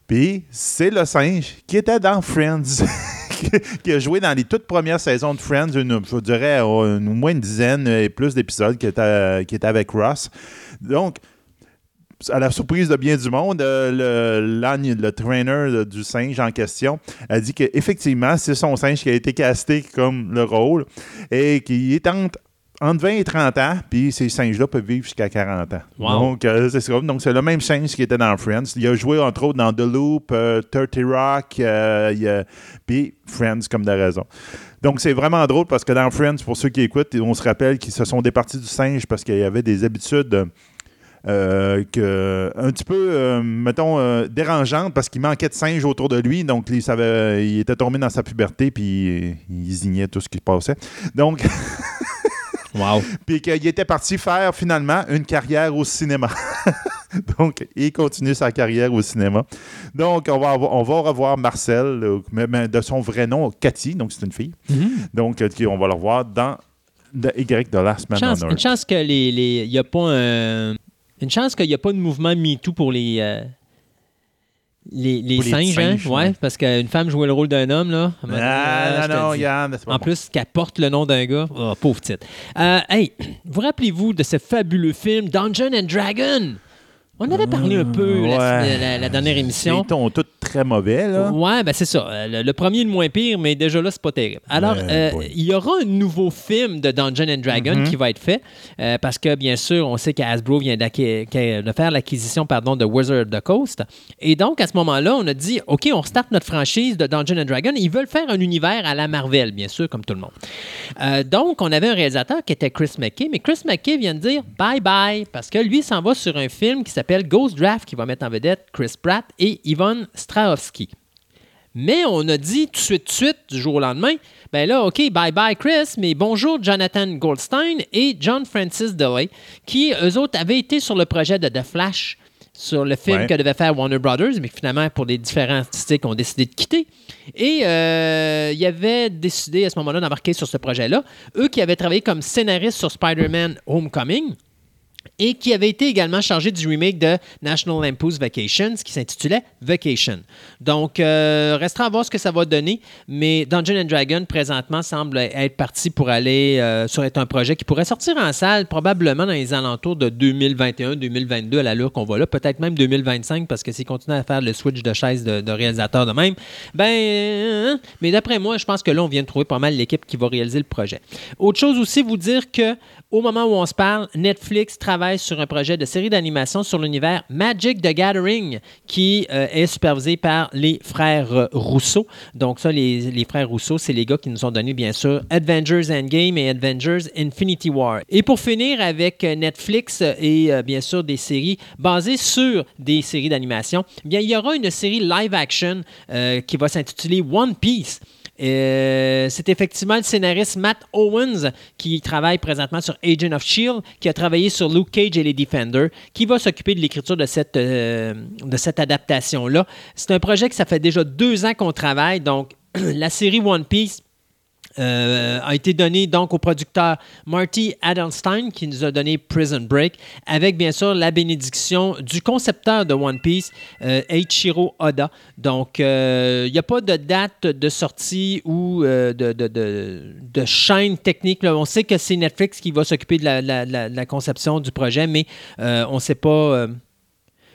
Puis c'est le singe qui était dans Friends. qui a joué dans les toutes premières saisons de Friends, une, je dirais au moins une dizaine et plus d'épisodes qui étaient, qui étaient avec Ross. Donc, à la surprise de bien du monde, euh, le, l'âne- le trainer du singe en question a dit qu'effectivement, c'est son singe qui a été casté comme le rôle et qu'il est entre, entre 20 et 30 ans, puis ces singes-là peuvent vivre jusqu'à 40 ans. Wow. Donc, euh, c'est. Donc, c'est le même singe qui était dans Friends. Il a joué, entre autres, dans The Loop, euh, 30 Rock, euh, puis Friends, comme de raison. Donc, c'est vraiment drôle parce que dans Friends, pour ceux qui écoutent, on se rappelle qu'ils se sont départis du singe parce qu'il y avait des habitudes que, un petit peu, euh, mettons, euh, dérangeantes parce qu'il manquait de singe autour de lui. Donc, il, savait, il était tombé dans sa puberté puis il zignait tout ce qui se passait. Donc, Wow. puis qu'il était parti faire finalement une carrière au cinéma. Donc, il continue sa carrière au cinéma. Donc, on va, avoir- on va revoir Marcel, euh, mais, de son vrai nom, Cathy, donc c'est une fille. Donc, euh, qui- on va le revoir dans The Y de Last Man une chance que les, les y a pas un- une chance qu'il n'y a pas de mouvement MeToo pour les euh, les, les Pour les singes, hein? ouais, ouais. parce qu'une femme jouait le rôle d'un homme là. donné, Ah, non, non. Yann, c'est pas En bon. plus, qu'elle porte le nom d'un gars. Oh, pauvre titre. Euh, hey, vous rappelez-vous de ce fabuleux film Dungeon and Dragon? On avait parlé un peu la, ouais. la- la dernière émission. Ils sont tous très mauvais, là. Ouais, ben c'est ça. Euh, Le, le premier est le moins pire, mais déjà là, c'est pas terrible. Alors, euh, il y aura un nouveau film de Dungeon and Dragon Mm-hmm. qui va être fait euh, parce que, bien sûr, on sait qu'Hasbro vient de faire l'acquisition pardon, de Wizard of the Coast. Et donc, à ce moment-là, on a dit OK, on starte notre franchise de Dungeon and Dragon. Ils veulent faire un univers à la Marvel, bien sûr, comme tout le monde. Donc, on avait un réalisateur qui était Chris McKay, mais Chris McKay vient de dire bye bye parce que lui s'en va sur un film qui s'appelle Ghost Draft qui va mettre en vedette Chris Pratt et Yvonne Strahovski. Mais on a dit tout de suite, tout de suite, du jour au lendemain, ben là, OK, bye bye Chris, mais bonjour Jonathan Goldstein et John Francis Delay, qui, eux autres, avaient été sur le projet de The Flash, sur le film Ouais. que devait faire Warner Brothers, mais finalement, pour des différents artistiques, ont décidé de quitter. Et euh, ils avaient décidé à ce moment-là d'embarquer sur ce projet-là. Eux qui avaient travaillé comme scénaristes sur Spider-Man Homecoming, et qui avait été également chargé du remake de National Lampoon's Vacation, qui s'intitulait Vacation. Donc, euh, restera à voir ce que ça va donner, mais Dungeon and Dragon, présentement, semble être parti pour aller euh, sur un projet qui pourrait sortir en salle probablement dans les alentours de 2021-2022 à l'allure qu'on va là, peut-être même 2025, parce que s'ils continuent à faire le switch de chaise de, de réalisateur de même, ben, euh, mais d'après moi, je pense que là, on vient de trouver pas mal l'équipe qui va réaliser le projet. Autre chose aussi, vous dire que au moment où on se parle, Netflix travaille sur un projet de série d'animation sur l'univers Magic the Gathering qui euh, est supervisé par les frères euh, Rousseau. Donc ça, les, les frères Rousseau, c'est les gars qui nous ont donné bien sûr Avengers Endgame et Avengers Infinity War. Et pour finir avec euh, Netflix et bien sûr des séries basées sur des séries d'animation, bien il y aura une série live action qui va s'intituler One Piece. Euh, c'est effectivement le scénariste Matt Owens qui travaille présentement sur Agent of Shield, qui a travaillé sur Luke Cage et les Defenders, qui va s'occuper de l'écriture de cette, euh, de cette adaptation-là. C'est un projet que ça fait déjà deux ans qu'on travaille, donc la série One Piece euh, a été donné donc au producteur Marty Adelstein qui nous a donné Prison Break avec bien sûr la bénédiction du concepteur de One Piece, euh, Oda. Donc euh, il n'y a pas de date de sortie ou euh, de, de, de, chaîne technique. On sait que c'est Netflix qui va s'occuper de la, conception du projet, mais on ne sait pas.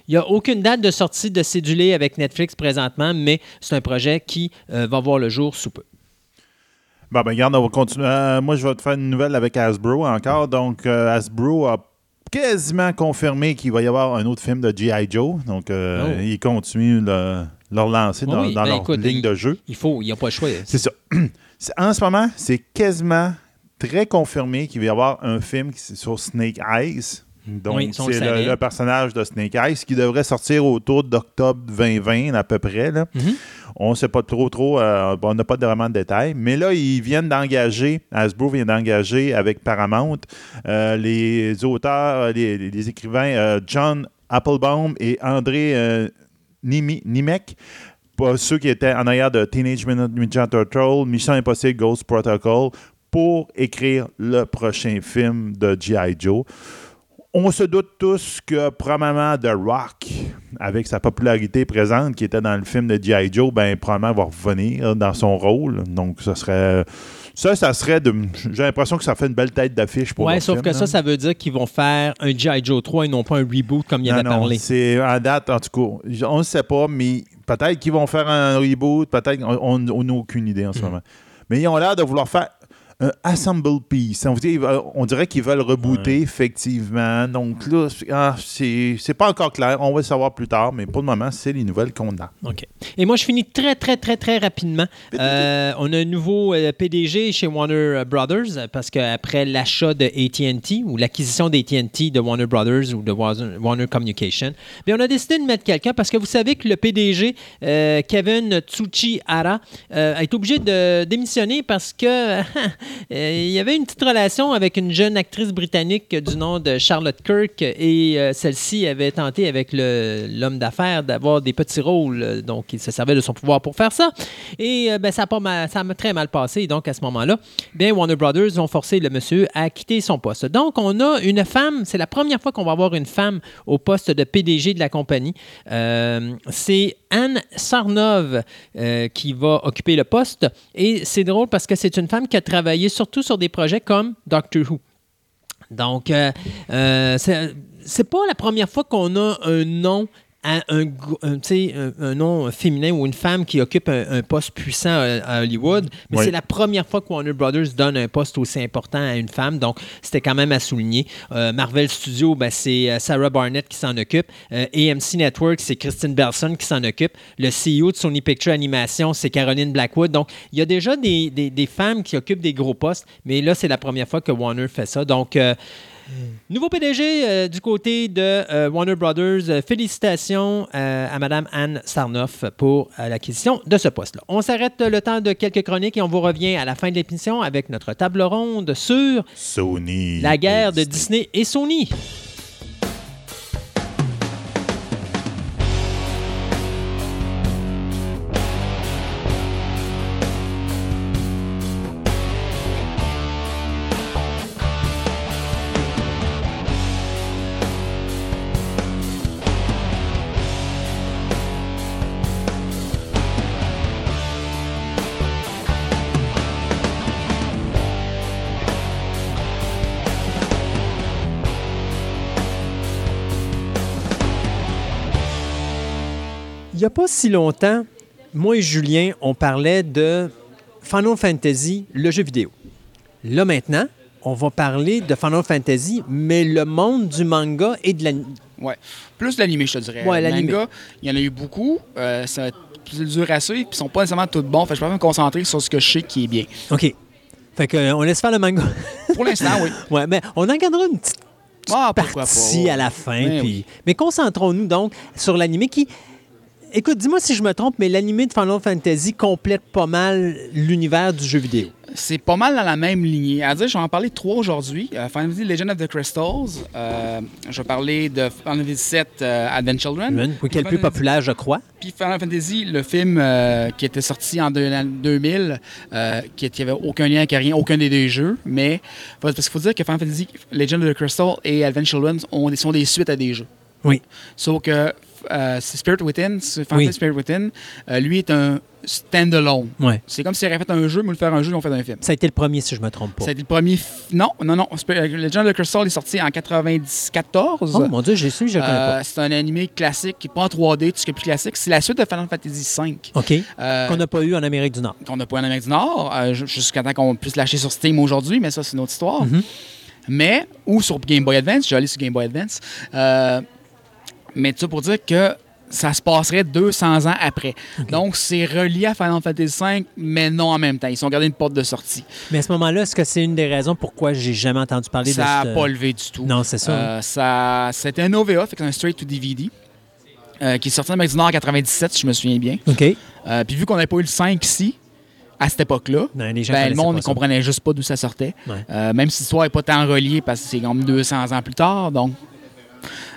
il n'y a aucune date de sortie de Cédulé avec Netflix présentement, mais c'est un projet qui va voir le jour sous peu. Bon, ben, regarde, on va continuer. Euh, moi, je vais te faire une nouvelle avec Hasbro encore. Donc, euh, Hasbro a quasiment confirmé qu'il va y avoir un autre film de G.I. Joe. Donc, euh, Oh. ils continuent le- leur lancer dans, Oui, dans ben, leur écoute, ligne il- de jeu. Il faut, il n'y a pas le choix. C'est ça. En ce moment, c'est quasiment très confirmé qu'il va y avoir un film sur Snake Eyes. Donc, Oui, c'est le, personnage de Snake Eyes qui devrait sortir autour d'octobre 2020 à peu près. Là. Mhm. On ne sait pas trop, trop. euh, on n'a pas vraiment de détails. Mais là, ils viennent d'engager, Hasbro vient d'engager avec Paramount euh, les auteurs, euh, les, les écrivains euh, John Applebaum et André Nimi- Nimek. Pas ceux qui étaient en arrière de Teenage Mutant Ninja Turtle, Mission Impossible Ghost Protocol, pour écrire le prochain film de G.I. Joe. On se doute tous que probablement The Rock, avec sa popularité présente qui était dans le film de G.I. Joe, ben probablement va revenir dans son rôle. Donc ça serait ça, ça serait de. J'ai l'impression que ça fait une belle tête d'affiche pour Ouais, le sauf film, que là. ça, ça veut dire qu'ils vont faire un G.I. Joe 3 et non pas un reboot comme il y avait non, parlé. c'est à date, en tout cas. On ne sait pas, mais peut-être qu'ils vont faire un reboot, peut-être on n'a aucune idée en ce Mhm. moment. Mais ils ont l'air de vouloir faire un Assemble Piece. On, dit- on dirait qu'ils veulent rebooter, effectivement. Donc là, ah, c'est pas encore clair. On va le savoir plus tard, mais pour le moment, c'est les nouvelles qu'on a. OK. Et moi, je finis très, très, très, très rapidement. Euh, on a un nouveau euh, PDG chez Warner Brothers parce qu'après l'achat de AT&T ou l'acquisition d'AT&T de Warner Brothers ou de Warner Communication, bien, on a décidé de mettre quelqu'un parce que vous savez que le PDG, euh, Kevin Tsuchihara, euh, a été obligé de démissionner parce que il y avait une petite relation avec une jeune actrice britannique du nom de Charlotte Kirk et euh, celle-ci avait tenté avec l'homme d'affaires d'avoir des petits rôles. euh, Donc, il se servait de son pouvoir pour faire ça. Et euh, ben, ça a pas ça a très mal passé. Donc, à ce moment-là, bien, Warner Brothers ont forcé le monsieur à quitter son poste. Donc, on a une femme. C'est la première fois qu'on va avoir une femme au poste de PDG de la compagnie. Euh, c'est Anne Sarnov euh, qui va occuper le poste. Et c'est drôle parce que c'est une femme qui a travaillé surtout sur des projets comme Doctor Who. Donc, euh, euh, c'est pas la première fois qu'on a un nom à un, un, un, un nom féminin ou une femme qui occupe un, poste puissant à, à Hollywood, mais Oui. c'est la première fois que Warner Brothers donne un poste aussi important à une femme, donc c'était quand même à souligner. Euh, Marvel Studios, ben, c'est euh, Sarah Barnett qui s'en occupe. Euh, AMC Network, c'est Christine Belson qui s'en occupe. Le CEO de Sony Picture Animation, c'est Caroline Blackwood. Donc, il y a déjà des, des- des femmes qui occupent des gros postes, mais là, c'est la première fois que Warner fait ça. Donc, euh, Nouveau PDG euh, du côté de euh, Warner Brothers. Euh, félicitations euh, à Mme Anne Sarnoff pour l'acquisition de ce poste-là. On s'arrête le temps de quelques chroniques et on vous revient à la fin de l'émission avec notre table ronde sur Sony. la guerre de Disney et Sony. N'y a pas si longtemps, moi et Julien, on parlait de Final Fantasy, le jeu vidéo. Là maintenant, on va parler de Final Fantasy, mais le monde du manga et de la... Ouais. Plus l'animé, je te dirais. Ouais, Le l'animé. manga, il y en a eu beaucoup. Euh, ça plus dur à suivre, puis ils sont pas nécessairement tous bons. Fait que je peux me concentrer sur ce que je sais qui est bien. OK. Fait que, euh, on laisse faire le manga. Pour l'instant, oui. ouais, mais on en gardera une petite Ah, partie pas. à la fin. Ben puis- oui. Mais concentrons-nous donc sur l'animé qui. Écoute, dis-moi si je me trompe, mais l'animé de Final Fantasy complète pas mal l'univers du jeu vidéo. C'est pas mal dans la même lignée. À dire, je vais en parler trois aujourd'hui. Euh, Final Fantasy Legend of the Crystals. euh, je vais parler de Final Fantasy VII euh, Advent Children. Oui, qui est le plus populaire, je crois. Puis Final Fantasy, le film euh, qui était sorti en deux- en 2000, euh, qui n'avait aucun lien avec rien, aucun des deux jeux, mais parce qu'il faut dire que Final Fantasy Legend of the Crystal et Advent Children ont, sont des suites à des jeux. Oui. Sauf que euh, Spirit Within, Oui. Fantasy Spirit Within, euh, lui est un stand-alone. Ouais. C'est comme s'ils auraient fait un jeu, mais le faire un jeu, ils ont fait un film. Ça a été le premier, si je me trompe pas. Ça a été le premier. f- Non, non, non. Spirit- Legend of the Crystal est sorti en 94. Oh mon Dieu, j'ai su, je le connais Euh, pas. c'est un animé classique qui n'est pas en 3D, tout ce qui est plus classique. C'est la suite de Final Fantasy V. OK. Euh, Qu'on n'a pas eu en Amérique du Nord. qu'on n'a pas en Amérique du Nord, euh, ju- jusqu'à temps qu'on puisse lâcher sur Steam aujourd'hui, mais ça, c'est une autre histoire. Mhm. Mais, ou sur Game Boy Advance, j'ai allé sur Game Boy Advance. Mais tout ça pour dire que ça se passerait 200 ans après. Donc, c'est relié à Final Fantasy V, mais non en même temps. Ils ont gardé une porte de sortie. Mais à ce moment-là, est-ce que c'est une des raisons pourquoi j'ai jamais entendu parler Ça de n'a cette- pas levé du tout. Non, c'est ça. Euh, ça C'était un OVA, fait un straight to DVD. euh, qui est sorti en Amérique du Nord en 97, si je me souviens bien. OK. Euh, Puis vu qu'on n'avait pas eu le 5 ici, à cette époque-là, ben, le monde ne ça. comprenait juste pas d'où ça sortait. Ouais. Même si l'histoire n'est pas tant reliée parce que c'est comme 200 ans plus tard, donc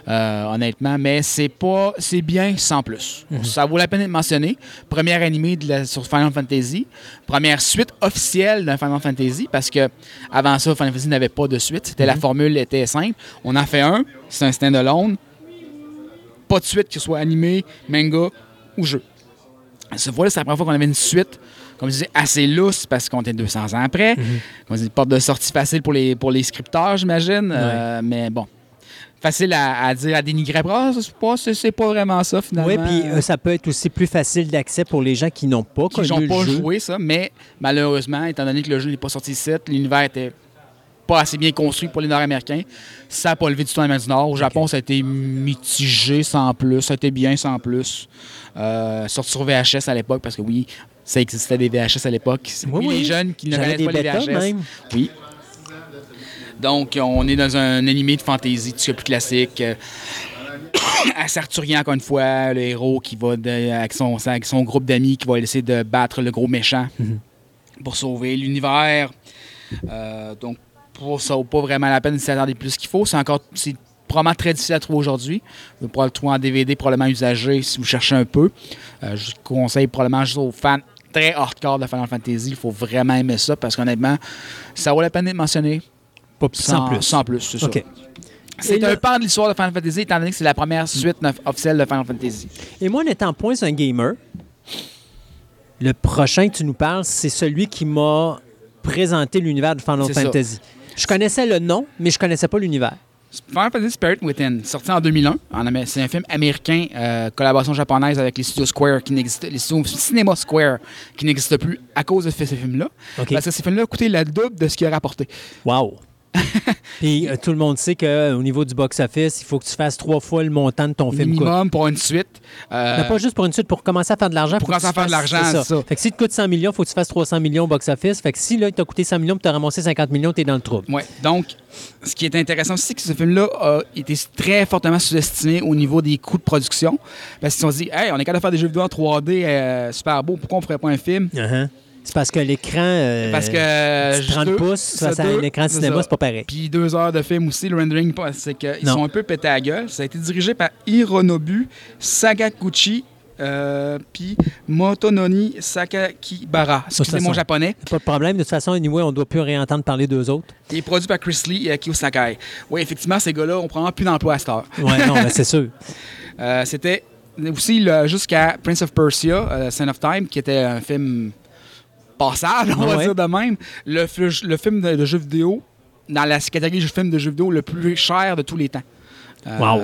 euh, honnêtement, mais c'est pas c'est bien sans plus. Mhm. Ça vaut la peine d'être mentionné. Première animée de la- sur Final Fantasy, première suite officielle d'un Final Fantasy parce que avant ça Final Fantasy n'avait pas de suite, c'était Mhm. la formule était simple, on en fait un, c'est un stand-alone, pas de suite que ce soit animé, manga ou jeu. Ce fois-là, c'est la première fois qu'on avait une suite, comme je disais, assez lousse parce qu'on était 200 ans après. Mhm. Comme je dis, porte de sortie facile pour les, pour les scripteurs, j'imagine. Euh, mais bon, facile à, à dire, à dénigrer. Ah, c'est pas, c'est, pas vraiment ça, finalement. Oui, puis euh, ça peut être aussi plus facile d'accès pour les gens qui n'ont pas qui connu n'ont le pas jeu. joué ça, mais malheureusement, étant donné que le jeu n'est pas sorti ici, l'univers était pas assez bien construit pour les Nord-Américains. Ça n'a pas levé du tout en Amérique du Nord. Au Japon, ça a été mitigé sans plus. Ça a été bien sans plus. Euh, sorti sur VHS à l'époque, parce que oui, ça existait des VHS à l'époque. Oui, oui. les jeunes qui ne connaissent pas les VHS. même. Oui. Donc, on est dans un animé de fantasy, tout plus classique. Euh, Assez arthurien, encore une fois, le héros qui va de- avec, son, avec son groupe d'amis qui va essayer de battre le gros méchant pour sauver l'univers. Euh, donc, pour ça vaut pas vraiment la peine de s'attarder plus qu'il faut. C'est encore c'est probablement très difficile à trouver aujourd'hui. Vous pourrez le trouver en DVD, probablement usagé si vous cherchez un peu. Euh, je conseille probablement juste aux fans très hardcore de Final Fantasy. Il faut vraiment aimer ça parce qu'honnêtement, ça vaut la peine d'être mentionné. Pas sans, plus. Sans plus, c'est ça. OK. C'est un pan de l'histoire de Final Fantasy, étant donné que c'est la première suite officielle de Final Fantasy. Et moi, en étant point un gamer, le prochain que tu nous parles, c'est celui qui m'a présenté l'univers de Final ça. Fantasy. Je connaissais le nom, mais je connaissais pas l'univers. Final Fantasy Spirit Within, sorti en 2001. En Amé- c'est un film américain, euh, collaboration japonaise avec les studios Square, qui n'existe, les studios Cinema Square, qui n'existent plus à cause de ce, ce film-là. OK. Parce que ces films-là coûtaient le double de ce qu'il a rapporté. Wow! Puis euh, tout le monde sait qu'au niveau du box-office, il faut que tu fasses trois fois le montant de ton film. Minimum pour une suite. Euh, Non, pas juste pour une suite, pour commencer à faire de l'argent. Pour commencer à faire de l'argent, c'est ça. Fait que si tu coûtes 100 millions, il faut que tu fasses 300 millions au box-office. Fait que si là, il t'a coûté 100 millions et tu as ramassé 50 millions, tu es dans le trouble. Ouais. Donc, ce qui est intéressant aussi, c'est que ce film-là a été très fortement sous-estimé au niveau des coûts de production. Parce qu'ils se sont dit, hey, on est capable de faire des jeux vidéo en 3D euh, super beaux, pourquoi on ferait pas un film? Uh-huh. C'est parce que l'écran. euh, Parce que. petit 30 deux- pouces face à deux- un écran de c'est cinéma, c'est pas pareil. Puis deux heures de film aussi, le rendering, c'est qu'ils sont un peu pétés à la gueule. Ça a été dirigé par Hironobu Sakaguchi, euh, puis Motononi Sakakibara. Excusez mon japonais. Pas de problème. De toute façon, anyway, on ne doit plus réentendre parler d'eux autres. Et produit par Chris Lee et Akio Sakai. Oui, effectivement, ces gars-là, on prend plus d'emploi à cette heure. Ouais, non, ben, c'est sûr. Euh, C'était aussi jusqu'à Prince of Persia, euh, Son of Time, qui était un film passable, on va ouais. dire de même. Le, le film de, de jeux vidéo, dans la catégorie de film de jeux vidéo le plus cher de tous les temps. Euh, Wow.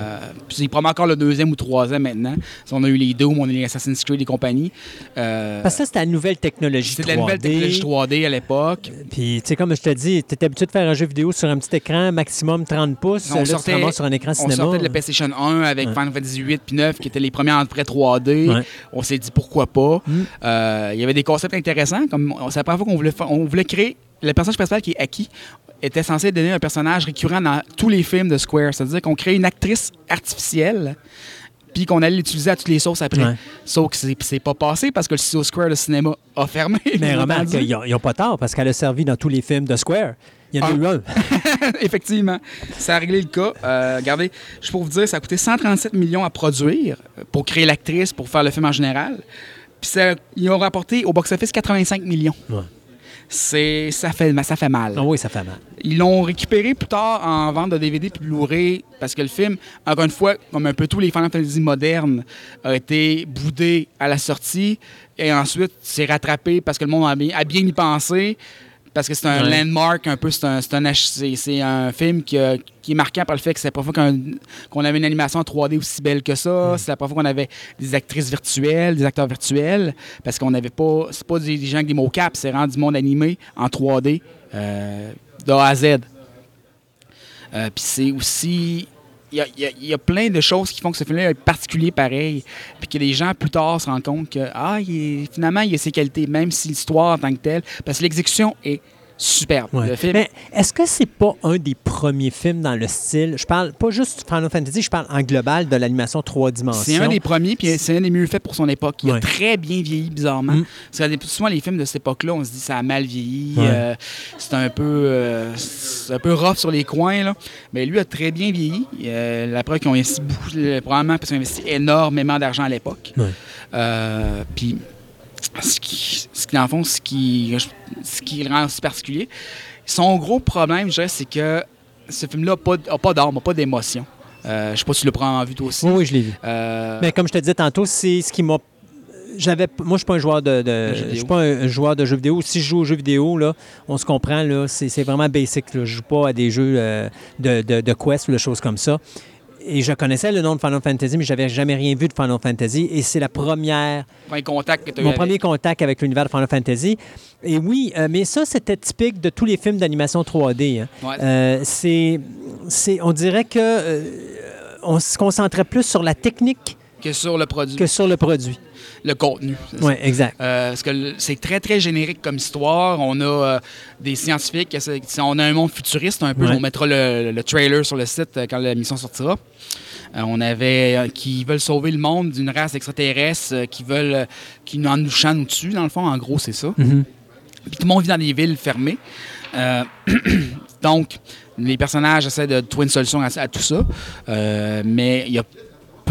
puis c'est probablement encore le deuxième ou troisième maintenant. On a eu les Doom, on a eu les Assassin's Creed et compagnie. Euh, Parce que ça, c'était la nouvelle technologie 3D. c'était la nouvelle technologie 3D à l'époque. Puis, tu sais, comme je te dis, tu es habitué de faire un jeu vidéo sur un petit écran, maximum 30 pouces. On là, sortait- sur un écran On cinéma. sortait de la PlayStation 1 avec Ouais. Final Fantasy 8 puis 9 qui étaient les premiers en vrai 3D. Ouais. On s'est dit pourquoi pas. Mm. Euh, Il y avait des concepts intéressants. Comme on- c'est la première fois qu'on on voulait créer le personnage principal qui est Aki était censé donner un personnage récurrent dans tous les films de Square. C'est-à-dire qu'on crée une actrice artificielle puis qu'on allait l'utiliser à toutes les sauces après. Ouais. Sauf que c'est pas passé parce que le Studio Square, le cinéma, a fermé. Mais remarque, ils n'ont pas tort parce qu'elle a servi dans tous les films de Square. Il y en a Ah. eu un. Effectivement. Ça a réglé le cas. Euh, regardez, je peux vous dire, ça a coûté 137 millions à produire euh, pour créer l'actrice, pour faire le film en général. Puis ils ont rapporté au box-office 85 millions. Ouais. C'est, ça, fait, ça fait mal. Ah oui, ça fait mal. Ils l'ont récupéré plus tard en vente de DVD puis Blu-ray parce que le film, encore une fois, comme un peu tous les Final Fantasy modernes, a été boudé à la sortie et ensuite s'est rattrapé parce que le monde a bien, a bien y pensé. Parce que c'est un Ouais. landmark, un peu, c'est un, c'est un, H- c'est- c'est un film qui, a- qui est marquant par le fait que c'est la première fois qu'on avait une animation en 3D aussi belle que ça. C'est la première fois qu'on avait des actrices virtuelles, des acteurs virtuels. Parce qu'on n'avait pas. C'est pas des, gens avec des mots-caps, c'est vraiment du monde animé en 3D euh, de A à Z. Euh, Puis c'est aussi. Il y a, plein de choses qui font que ce film-là est particulier pareil. Puis que les gens, plus tard, se rendent compte que ah, il est- finalement, il a ses qualités, même si l'histoire en tant que telle. Parce que l'exécution est superbe. Ouais. Le film, Mais est-ce que c'est pas un des premiers films dans le style Je parle pas juste Final Fantasy, je parle en global de l'animation trois dimensions? c'est un des premiers, puis c'est un des mieux faits pour son époque. Il Ouais. a très bien vieilli, bizarrement. Mm. Parce que souvent, les films de cette époque-là, on se dit ça a mal vieilli. Ouais. euh, c'est un peu euh, c'est un peu rough sur les coins. Là. Mais lui a très bien vieilli. Euh, la preuve qu'ils ont investi beaucoup, euh, probablement parce qu'ils ont investi énormément d'argent à l'époque. Ouais. Euh, puis, ce qui, ce qui, dans le fond, ce qui, ce qui le rend aussi particulier, son gros problème, je dirais, c'est que ce film-là n'a pas, d'âme, n'a pas d'émotion. Euh, je sais pas si tu le prends en vue toi aussi. Oui, oui, je l'ai vu. Euh, Mais comme je te disais tantôt, c'est ce qui m'a. J'avais, moi, je suis pas un joueur de, je suis pas un, joueur de jeux vidéo. Si je joue aux jeux vidéo, là, on se comprend, là, c'est, c'est vraiment basic. Là. Je joue pas à des jeux euh, de, de, de quest ou de choses comme ça. Et je connaissais le nom de Final Fantasy, mais j'avais jamais rien vu de Final Fantasy. Et c'est la première premier contact que tu as eu mon avec. premier contact avec l'univers de Final Fantasy. Et oui, euh, mais ça, c'était typique de tous les films d'animation 3D. hein. Ouais. Euh, c'est, c'est, on dirait que euh, on se concentrait plus sur la technique que sur le produit, que sur le produit. le contenu. Oui, exact. Euh, parce que c'est très, très générique comme histoire. On a euh, des scientifiques, c'est- c'est- on a un monde futuriste un peu. Ouais. On mettra le, le trailer sur le site euh, quand l'émission sortira. Euh, on avait euh, qui veulent sauver le monde d'une race extraterrestre euh, qui veulent euh, qui nous en nous chantent dessus dans le fond en gros c'est ça. Mhm. Puis tout le monde vit dans des villes fermées. Euh, donc, les personnages essaient de trouver une solution à, à tout ça. Euh, mais il y a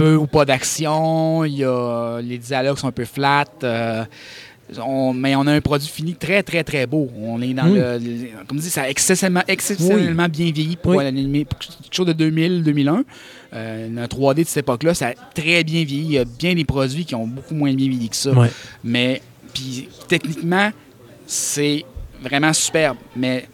peu ou pas d'action. Il y a les dialogues sont un peu flats. euh, on- mais on a un produit fini très, très, très beau. On est dans Mm. le, le- Comme dit, ça a exceptionnellement, exceptionnellement bien vieilli pour Oui. pour quelque chose de 2000, 2001. Euh, un 3D de cette époque-là, ça a très bien vieilli. Il y a bien des produits qui ont beaucoup moins bien vieilli que ça. Ouais. Mais, puis, techniquement, c'est vraiment superbe. Mais,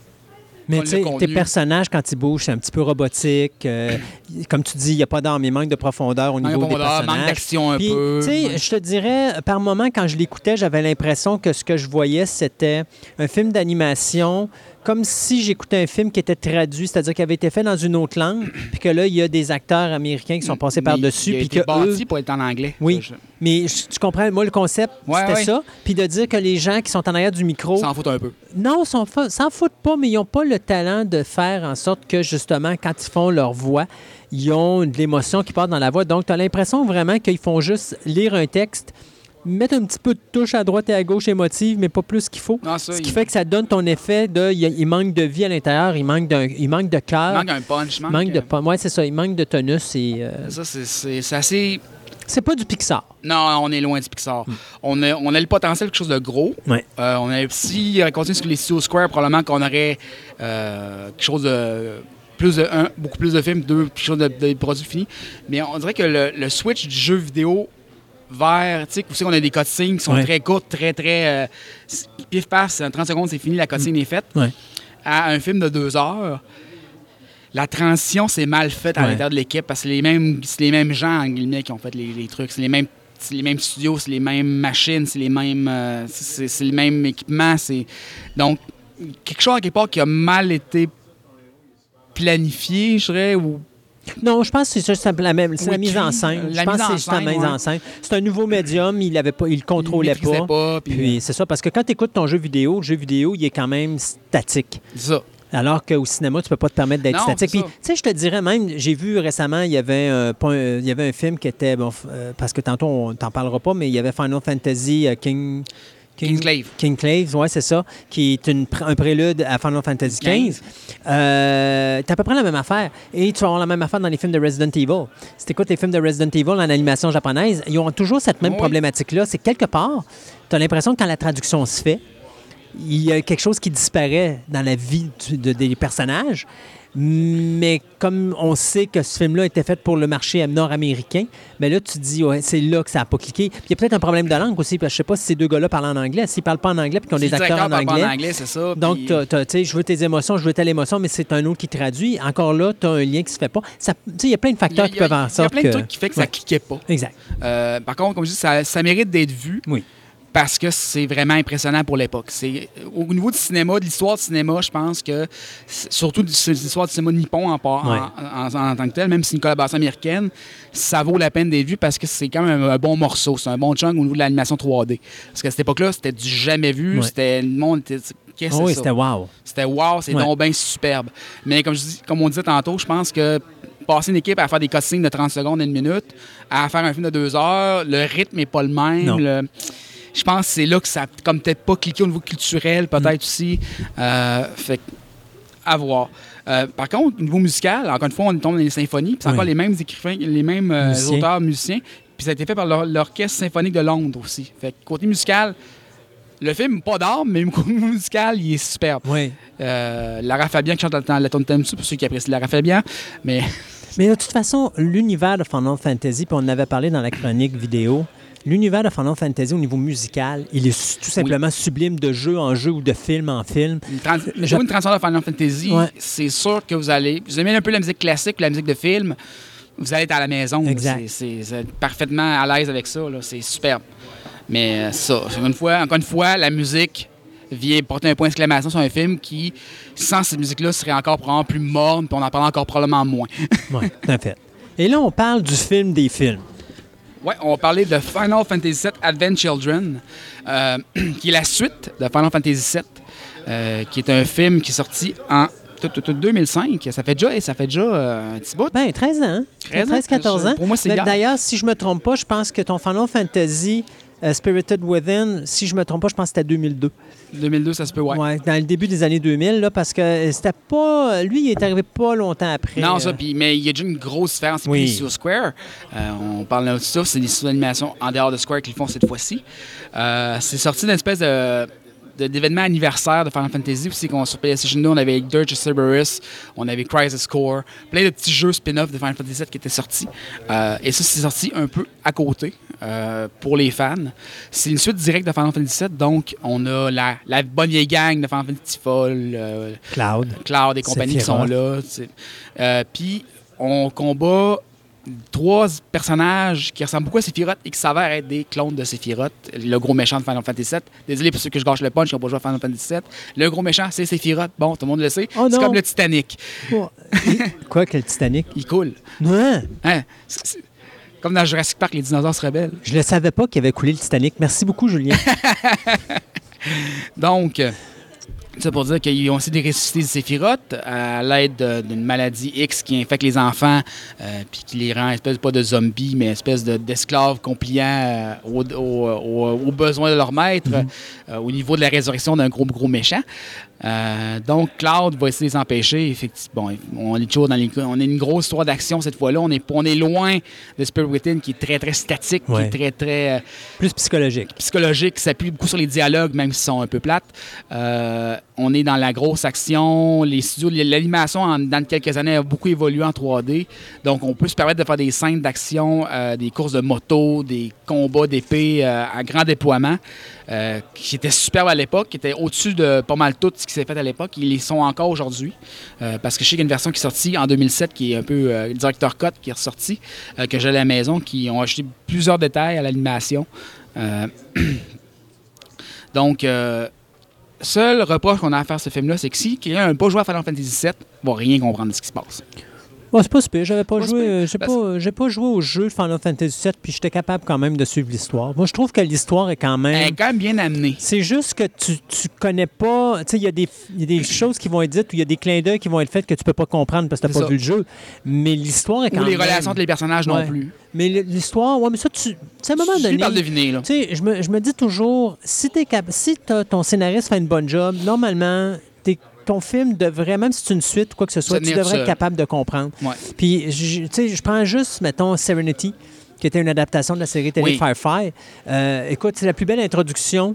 Mais tu sais, tes personnages, quand ils bougent, c'est un petit peu robotique. euh, comme tu dis, il n'y a pas d'arme, il manque de profondeur au niveau de des personnages. manque d'action un Puis, peu. tu sais, je te dirais, par moment, quand je l'écoutais, j'avais l'impression que ce que je voyais, c'était un film d'animation, comme si j'écoutais un film qui était traduit, c'est-à-dire qui avait été fait dans une autre langue, puis que là, il y a des acteurs américains qui sont passés par-dessus, il a été que bâti eux... pour être en anglais. Oui. Je- Mais tu comprends, moi, le concept, Ouais, c'était ouais. ça. Puis de dire que les gens qui sont en arrière du micro... S'en foutent un peu. Non, ils s'en foutent pas, mais ils n'ont pas le talent de faire en sorte que, justement, quand ils font leur voix, ils ont de l'émotion qui part dans la voix. Donc, tu as l'impression vraiment qu'ils font juste lire un texte, mettre un petit peu de touche à droite et à gauche émotive, mais pas plus qu'il faut. Non, ça, Ce qui il- fait que ça donne ton effet de. Il, il manque de vie à l'intérieur, il manque, d'un- il manque de il cœur, manque un punch. il manque, manque de. euh, Ouais, c'est ça, il manque de tonus. Et, euh, Ça, c'est- assez. c'est pas du Pixar. Non, on est loin du Pixar. On, a, on a le potentiel de quelque chose de gros. Euh, on a, si on continue sur les Studio Square, probablement qu'on aurait euh, quelque chose de. Plus de un, beaucoup plus de films, deux, quelque chose de, de produits finis. Mais on dirait que le, le switch du jeu vidéo vers, tu sais, où c'est qu'on a des cutscenes qui sont Ouais. très courtes, très, très. euh, pif paf, en 30 secondes, c'est fini, la cutscene est faite. Ouais. À un film de deux heures, la transition, c'est mal faite à Ouais. l'intérieur de l'équipe parce que c'est les mêmes, c'est les mêmes gens, en guillemets, qui ont fait les, les trucs. C'est les mêmes. C'est les mêmes studios, c'est les mêmes machines, c'est les mêmes, euh, c'est c'est le même équipement. C'est donc quelque chose à quelque part qui a mal été planifié, je dirais, ou Non, je pense que c'est juste la, même, c'est la mise en scène. euh, Je pense que c'est juste la mise ouais. en scène. C'est un nouveau médium, il avait pas, il le contrôlait pas. pas, puis, Puis c'est ça, parce que quand tu écoutes ton jeu vidéo, le jeu vidéo, il est quand même statique. c'est ça. Alors qu'au cinéma, tu peux pas te permettre d'être statique. Puis, tu sais, je te dirais même, j'ai vu récemment, il y avait un, un- il y avait un film qui était, bon, euh, parce que tantôt, on t'en parlera pas, mais il y avait Final Fantasy euh, King... Kingsglaive. Kingsglaive, ouais, c'est ça, qui est une un prélude à Final Fantasy XV. Euh, c'est à peu près la même affaire. Et tu vas avoir la même affaire dans les films de Resident Evil. Si tu écoutes les films de Resident Evil en animation japonaise, ils ont toujours cette même Oui. problématique-là. C'est que quelque part, tu as l'impression que quand la traduction se fait, il y a quelque chose qui disparaît dans la vie du- de- des personnages. Mais comme on sait que ce film-là était fait pour le marché nord-américain, mais là, tu te dis, ouais, c'est là que ça n'a pas cliqué. Puis il y a peut-être un problème de langue aussi, parce que je sais pas si ces deux gars-là parlent en anglais. S'ils parlent pas en anglais puis qu'ils ont Si des acteurs en parle pas anglais. en anglais, c'est ça. Donc, puis- tu sais, je veux tes émotions, je veux telle émotion, mais c'est un autre qui traduit. Encore là, tu as un lien qui se fait pas. Ça- Tu sais, il y a plein de a- facteurs qui a- peuvent en Il y a plein que... de trucs qui fait que ça Ouais. cliquait pas. Exact. Euh, par contre, comme je dis, ça, ça mérite d'être vu. Oui. Parce que c'est vraiment impressionnant pour l'époque. C'est au niveau du cinéma, de l'histoire du cinéma, je pense que surtout de l'histoire du cinéma nippon en, par- Ouais. en, en- en tant que tel, même si c'est une collaboration américaine, ça vaut la peine d'être vu parce que c'est quand même un, un bon morceau, c'est un bon chunk au niveau de l'animation 3D. Parce qu'à cette époque-là, c'était du jamais vu, Ouais. c'était le monde était qu'est-ce que Oh oui, c'était wow. C'était wow, c'est Ouais. donc bien superbe. Mais comme, je dis, comme on disait tantôt, je pense que passer une équipe à faire des cutscenes de 30 secondes, une minute, à faire un film de deux heures, le rythme n'est pas le même. Le- je pense que c'est là que ça a comme peut-être pas cliqué au niveau culturel, peut-être Mm. aussi. Euh, fait que, à voir. Euh, par contre, au niveau musical, encore une fois, on tombe dans les symphonies, puis c'est Oui. encore les mêmes écrivains, les mêmes euh, Musiciens. auteurs, musiciens. Puis ça a été fait par l'or- l'Orchestre symphonique de Londres aussi. Fait que côté musical, le film, pas d'armes, mais côté musical, il est superbe. Oui. Euh, Lara Fabian qui chante la, la tonne pour ceux qui apprécient Lara Fabian. Mais Mais de toute façon, l'univers de Final Fantasy, puis on en avait parlé dans la chronique vidéo, l'univers de Final Fantasy au niveau musical, il est tout simplement sublime de jeu en jeu ou de film en film. une, trans- Je- jouer une transition de Final Fantasy, Ouais. c'est sûr que vous allez. Vous aimez un peu la musique classique ou la musique de film, vous allez être à la maison. C'est- C'est vous êtes parfaitement à l'aise avec ça. là. C'est superbe. Mais euh, ça, encore une fois, encore une fois, la musique vient porter un point d'exclamation sur un film qui, sans cette musique-là, serait encore probablement plus morne, puis on en parle encore probablement moins. Oui, tout à fait. Et là, on parle du film des films. Ouais, on va parler de Final Fantasy VII Advent Children, euh, qui est la suite de Final Fantasy VII, euh, qui est un film qui est sorti en tout- tout- tout 2005. Ça fait déjà, ça fait déjà euh, un petit bout. Ben, 13 ans. hein? 13 ans, 13-14 ans. pour moi, c'est. D'ailleurs, si je me trompe pas, je pense que ton Final Fantasy euh, Spirited Within, si je me trompe pas, je pense que c'était 2002. 2002, ça se peut, ouais. Ouais, dans le début des années 2000, là, parce que euh, c'était pas... Lui, il est arrivé pas longtemps après. Non, euh, ça, puis, mais il y a déjà une grosse différence Oui. sur Square. Euh, on parle de ça, c'est des sous animations en dehors de Square qu'ils font cette fois-ci. Euh, c'est sorti d'une espèce de- d'événements anniversaires de Final Fantasy aussi qu'on sur PlayStation 2 on avait Dirge of Cerberus on avait Crisis Core plein de petits jeux spin-off de Final Fantasy VII qui étaient sortis Euh, et ça c'est sorti un peu à côté euh, pour les fans c'est une suite directe de Final Fantasy VII donc on a la, la bonne vieille gang de Final Fantasy Foll euh, Cloud. Cloud et compagnie qui sont là. Puis on combat trois personnages qui ressemblent beaucoup à Sephiroth et qui s'avèrent être des clones de Sephiroth, le gros méchant de Final Fantasy VII. Désolé pour ceux que je gâche le punch qui n'ont pas joué à Final Fantasy VII. Le gros méchant, c'est Sephiroth. Bon, tout le monde le sait. Oh c'est comme le Titanic. Oh. Quoi que le Titanic? Il coule. Ouais. Hein? Comme dans Jurassic Park, les dinosaures se rebellent. Je ne savais pas qu'il avait coulé le Titanic. Merci beaucoup, Julien. Donc, ça pour dire qu'ils ont ressuscités de Sephiroth à l'aide de- d'une maladie X qui infecte les enfants euh, puis qui les rend espèce pas de zombies, mais espèce de- d'esclaves compliants euh, aux, aux- aux- aux besoins de leur maître euh, au niveau de la résurrection d'un gros, gros méchant. Euh, donc, Cloud va essayer de les empêcher. Effectivement, bon, on est toujours dans les, on est une grosse histoire d'action cette fois-là. On est, on est loin de Spirit Within qui est très, très statique, Ouais. qui est très, très... euh, Plus psychologique. psychologique qui s'appuie beaucoup sur les dialogues, même s'ils sont un peu plates. Euh, on est dans la grosse action. Les studios, l'animation, dans quelques années, a beaucoup évolué en 3D. Donc, on peut se permettre de faire des scènes d'action, des courses de moto, des combats d'épée à grand déploiement, qui étaient superbes à l'époque, qui étaient au-dessus de pas mal tout qui s'est fait à l'époque. Ils les sont encore aujourd'hui. Euh, parce que je sais qu'il y a une version qui est sortie en 2007, qui est un peu euh, Director Cut, qui est ressorti, euh, que j'ai à la maison, qui ont ajouté plusieurs détails à l'animation. Euh, donc, euh, seul reproche qu'on a à faire à ce film-là, c'est que si quelqu'un n'a pas joué à Final Fantasy VII, il va rien comprendre de ce qui se passe. Oh, c'est pas super. J'avais pas Pas joué. euh, J'ai pas, j'ai pas joué au jeu de Final Fantasy VII, puis j'étais capable quand même de suivre l'histoire. Moi, je trouve que l'histoire est quand Elle est même. quand même bien amenée. C'est juste que tu, tu connais pas. Tu sais, il y, a des- il y a des choses qui vont être dites ou il y a des clins d'œil qui vont être faits que tu peux pas comprendre parce que tu C'est pas ça. vu le jeu. Mais l'histoire est quand Ou les même. relations entre les personnages Ouais. non plus. Mais l'histoire, ouais, mais ça, tu. tu à un moment Je donné. par deviner, là. Tu sais, je me, je me dis toujours, si, t'es cap- si t'as- ton scénariste fait une bonne job, normalement, ton film devrait, même si c'est une suite ou quoi que ce soit, tu devrais être capable de comprendre. Ouais. Puis, tu sais, je prends juste, mettons, Serenity, qui était une adaptation de la série télé Oui. Firefly. Euh, écoute, c'est la plus belle introduction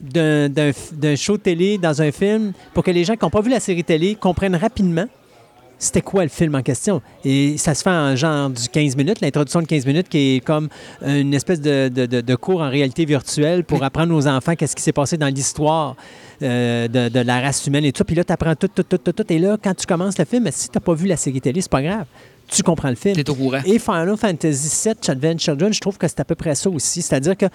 d'un show télé dans un film pour que les gens qui n'ont pas vu la série télé comprennent rapidement c'était quoi le film en question? Et ça se fait en genre du 15 minutes, l'introduction de 15 minutes qui est comme une espèce de, de- de- cours en réalité virtuelle pour apprendre aux enfants qu'est-ce qui s'est passé dans l'histoire euh, de, de la race humaine et tout. Puis là, tu apprends tout, tout, tout, tout, tout. Et là, quand tu commences le film, si tu n'as pas vu la série télé, c'est pas grave. Tu comprends le film. T'es au courant. Et Final Fantasy VII, Advent Children, je trouve que c'est à peu près ça aussi. C'est-à-dire que tu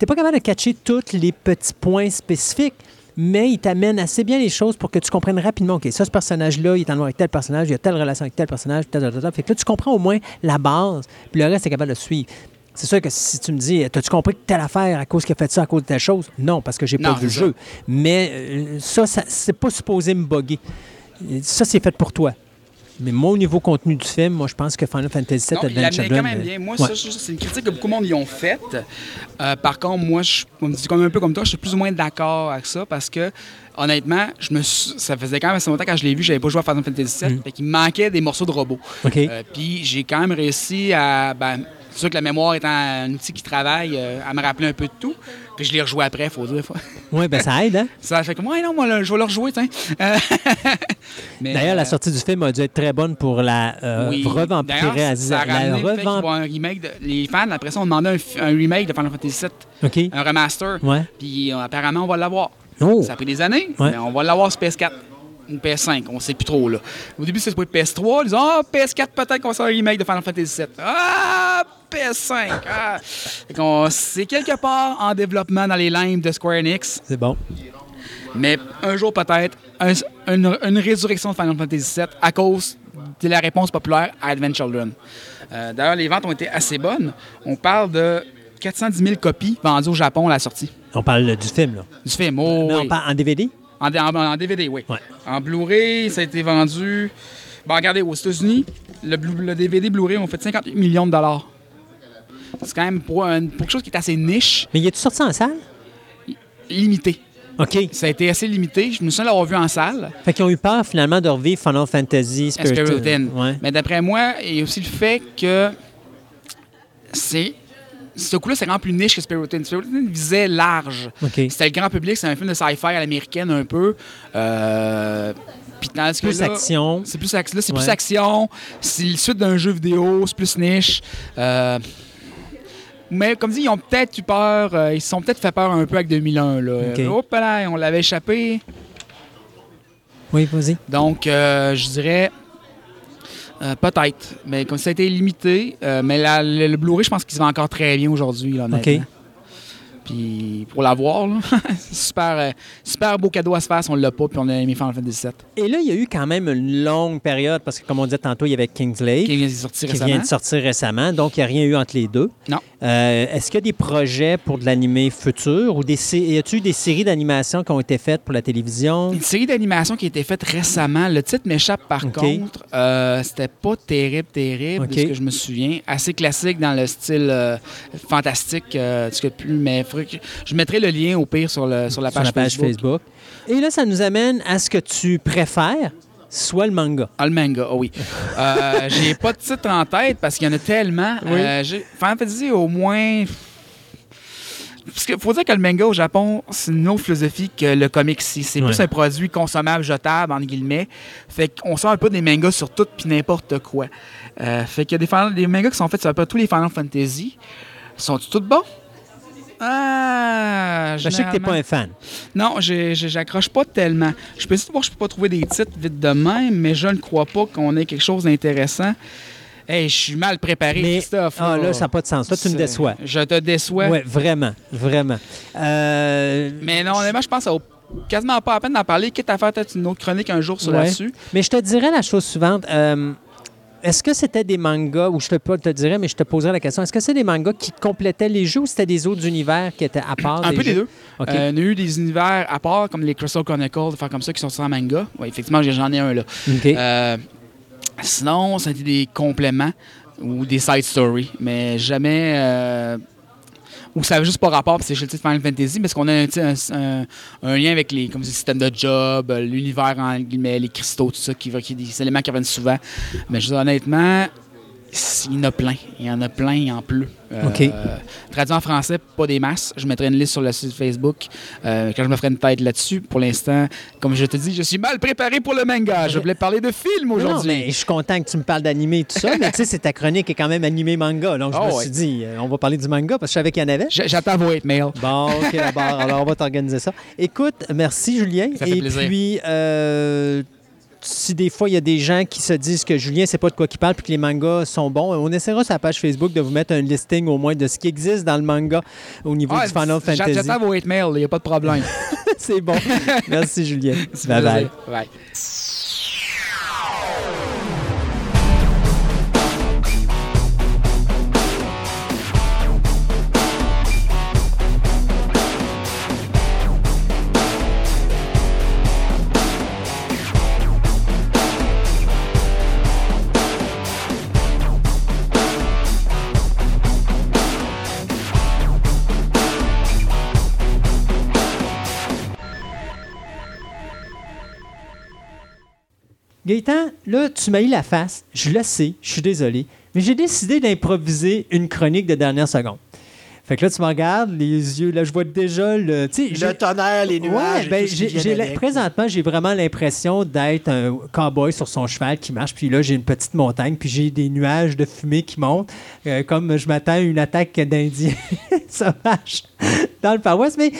n'es pas capable de catcher tous les petits points spécifiques, mais il t'amène assez bien les choses pour que tu comprennes rapidement, OK, ça, ce personnage-là, il est en noir avec tel personnage, il a telle relation avec tel personnage, tel, tel. Fait que là, tu comprends au moins la base, puis le reste, tu es capable de suivre. C'est sûr que si tu me dis, as-tu compris que telle affaire à cause qu'il a fait ça, à cause de telle chose? Non, parce que j'ai pas vu le jeu. Mais euh, ça, ça c'est pas supposé me boguer. Ça, c'est fait pour toi. Mais moi, au niveau contenu du film, moi, je pense que Final Fantasy VII Non, il Advent l'amenait Children... quand même euh, bien. Moi, ouais. ça, je- c'est une critique que beaucoup de monde y ont faite. Euh, par contre, moi, je on me dit comme un peu comme toi, je suis plus ou moins d'accord avec ça parce que, honnêtement, je me suis- ça faisait quand même assez longtemps quand je l'ai vu, j'avais pas joué à Final Fantasy VII, Mm. fait qu'il me manquait des morceaux de robots. Euh, Puis j'ai quand même réussi à. Ben, c'est sûr que la mémoire étant un outil qui travaille, euh, à me rappeler un peu de tout. Puis je l'ai rejoué après, faut dire. Oui, ben ça aide, hein? Ça fait que moi, non, moi, là, je vais le rejouer, tiens. Euh, D'ailleurs, la euh, sortie du film a dû être très bonne pour la euh, oui. revampirer ça a la revamp- un remake. De... Les fans, après ça, ont demandé un, remake de Final Fantasy VII, OK. un remaster. Ouais. Puis apparemment, on va l'avoir. Oh! Ça a pris des années, Ouais. mais on va l'avoir sur PS4 ou PS5, on sait plus trop. là. Au début, c'était pour PS3. Ils disent Ah, PS4, peut-être qu'on va faire un remake de Final Fantasy VII. Ah, PS5. Ah. C'est quelque part en développement dans les limbes de Square Enix, C'est bon. mais un jour peut-être, un- une, une résurrection de Final Fantasy VII à cause de la réponse populaire à Advent Children. Euh, D'ailleurs, les ventes ont été assez bonnes. On parle de 410 000 copies vendues au Japon à la sortie On parle du film, là. du film. Oh, Mais oui. on parle en DVD? En, en- en DVD, oui. Ouais. En Blu-ray, ça a été vendu. Bon, regardez, aux États-Unis, le, DVD Blu-ray ont fait 58 millions de dollars. C'est quand même pour, un- pour quelque chose qui est assez niche, Mais il est-tu sorti en salle? limité. OK. Ça a été assez limité. Je me souviens l'avoir vu en salle. Fait qu'ils ont eu peur, finalement, de revivre Final Fantasy Spirit. Spirited. Ouais. Mais d'après moi, il y a aussi le fait que c'est. Ce coup-là, c'est vraiment plus niche que Spirited. Spirited visait large. C'était le grand public, c'est un film de sci-fi à l'américaine un peu. Euh, que Plus là, action. C'est plus, ac- là, c'est Ouais. plus action, c'est le suite d'un jeu vidéo, c'est plus niche. Euh, mais comme dit, ils ont peut-être eu peur, euh, ils se sont peut-être fait peur un peu avec 2001. Là. Hop là, on l'avait échappé. Oui, vas-y. Donc, euh, je dirais euh, peut-être. Mais comme ça a été limité, euh, mais la- le, le Blu-ray, je pense qu'il se vend encore très bien aujourd'hui, là, honnêtement. OK. Puis pour l'avoir, super, euh, super beau cadeau à se faire si on l'a pas, puis on a aimé Final Fantasy VII. Et là, il y a eu quand même une longue période, parce que, comme on disait tantôt, il y avait Kingsley. Qui vient de sortir qui récemment. vient de sortir récemment, donc il n'y a rien eu entre les deux. Non. Euh, Est-ce qu'il y a des projets pour de l'animé futur ou des y a-t-il des séries d'animation qui ont été faites pour la télévision? Une série d'animation qui a été faite récemment. Le titre m'échappe par contre. Euh, C'était pas terrible, terrible, de ce que je me souviens. Assez classique dans le style euh, fantastique, de ce que plus. Mais je mettrai le lien au pire sur, le, sur la sur page, la page Facebook. Et là, ça nous amène à ce que tu préfères, soit le manga. Ah, le manga, ah oui. Euh, j'ai pas de titre en tête parce qu'il y en a tellement. Oui. Euh, j'ai- Final Fantasy, au moins. Parce qu'il faut dire que le manga au Japon, c'est une autre philosophie que le comic ici. C'est plus un produit consommable, jetable, entre guillemets. Fait qu'on sort un peu des mangas sur tout puis n'importe quoi. Euh, fait qu'il y a des, Final- des mangas qui sont faits sur à peu près tous les Final Fantasy. Sont tous bons? Ah, Je sais que tu n'es pas un fan. non, j'accroche pas tellement. Je peux essayer de voir si je peux pas trouver des titres vite de même, mais je ne crois pas qu'on ait quelque chose d'intéressant. Hey, je suis mal préparé, Mais Christophe. ah, là, ça n'a pas de sens. Là, tu me déçois. Je te déçois. Oui, vraiment, vraiment. Euh, Mais non, honnêtement, je pense vaut quasiment pas la peine d'en parler, quitte à faire peut-être une autre chronique un jour sur Ouais. là-dessus. Mais je te dirais la chose suivante. euh, est-ce que c'était des mangas, ou je te, pas te dirais, mais je te poserai la question, est-ce que c'est des mangas qui complétaient les jeux ou c'était des autres univers qui étaient à part Un des peu des deux. OK. Euh, on a eu des univers à part, comme les Crystal Chronicles, des affaires comme ça, qui sont sortis en manga. Oui, effectivement, j'ai- j'en ai un là. Euh, sinon, été des compléments ou des side stories, mais jamais. euh, ou ça avait juste pas rapport, puis c'est chez le titre Final Fantasy, parce qu'on a un, lien avec les comme, le système de job, euh, l'univers en guillemets, les cristaux, tout ça, qui, qui, des éléments qui reviennent souvent. Mais je dis honnêtement, il y en a plein. Il y en a plein, il en pleut. Euh. Traduit en français, pas des masses. Je mettrai une liste sur le site Facebook euh, quand je me ferai une tête là-dessus. Pour l'instant, comme je te dis, je suis mal préparé pour le manga. Je voulais parler de films Non, aujourd'hui. mais je suis content que tu me parles d'animé et tout ça, mais tu sais, c'est ta chronique est quand même animé manga. Donc, je Ah me ouais. suis dit, euh, on va parler du manga parce que je savais qu'il y en avait. J'attends vos mails. Bon, OK, d'abord. Alors, on va t'organiser ça. Écoute, merci, Julien. Ça fait Et plaisir. puis, euh, si des fois, il y a des gens qui se disent que Julien, c'est pas de quoi qu'il parle puis que les mangas sont bons, on essaiera sur la page Facebook de vous mettre un listing au moins de ce qui existe dans le manga au niveau Ah, du Final Fantasy. J'attends vos hate mails, il n'y a pas de problème. c'est bon. Merci, Julien. Bye. Bye. Gaëtan, là, tu m'as eu la face. Je le sais, je suis désolé. Mais j'ai décidé d'improviser une chronique de dernière seconde. Fait que là, tu me regardes, les yeux, là, je vois déjà le. Le tonnerre, les nuages. Ouais, ben, j'ai, la- présentement, j'ai vraiment l'impression d'être un cowboy sur son cheval qui marche. Puis là, j'ai une petite montagne, puis j'ai des nuages de fumée qui montent, euh, comme je m'attends à une attaque d'Indiens sauvages dans le paroisse. Mais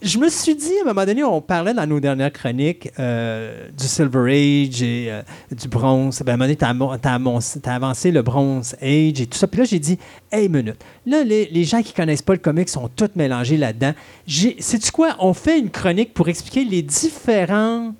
je me suis dit, à un moment donné, on parlait dans nos dernières chroniques euh, du Silver Age et euh, du bronze. Ben, à un moment donné, amon- t'as avancé le bronze Age et tout ça. Puis là, j'ai dit, hey, minute. Là, les, gens qui connaissent pas le comic sont tous mélangés là-dedans. Sais-tu quoi? On fait une chronique pour expliquer les différents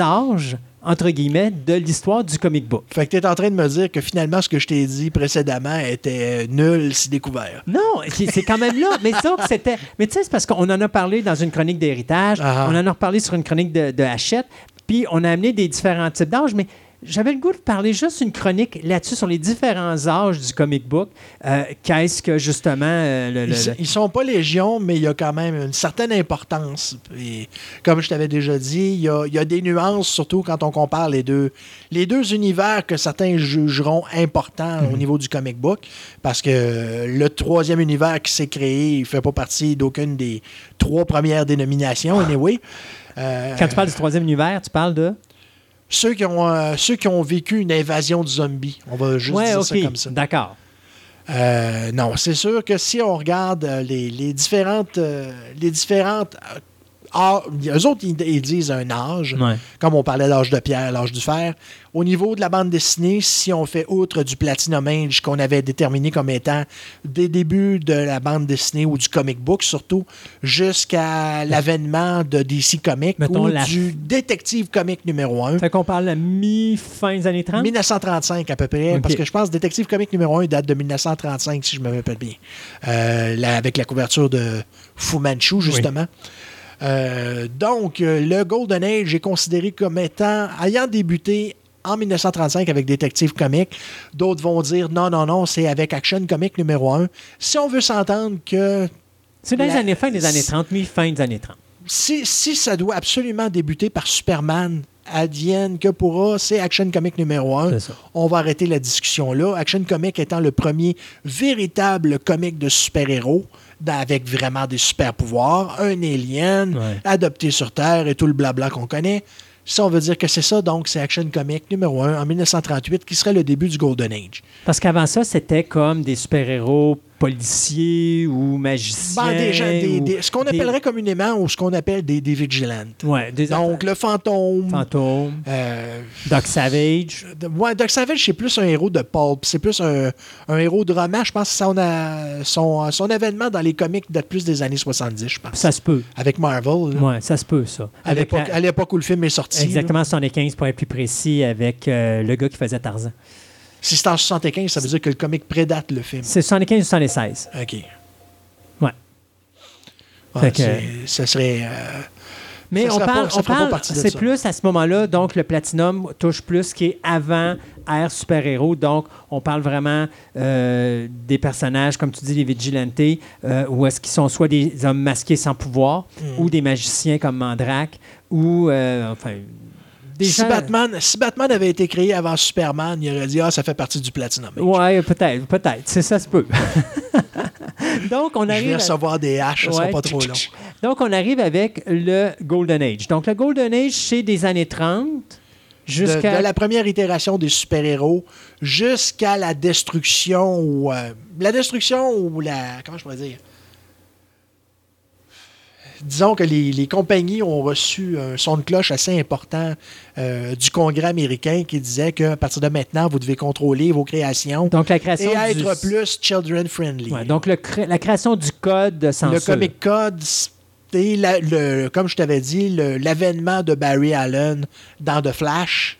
âges, entre guillemets, de l'histoire du comic book. Fait que tu es en train de me dire que finalement, ce que je t'ai dit précédemment était euh, nul si découvert. Non, c'est quand même là. Mais ça, c'était. Mais tu sais, c'est parce qu'on en a parlé dans une chronique d'héritage, Ah. on en a reparlé sur une chronique de, de Hachette, puis on a amené des différents types d'âges, mais. J'avais le goût de parler juste une chronique là-dessus sur les différents âges du comic book. Euh, Qu'est-ce que justement euh, le- le- Ils, ils sont pas légion, mais il y a quand même une certaine importance. Et comme je t'avais déjà dit, il y, a, il y a des nuances, surtout quand on compare les deux, les deux univers que certains jugeront importants Mhm. au niveau du comic book. Parce que le troisième univers qui s'est créé, il fait pas partie d'aucune des trois premières dénominations, anyway. Euh, Quand tu parles du troisième univers, tu parles de? Ceux, qui ont, euh, ceux qui ont vécu une invasion de zombies, on va juste ouais, dire ok. ça comme ça. D'accord. Euh, non, c'est sûr que si on regarde euh, les, les différentes. les différentes euh, ah, eux autres, ils, ils disent un âge, Ouais. comme on parlait d'âge de pierre, l'âge du fer. Au niveau de la bande dessinée, si on fait outre du Platinum Age qu'on avait déterminé comme étant des débuts de la bande dessinée ou du comic book surtout, jusqu'à l'avènement de DC Comics Mettons ou la- du détective comic numéro 1. Fait qu'on parle à mi-fin des années 30. 1935 à peu près, parce que je pense que Détective Comic numéro 1 date de 1935, si je me rappelle bien. Euh, là, avec la couverture de Fu Manchu, justement. Euh, donc, euh, le Golden Age est considéré comme étant, ayant débuté en 1935 avec Détective Comic. D'autres vont dire non, non, non, c'est avec Action Comic numéro 1. Si on veut s'entendre que C'est dans les années fin des années 30, mi-fin des années 30. si, si ça doit absolument débuter par Superman, advienne que pourra, c'est Action Comic numéro 1. C'est ça. On va arrêter la discussion là. Action Comic étant le premier véritable comic de super-héros, avec vraiment des super-pouvoirs, un alien, Ouais. adopté sur Terre et tout le blabla qu'on connaît. Si on veut dire que c'est ça, donc c'est Action Comic numéro 1 en 1938, qui serait le début du Golden Age. Parce qu'avant ça, c'était comme des super-héros policiers ou magiciens. Ben, des gens- des- ou des- ce qu'on appellerait communément ou ce qu'on appelle des, vigilantes. Ouais, Donc, le fantôme. fantômes, euh, Doc Savage. Ouais, Doc Savage, c'est plus un héros de pulp. C'est plus un, un héros de roman. Je pense que son, a- son, son événement dans les comics date plus des années 70, je pense. Ça se peut. Avec Marvel. Ouais, ça se peut, ça. À l'époque- la- où le film est sorti. Exactement 75 pour être plus précis avec euh, le gars qui faisait Tarzan. Si c'est en 75, ça veut dire que le comic prédate le film. C'est 75 ou 76. OK. Ouais. Ouais, Fait que- c'est- ça serait. euh, Mais Ça on parle, pas- on parle- c'est plus à ce moment-là, donc le Platinum touche plus ce qui est avant ère super-héros. Donc, on parle vraiment euh, des personnages, comme tu dis, les vigilantes, euh, où est-ce qu'ils sont soit des hommes masqués sans pouvoir, Hmm. ou des magiciens comme Mandrake, ou, euh, enfin, des si, gens... Batman, si Batman avait été créé avant Superman, il aurait dit Ah, ça fait partie du Platinum. Ouais, peut-être, peut-être. C'est ça, se peut. donc, on Je arrive... vais à- recevoir des haches, Ouais. pas trop long. Donc, on arrive avec le Golden Age. Donc, le Golden Age, c'est des années 30 De, jusqu'à... de la première itération des super-héros jusqu'à la destruction ou. euh, la destruction ou la. Comment je pourrais dire? Disons que les, les compagnies ont reçu un son de cloche assez important euh, du Congrès américain qui disait qu'à partir de maintenant, vous devez contrôler vos créations Donc, la création et du... être plus children-friendly. Ouais, donc, le cré- la création du code de censure. Le Comic Code, la- le, comme je t'avais dit, l'avènement de Barry Allen dans The Flash.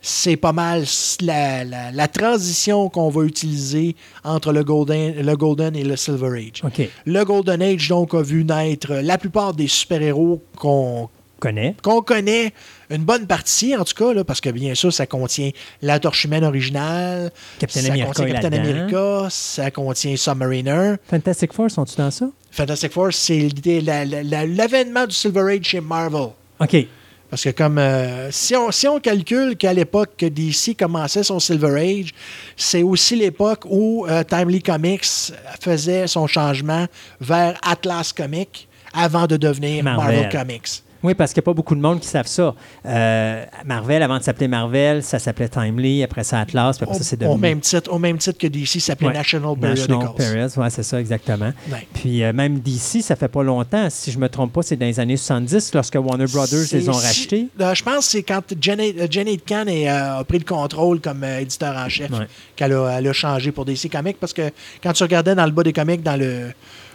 C'est pas mal la, la- la transition qu'on va utiliser entre le Golden, le Golden et le Silver Age. Le Golden Age, donc, a vu naître la plupart des super-héros qu'on Connaît. qu'on connaît, une bonne partie en tout cas, là, parce que bien sûr, ça contient la Torche humaine originale, Captain ça America contient Captain. America, ça contient Submariner. Fantastic Four, sont-tu dans ça? Fantastic Four, c'est la- l'avènement du Silver Age chez Marvel. OK. Parce que comme euh, si, on, si on calcule qu'à l'époque que DC commençait son Silver Age, c'est aussi l'époque où euh, Timely Comics faisait son changement vers Atlas Comics avant de devenir Marvel. Marvel, Comics. Oui, parce qu'il n'y a pas beaucoup de monde qui savent ça. Euh, Marvel, avant de s'appeler Marvel, ça s'appelait Timely, après ça Atlas, puis après ça, c'est Au, au devenu... même titre, au même titre que DC s'appelait Ouais. National National Periodicals. Periods, ouais, c'est ça, exactement. Ouais. Puis euh, même DC, ça fait pas longtemps, si je me trompe pas, c'est dans les années 70, lorsque Warner Brothers les ont si- rachetés. euh, je pense que c'est quand Janet, Janet Kahn est, euh, a pris le contrôle comme éditeur en chef qu'elle a, elle a changé pour DC Comics parce que quand tu regardais dans le bas des comics, dans le.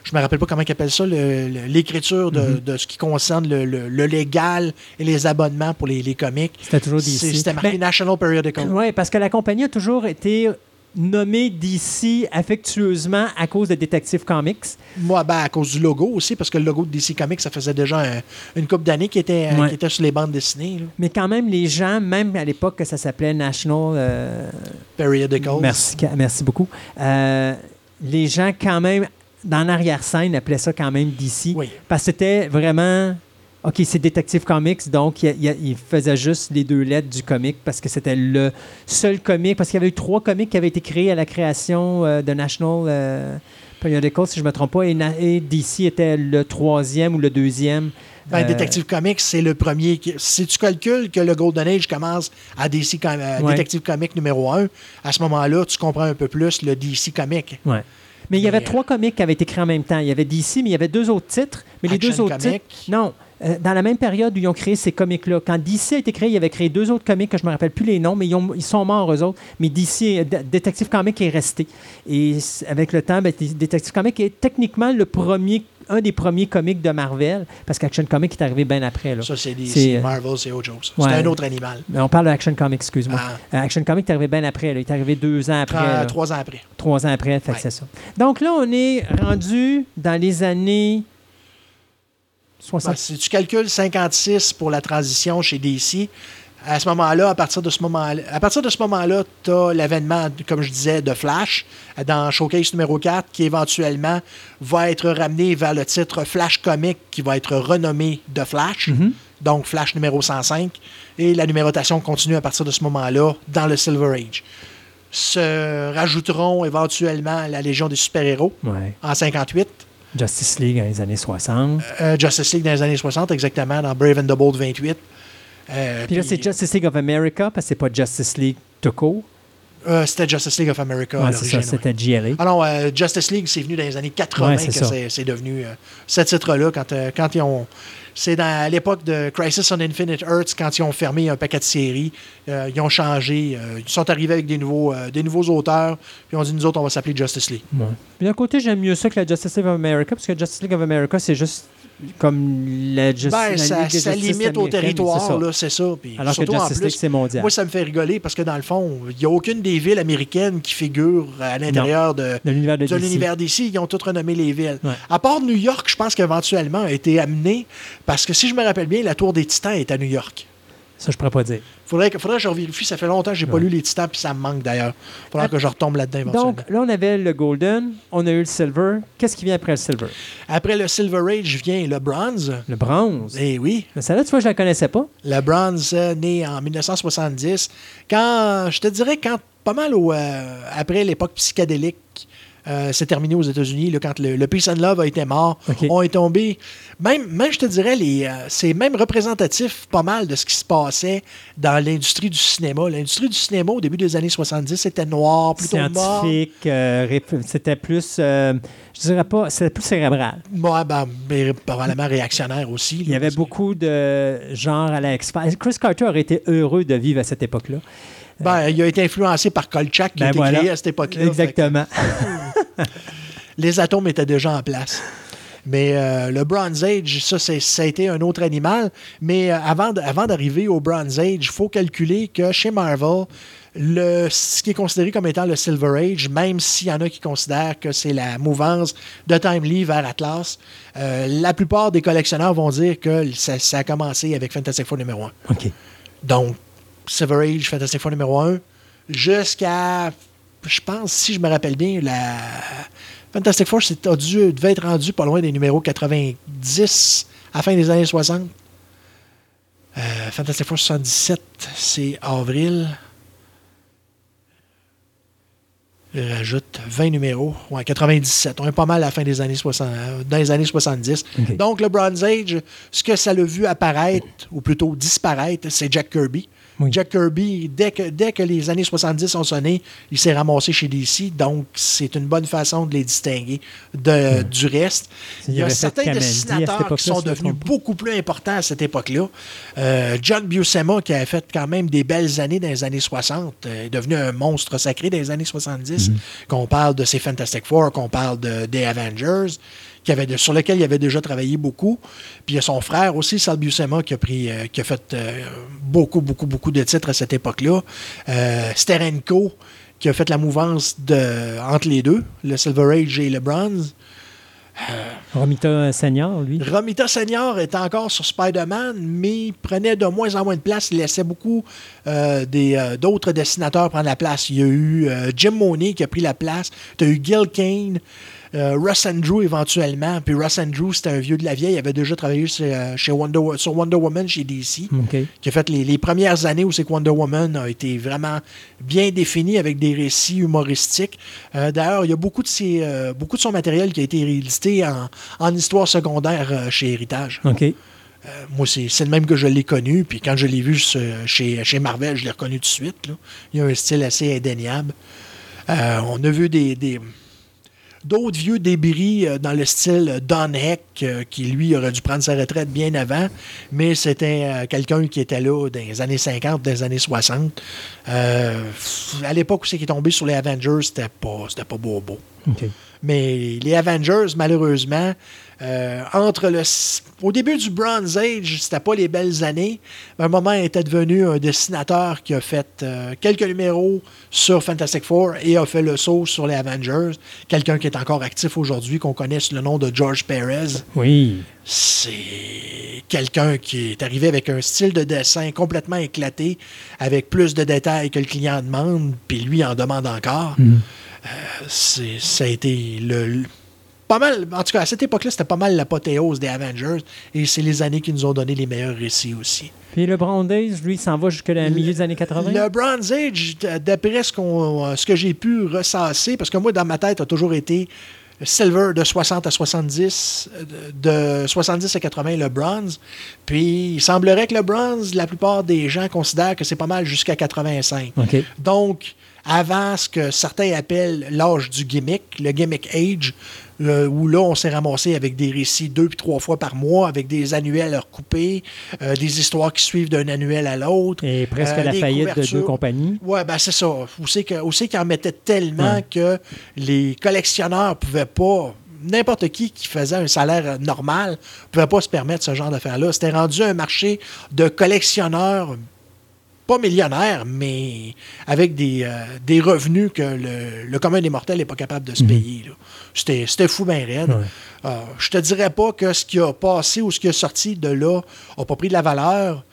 Je me rappelle pas comment ils appellent ça, l'écriture de, Mm-hmm. de ce qui concerne le, le- le légal et les abonnements pour les, les comics. C'était toujours DC. C'était marqué Ben, National Periodical. Oui, parce que la compagnie a toujours été nommée DC affectueusement à cause de Detective Comics. Moi, ben, à cause du logo aussi, parce que le logo de DC Comics, ça faisait déjà un- une couple d'années qui était, Ouais. était sur les bandes dessinées. là. Mais quand même, les gens, même à l'époque que ça s'appelait National... euh, Periodicals. merci, merci beaucoup. Euh, les gens, quand même, dans l'arrière-scène, appelaient ça quand même DC. Oui. Parce que c'était vraiment... OK, c'est Detective Comics, donc il, il- il faisait juste les deux lettres du comic parce que c'était le seul comic, parce qu'il y avait eu trois comics qui avaient été créés à la création euh, de National euh, Periodical, si je ne me trompe pas, et, DC était le troisième ou le deuxième. Ben, Euh, Detective Comics, c'est le premier. qui- Si tu calcules que le Golden Age commence à DC euh, Ouais. Detective Comics numéro 1, à ce moment-là, tu comprends un peu plus le DC. Ouais. Mais il y avait trois comics qui avaient été créés en même temps. Il y avait DC, mais il y avait deux autres titres. Mais les deux autres titres. Non. Euh, dans la même période où ils ont créé ces comics-là. Quand DC a été créé, il avait créé deux autres comics que je ne me rappelle plus les noms, mais ils, ont- ils sont morts, eux autres. Mais DC, euh, Detective Comics est resté. Et avec le temps, ben, Detective Comics est techniquement le premier, un des premiers comics de Marvel, parce qu'Action Comics est arrivé bien après. Là. Ça, c'est euh, Marvel, c'est autre chose. ouais. C'est un autre animal. Mais on parle d'Action Comics, excuse-moi. Ah. Action Comics est arrivé bien après. là. Il est arrivé deux ans après. Trois, ans après. Trois ans après, fait que Ouais. c'est ça. Donc là, on est rendu dans les années 60. si tu calcules 56 pour la transition chez DC, à ce moment-là, à partir de ce moment-là, à partir de ce moment-là, tu as l'avènement, comme je disais, de Flash dans Showcase numéro 4, qui éventuellement va être ramené vers le titre Flash Comic, qui va être renommé de Flash, donc Flash numéro 105, et la numérotation continue à partir de ce moment-là dans le Silver Age. Se rajouteront éventuellement la Légion des super-héros Ouais. en 58. Justice League dans les années 60. Euh, Justice League dans les années 60, exactement, dans Brave and the Bold 28. Euh, Puis là, c'est Justice League of America, parce que c'est pas Justice League tout court. Euh, c'était Justice League of America à Ouais, c'est ça, l'origine. ouais. c'était GLA. Ah non, euh, Justice League, c'est venu dans les années 80 Ouais, c'est que c'est, devenu euh, ce titre-là. Quand, euh, quand ils ont. C'est dans, à l'époque de Crisis on Infinite Earths, quand ils ont fermé un paquet de séries. euh, ils ont changé. euh, ils sont arrivés avec des nouveaux, euh, des nouveaux auteurs. Puis ils ont dit nous autres, on va s'appeler Justice League. Ouais. Puis d'un côté, j'aime mieux ça que la Justice League of America, parce que Justice League of America, c'est juste comme la, justice, Ben, ça, Ligue limite au territoire, c'est ça. là, c'est ça. Puis Alors que surtout en Justice plus, League, c'est mondial. Moi, ça me fait rigoler parce que dans le fond, il n'y a aucune des villes américaines qui figure à l'intérieur de, de l'univers d'ici. Ils ont tous renommé les villes. Ouais. À part New York, je pense qu'éventuellement a été amené parce que si je me rappelle bien, la Tour des Titans est à New York. Ça, je pourrais pas dire. Faudrait que, faudrait que je revérifie. Ça fait longtemps que j'ai pas lu les Titans, puis ça me manque d'ailleurs. Faudrait que je retombe là-dedans. Donc, là, on avait le Golden, on a eu le Silver. Qu'est-ce qui vient après le Silver? Après le Silver Age vient le Bronze. Le Bronze? Eh oui, Mais celle-là, tu vois, je la connaissais pas. le Bronze euh, né en 1970. Quand, je te dirais, quand pas mal au, euh, après l'époque psychédélique, euh, c'est terminé aux États-Unis, quand le, le Peace and Love a été mort, on est tombé. Même, même, je te dirais, les, euh, c'est même représentatif pas mal de ce qui se passait dans l'industrie du cinéma. L'industrie du cinéma, au début des années 70, c'était noir, plutôt mort. Scientifique, euh, c'était plus, euh, je dirais pas, c'était plus cérébral. Ouais, ben, mais probablement réactionnaire aussi. Il y avait beaucoup de genre à la. Chris Carter aurait été heureux de vivre à cette époque-là. Ben, il a été influencé par Kolchak, qui Ben a été voilà. créé à cette époque-là. Exactement. Les atomes étaient déjà en place. Mais euh, le Bronze Age, ça, ça a été un autre animal. Mais euh, avant, d'arriver au Bronze Age, il faut calculer que chez Marvel, le, ce qui est considéré comme étant le Silver Age, même s'il y en a qui considèrent que c'est la mouvance de Timely vers Atlas, euh, la plupart des collectionneurs vont dire que ça, ça a commencé avec Fantastic Four numéro 1. OK. Donc, Silver Age, Fantastic Four numéro 1, jusqu'à, je pense, si je me rappelle bien, la Fantastic Four dû, devait être rendu pas loin des numéros 90 à la fin des années 60. Euh, Fantastic Four 77, c'est avril. Je rajoute 20 numéros. Ouais, 97. On est pas mal à la fin des années 60, euh, dans les années 70. OK. Donc, le Bronze Age, ce que ça l'a vu apparaître, ou plutôt disparaître, c'est Jack Kirby. Oui. Jack Kirby, dès que, dès que les années 70 ont sonné, il s'est ramassé chez DC. Donc, c'est une bonne façon de les distinguer de, du reste. Il y a certains Kamandi dessinateurs qui sont devenus beaucoup plus importants à cette époque-là. Euh, John Buscema, qui a fait quand même des belles années dans les années 60, euh, est devenu un monstre sacré dans les années 70. Mhm. Qu'on parle de ses Fantastic Four, qu'on parle de, des Avengers, qui avait de- sur lequel il avait déjà travaillé beaucoup. Puis il y a son frère aussi, Sal Buscema, qui a, pris, euh, qui a fait euh, beaucoup, beaucoup, beaucoup de titres à cette époque-là. Euh, Sterenko, qui a fait la mouvance de, entre les deux, le Silver Age et le Bronze. Romita Senior, lui. Romita Senior est encore sur Spider-Man, mais il prenait de moins en moins de place. Il laissait beaucoup euh, euh, d'autres dessinateurs prendre la place. Il y a eu euh, Jim Mooney qui a pris la place. Tu as eu Gil Kane, euh, Russ Andrew éventuellement. Puis Russ Andrew, c'était un vieux de la vieille. Il avait déjà travaillé chez, euh, chez Wonder, Wo- sur Wonder Woman chez DC qui a fait les, les premières années où c'est que Wonder Woman a été vraiment bien défini avec des récits humoristiques. Euh, D'ailleurs, il y a beaucoup de, ses, beaucoup de son matériel qui a été réédité en, en histoire secondaire chez Héritage. OK. Moi, c'est le même que je l'ai connu. Puis quand je l'ai vu ce- chez, chez Marvel, je l'ai reconnu tout de suite. là. Il a un style assez indéniable. Euh, on a vu des. des- D'autres vieux débris euh, dans le style Don Heck, euh, qui lui aurait dû prendre sa retraite bien avant, mais c'était euh, quelqu'un qui était là dans les années 50, dans les années 60. Euh, à l'époque où c'est qu'il est tombé sur les Avengers, c'était pas, c'était pas beau beau. Mais les Avengers, malheureusement, euh, entre le. Au début du Bronze Age, c'était pas les belles années. À un moment, il était devenu un dessinateur qui a fait euh, quelques numéros sur Fantastic Four et a fait le saut sur les Avengers. Quelqu'un qui est encore actif aujourd'hui, qu'on connaît sous le nom de George Perez. Oui. C'est quelqu'un qui est arrivé avec un style de dessin complètement éclaté, avec plus de détails que le client demande, puis lui en demande encore. C'est- ça a été le, le- pas mal, en tout cas à cette époque-là, c'était pas mal l'apothéose des Avengers, et c'est les années qui nous ont donné les meilleurs récits aussi. Puis le Brown Days, lui, s'en va jusqu'au milieu des années 80. Le Bronze Age, d'après ce, qu'on- ce que j'ai pu ressasser, parce que moi, dans ma tête, a toujours été Silver de 60 à 70, euh, de 70 à 80 le Bronze. Puis il semblerait que le Bronze, la plupart des gens considèrent que c'est pas mal jusqu'à 85. OK. Donc, avant ce que certains appellent l'âge du gimmick, le gimmick age, euh, où là, on s'est ramassé avec des récits deux puis trois fois par mois, avec des annuels recoupés, euh, des histoires qui suivent d'un annuel à l'autre. Et presque Euh, la des faillite de deux compagnies. Ouais, ben c'est ça. Où c'est qu'ils en mettaient tellement que les collectionneurs pouvaient pas n'importe qui qui faisait un salaire euh, normal ne pouvait pas se permettre ce genre d'affaires-là. C'était rendu un marché de collectionneurs, pas millionnaires, mais avec des, euh, des revenus que le, le commun des mortels n'est pas capable de se payer. là. C'était c'était fou bien raide. Ouais. Euh, je te dirais pas que ce qui a passé ou ce qui est sorti de là n'a pas pris de la valeur,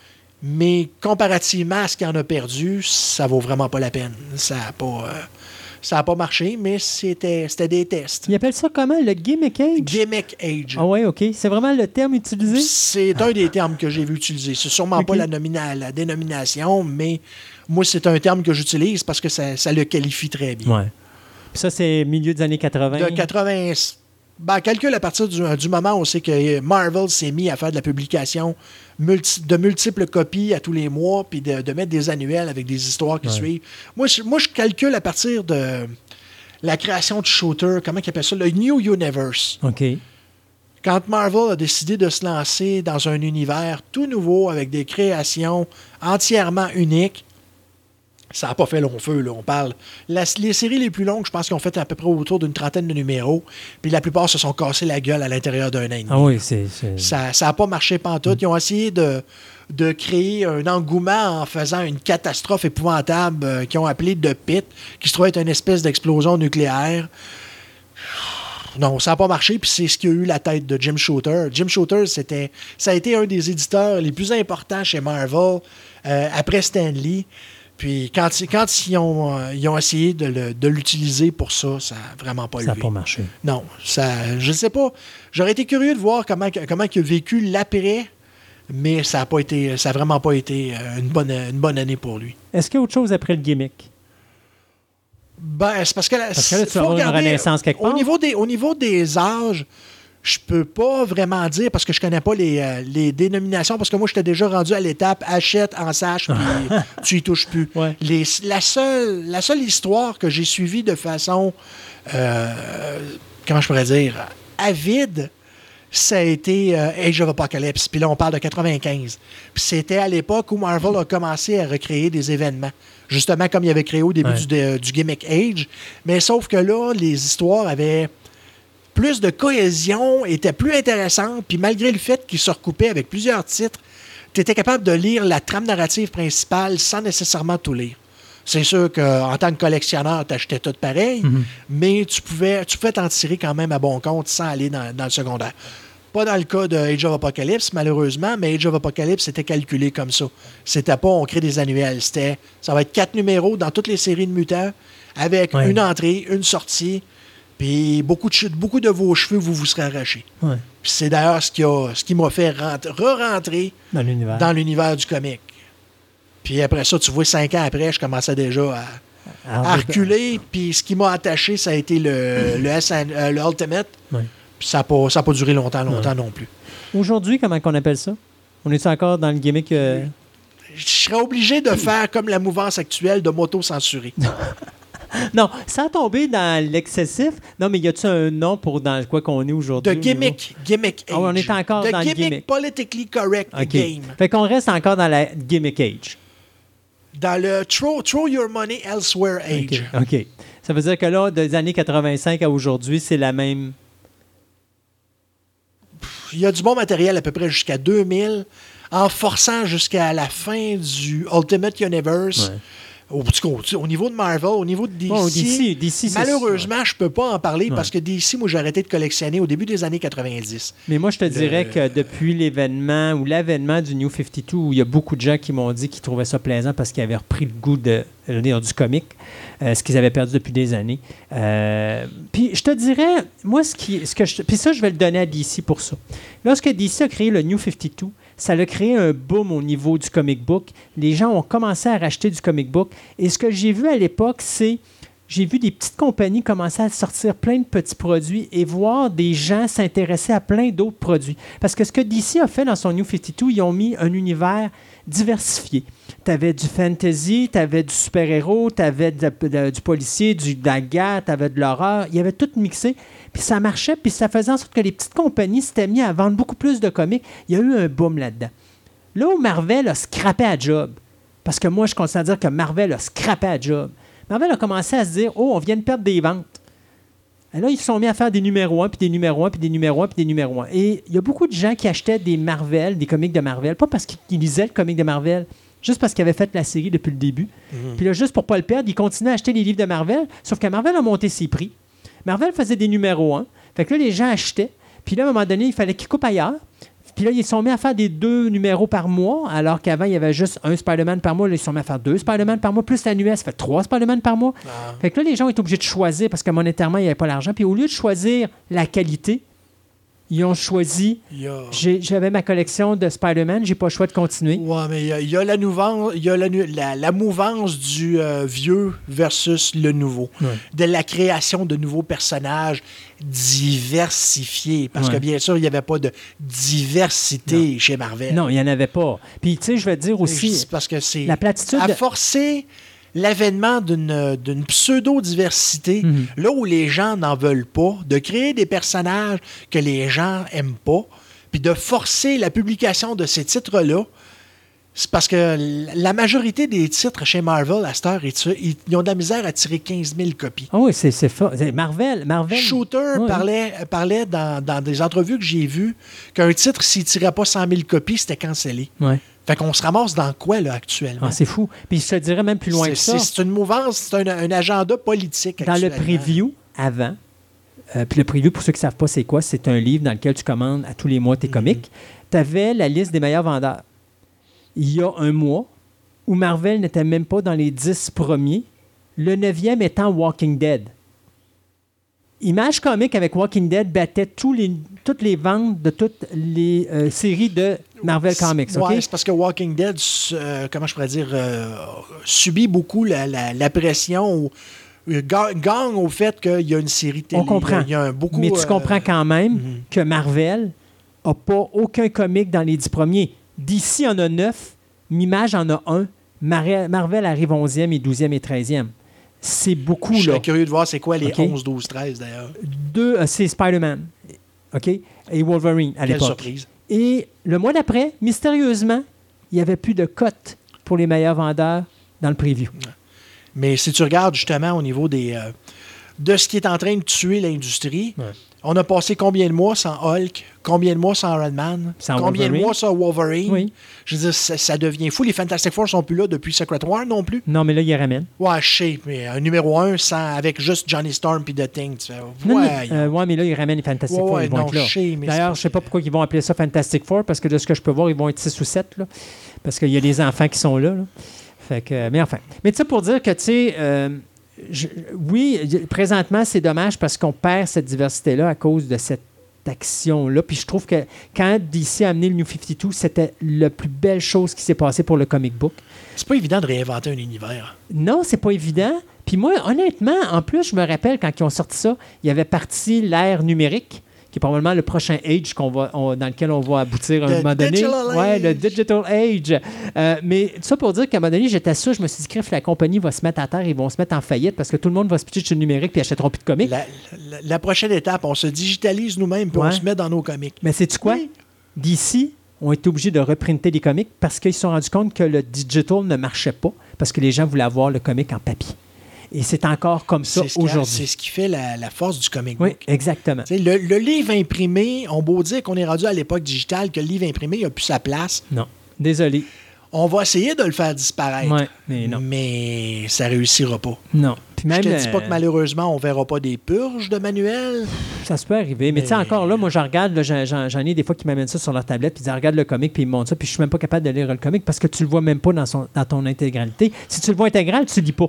mais comparativement à ce qu'il en a perdu, ça vaut vraiment pas la peine. Ça n'a pas, euh, ça a pas marché, mais c'était c'était des tests. Ils appellent ça comment? Le gimmick age? Gimmick Age. Ah ouais, OK. C'est vraiment le terme utilisé? C'est un des termes que j'ai vu utiliser. C'est sûrement pas la, nomina- la dénomination, mais moi, c'est un terme que j'utilise parce que ça, ça le qualifie très bien. Ouais. Puis ça, c'est milieu des années 80. De 80. Ben, calcule à partir du, du moment où c'est que Marvel s'est mis à faire de la publication multi- de multiples copies à tous les mois, puis de, de mettre des annuels avec des histoires qui Ouais. suivent. Moi je, moi, je calcule à partir de la création de Shooter, comment ils appellent ça, le New Universe. OK. Quand Marvel a décidé de se lancer dans un univers tout nouveau avec des créations entièrement uniques, ça n'a pas fait long feu, là, on parle. La- les séries les plus longues, je pense qu'ils ont fait à peu près autour d'une trentaine de numéros, puis la plupart se sont cassés la gueule à l'intérieur d'un an et demi. Ah oui, c'est... Ça n'a pas marché pantoute. Ils ont essayé de, de créer un engouement en faisant une catastrophe épouvantable euh, qu'ils ont appelée The Pit, qui se trouvait être une espèce d'explosion nucléaire. Non, ça n'a pas marché, puis c'est ce qui a eu la tête de Jim Shooter. Jim Shooter, c'était, ça a été un des éditeurs les plus importants chez Marvel euh, après Stan Lee. Puis quand, ils- quand ils, ont, euh, ils ont essayé de, l'utiliser pour ça, ça n'a vraiment pas Ça n'a pas marché. Non, ça, je sais pas. J'aurais été curieux de voir comment, comment il a vécu l'après, mais ça n'a pas été, ça a vraiment pas été euh, une bonne, une bonne année pour lui. Est-ce qu'il y a autre chose après le gimmick? Ben, c'est parce que, là, Parce que là, tu faut avoir une regarder, renaissance quelque au part. niveau des, au niveau des âges, je peux pas vraiment dire parce que je connais pas les, euh, les dénominations parce que moi j'étais déjà rendu à l'étape achète en sache puis tu y touches plus. Ouais. Les- la seule la seule histoire que j'ai suivie de façon euh, comment je pourrais dire avide ça a été euh, Age of Apocalypse. Puis là, on parle de 95. Puis c'était à l'époque où Marvel a commencé à recréer des événements. Justement, comme il avait créé au début Ouais. du, de- du Gimmick Age. Mais sauf que là, les histoires avaient plus de cohésion, étaient plus intéressantes. Puis malgré le fait qu'ils se recoupaient avec plusieurs titres, tu étais capable de lire la trame narrative principale sans nécessairement tout lire. C'est sûr qu'en tant que collectionneur, tu achetais tout pareil, mais tu pouvais tu pouvais t'en tirer quand même à bon compte sans aller dans, dans le secondaire. Pas dans le cas de Age of Apocalypse, malheureusement, mais Age of Apocalypse, c'était calculé comme ça. C'était pas on crée des annuels. C'était ça va être quatre numéros dans toutes les séries de mutants avec Ouais. une entrée, une sortie, puis beaucoup de, chutes- beaucoup de vos cheveux, vous vous serez arrachés. Ouais. Puis c'est d'ailleurs ce qui, a- ce qui m'a fait rent- re-rentrer Dans l'univers. dans l'univers du comic. Puis après ça, tu vois, cinq ans après, je commençais déjà à, reculer. Puis ce qui m'a attaché, ça a été le, le, SN euh, le Ultimate. Ouais. Puis ça n'a pas, ça a pas duré longtemps, longtemps non plus. Aujourd'hui, comment on appelle ça? On est encore dans le gimmick... euh, Je serais obligé de faire comme la mouvance actuelle de m'auto-censurer. Non, sans tomber dans l'excessif. Non, mais y a-tu un nom pour dans quoi qu'on est aujourd'hui? De niveau- gimmick. Gimmick age. Ah ouais, on est encore de dans le gimmick, gimmick. politically correct OK. game. Fait qu'on reste encore dans la gimmick age. Dans le throw, throw your money elsewhere age. OK. OK. Ça veut dire que là, des années 85 à aujourd'hui, c'est la même. Il y a du bon matériel à peu près jusqu'à 2000, en forçant jusqu'à la fin du Ultimate Universe. Ouais. Au, niveau de Marvel, au niveau de DC, Bon, DC, malheureusement, je peux pas en parler Ouais. parce que DC, moi, j'ai arrêté de collectionner au début des années 90. Mais moi, je te dirais que depuis l'événement ou l'avènement du New 52, où il y a beaucoup de gens qui m'ont dit qu'ils trouvaient ça plaisant parce qu'ils avaient repris le goût de, dire, du comic, euh, ce qu'ils avaient perdu depuis des années. Euh, puis je te dirais, moi, ce qui, ce que je, puis ça, je vais le donner à DC pour ça. Lorsque DC a créé le New 52, ça a créé un boom au niveau du comic book. Les gens ont commencé à racheter du comic book. Et ce que j'ai vu à l'époque, c'est j'ai vu des petites compagnies commencer à sortir plein de petits produits et voir des gens s'intéresser à plein d'autres produits. Parce que ce que DC a fait dans son New 52, ils ont mis un univers diversifié. Tu avais du fantasy, tu avais du super-héros, tu avais du policier, du, guerre, tu avais de l'horreur. Il y avait tout mixé. Puis ça marchait, puis ça faisait en sorte que les petites compagnies s'étaient mis à vendre beaucoup plus de comics. Il y a eu un boom là-dedans. Là où Marvel a scrappé à job, parce que moi, je considère dire que Marvel a scrappé à job. Marvel a commencé à se dire Oh, on vient de perdre des ventes. Et là, ils se sont mis à faire des numéros 1, puis des numéros 1, puis des numéros 1, puis des numéros 1. Et il y a beaucoup de gens qui achetaient des Marvel, des comics de Marvel, pas parce qu'ils lisaient le comic de Marvel, juste parce qu'ils avaient fait la série depuis le début. Puis là, juste pour pas le perdre, ils continuaient à acheter les livres de Marvel, sauf que Marvel a monté ses prix. Marvel faisait des numéros 1. Fait que là, les gens achetaient. Puis là, à un moment donné, il fallait qu'ils coupent ailleurs. Puis là, ils sont mis à faire des deux numéros par mois, alors qu'avant, il y avait juste un Spider-Man par mois. Là, ils sont mis à faire deux Spider-Man par mois, plus l'annuel, ça fait trois Spider-Man par mois. Fait que là, les gens étaient obligés de choisir parce que monétairement, il n'y avait pas l'argent. Puis au lieu de choisir la qualité, ils ont choisi. A- J'avais ma collection de Spider-Man, j'ai pas le choix de continuer. Ouais, mais il y a, il y a la, mouvance, il y a la, nu- la- la mouvance du euh, vieux versus le nouveau. Ouais. De la création de nouveaux personnages diversifiés. Parce Ouais. que bien sûr, il n'y avait pas de diversité chez Marvel. Non, il n'y en avait pas. Puis, tu sais, je vais te dire aussi, C'est parce que c'est la platitude. à de- forcer l'avènement d'une pseudo-diversité, Mhm. là où les gens n'en veulent pas, de créer des personnages que les gens aiment pas, puis de forcer la publication de ces titres-là. C'est parce que la majorité des titres chez Marvel à cette heure, ils, ont de la misère à tirer 15 000 copies. Ah oui, c'est fort. Marvel, Marvel. Shooter parlait, parlait dans, dans des entrevues que j'ai vues qu'un titre, s'il tirait pas 100 000 copies, c'était cancellé. Ouais. Fait qu'on se ramasse dans quoi, là, actuellement? Ah, c'est fou. Puis je te dirais même plus loin que ça. C'est une mouvance, c'est un, un agenda politique. Dans le preview, avant, euh, puis le preview, pour ceux qui ne savent pas c'est quoi, c'est un livre dans lequel tu commandes à tous les mois tes Mhm. comics. Tu avais la liste des meilleurs vendeurs. Il y a un mois, où Marvel n'était même pas dans les 10 premiers, le neuvième étant Walking Dead. Image Comics avec Walking Dead battait tous les, toutes les ventes de toutes les euh, séries de Marvel Comics. OK? Ouais, c'est parce que Walking Dead, euh, comment je pourrais dire, euh, subit beaucoup la, la- la pression ou euh, ga- gagne au fait qu'il y a une série télé. On comprend. Il y a un beaucoup, Mais tu euh, comprends quand même mhm. que Marvel n'a pas aucun comic dans les dix premiers. DC en a neuf, Mimage en a un, Mar- Marvel arrive 11e et 12e et 13e. C'est beaucoup, Je serais curieux de voir c'est quoi les OK? 11, 12, 13 d'ailleurs. Deux, c'est Spider-Man. OK? Et Wolverine à l'époque. surprise. Et le mois d'après, mystérieusement, il n'y avait plus de cote pour les meilleurs vendeurs dans le preview. Mais si tu regardes justement au niveau des, euh, de ce qui est en train de tuer l'industrie, Ouais. On a passé combien de mois sans Hulk, combien de mois sans Iron Man, Sans combien Wolverine? de mois sans Wolverine? Oui. Je veux dire, ça, ça devient fou. Les Fantastic Four sont plus là depuis Secret War non plus. Non, mais là, il y ramène. Ouais, je sais, mais un numéro 1 sans, avec juste Johnny Storm puis The Thing. Tu fais, Non, ouais, mais, euh, ouais, mais là, ils ramènent les Fantastic Ouais, Four. ouais, ils vont non, être là. sais, D'ailleurs, je sais pas pourquoi ils vont appeler ça Fantastic Four, parce que de ce que je peux voir, ils vont être 6 ou 7. Là, parce qu'il y a des enfants qui sont là. là. Fait que, mais enfin. Mais tu sais, pour dire que, tu sais, euh, je- oui, présentement, c'est dommage parce qu'on perd cette diversité-là à cause de cette action-là. Puis je trouve que quand DC a amené le New 52, c'était la plus belle chose qui s'est passée pour le comic book. c'est pas évident de réinventer un univers. Non, c'est pas évident. Puis moi, honnêtement, en plus, je me rappelle quand ils ont sorti ça, il y avait parti l'ère numérique, qui est probablement le prochain age qu'on va, on- dans lequel on va aboutir à un The moment donné. digital Ouais, le digital age. Euh, mais ça pour dire qu'à un moment donné, j'étais sûr, je me suis dit, Crif, la compagnie va se mettre à terre, ils vont se mettre en faillite parce que tout le monde va se pitcher sur le numérique puis achèteront plus de comics. La, la- la prochaine étape, on se digitalise nous-mêmes puis Ouais. on se met dans nos comics. Mais c'est tu quoi? Oui. DC ont été obligés de reprinter des comics parce qu'ils se sont rendus compte que le digital ne marchait pas parce que les gens voulaient avoir le comic en papier. Et c'est encore comme ça C'est ce, qui a- c'est aujourd'hui. ce qui fait la, la force du comic Oui, book. exactement. Tu sais, Le, le livre imprimé, on beau dire qu'on est rendu à l'époque digitale, que le livre imprimé n'a plus sa place. Non. Désolé. On va essayer de le faire disparaître. Ouais, mais non. Mais ça réussira pas. Non. Puis même, Je te dis pas euh, que malheureusement, on verra pas des purges de manuels. ça se peut arriver. Mais, tu sais, encore là, moi, je regarde, j'en- j'en j'en ai des fois qui m'amènent ça sur leur tablette, puis ils disent, regarde le comic, puis ils me montrent ça, puis je suis même pas capable de lire le comic parce que tu le vois même pas dans, son, dans ton intégralité. Si tu le vois intégral, tu lis pas.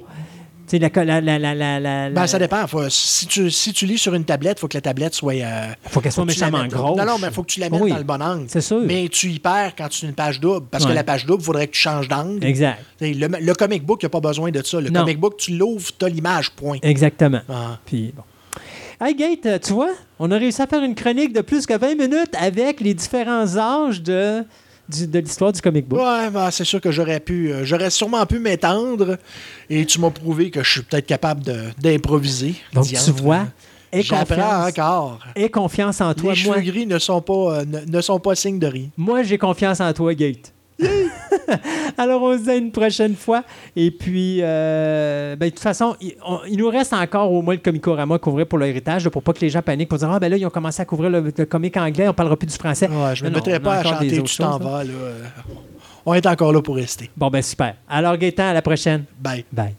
Tu sais, la, la, la, la, la, la- Ben, ça dépend. Faut- si, tu, si tu lis sur une tablette, il faut que la tablette soit. euh, Faut qu'elle soit méchamment grosse. Non, non, mais il faut que tu la mettes Oui. dans le bon angle. C'est sûr. Mais tu y perds quand tu as une page double. Parce Ouais. que la page double, il faudrait que tu changes d'angle. Exact. Le, le comic book, il n'y a pas besoin de ça. Le Non. comic book, tu l'ouvres, tu as l'image, point. Exactement. Ah. Puis bon. Hey Gate, euh, tu vois, on a réussi à faire une chronique de plus que 20 minutes avec les différents âges de, du- de l'histoire du comic book. Ouais, ben, c'est sûr que j'aurais pu. euh, j'aurais sûrement pu m'étendre. Et tu m'as prouvé que je suis peut-être capable de- d'improviser. Donc, tu vois, aie J'apprends confiance, encore. aie confiance en toi. Les Moi, cheveux gris ne sont pas, euh, ne, ne sont pas signe de rien. moi j'ai confiance en toi, Gate. Alors, on se dit à une prochaine fois. Et puis, euh, ben, de toute façon, il, on- il nous reste encore au moins le Comicorama à couvrir pour l'héritage, pour pas que les gens paniquent pour dire Ah, ben là, ils ont commencé à couvrir le, le comic anglais, on parlera plus du français. Ouais, je ne me mettrai pas à chanter Tu t'en vas. Là. Euh, On est encore là pour rester. Bon, ben, super. Alors, Gaëtan, à la prochaine. Bye. Bye.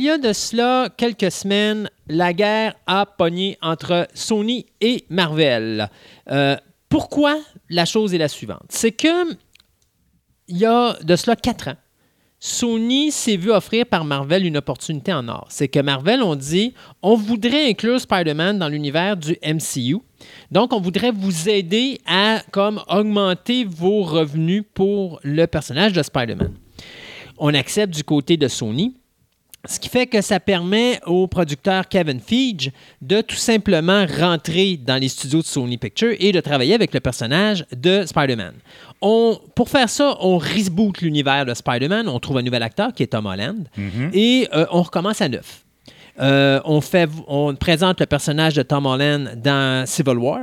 Il y a de cela quelques semaines, la guerre a pogné entre Sony et Marvel. Euh, pourquoi la chose est la suivante? C'est que il y a de cela quatre ans, Sony s'est vu offrir par Marvel une opportunité en or. C'est que Marvel ont dit on voudrait inclure Spider-Man dans l'univers du MCU. Donc, on voudrait vous aider à comme augmenter vos revenus pour le personnage de Spider-Man. On accepte du côté de Sony. Ce qui fait que ça permet au producteur Kevin Feige de tout simplement rentrer dans les studios de Sony Pictures et de travailler avec le personnage de Spider-Man. Pour faire ça, on reboot l'univers de Spider-Man, on trouve un nouvel acteur qui est Tom Holland et euh, on recommence à neuf. Euh, on, fait, on présente le personnage de Tom Holland dans Civil War.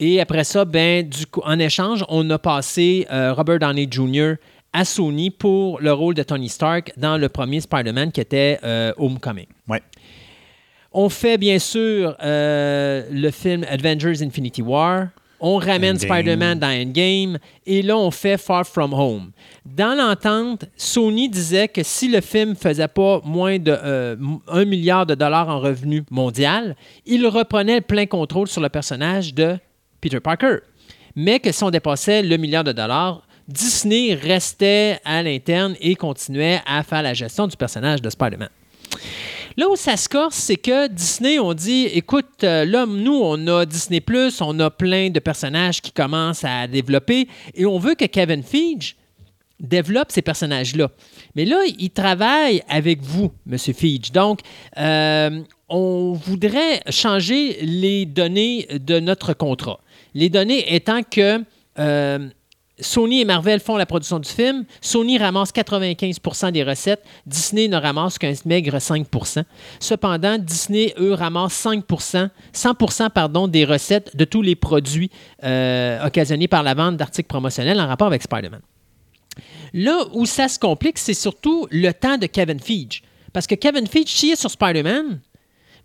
Et après ça, ben, du coup, en échange, on a passé euh, Robert Downey Jr. à Sony pour le rôle de Tony Stark dans le premier Spider-Man qui était euh, Homecoming. Ouais. On fait bien sûr euh, le film Avengers Infinity War. On ramène. Spider-Man dans Endgame. Et là, on fait Far From Home. Dans l'entente, Sony disait que si le film faisait pas moins de euh, 1 milliard de dollars en revenus mondial, il reprenait le plein contrôle sur le personnage de Peter Parker. Mais que si on dépassait le milliard de dollars, Disney restait à l'interne et continuait à faire la gestion du personnage de Spider-Man. Là où ça se corse, c'est que Disney ont dit écoute, euh, là, nous, on a Disney, on a plein de personnages qui commencent à développer et on veut que Kevin Feige développe ces personnages-là. Mais là, il travaille avec vous, M. Feige. Donc, euh, on voudrait changer les données de notre contrat. Les données étant que euh, Sony et Marvel font la production du film. Sony ramasse 95% des recettes. Disney ne ramasse qu'un maigre 5% Cependant, Disney, eux, ramassent 5 100 pardon, des recettes de tous les produits euh, occasionnés par la vente d'articles promotionnels en rapport avec Spider-Man. Là où ça se complique, c'est surtout le temps de Kevin Feige. Parce que Kevin Feige, s'il est sur Spider-Man,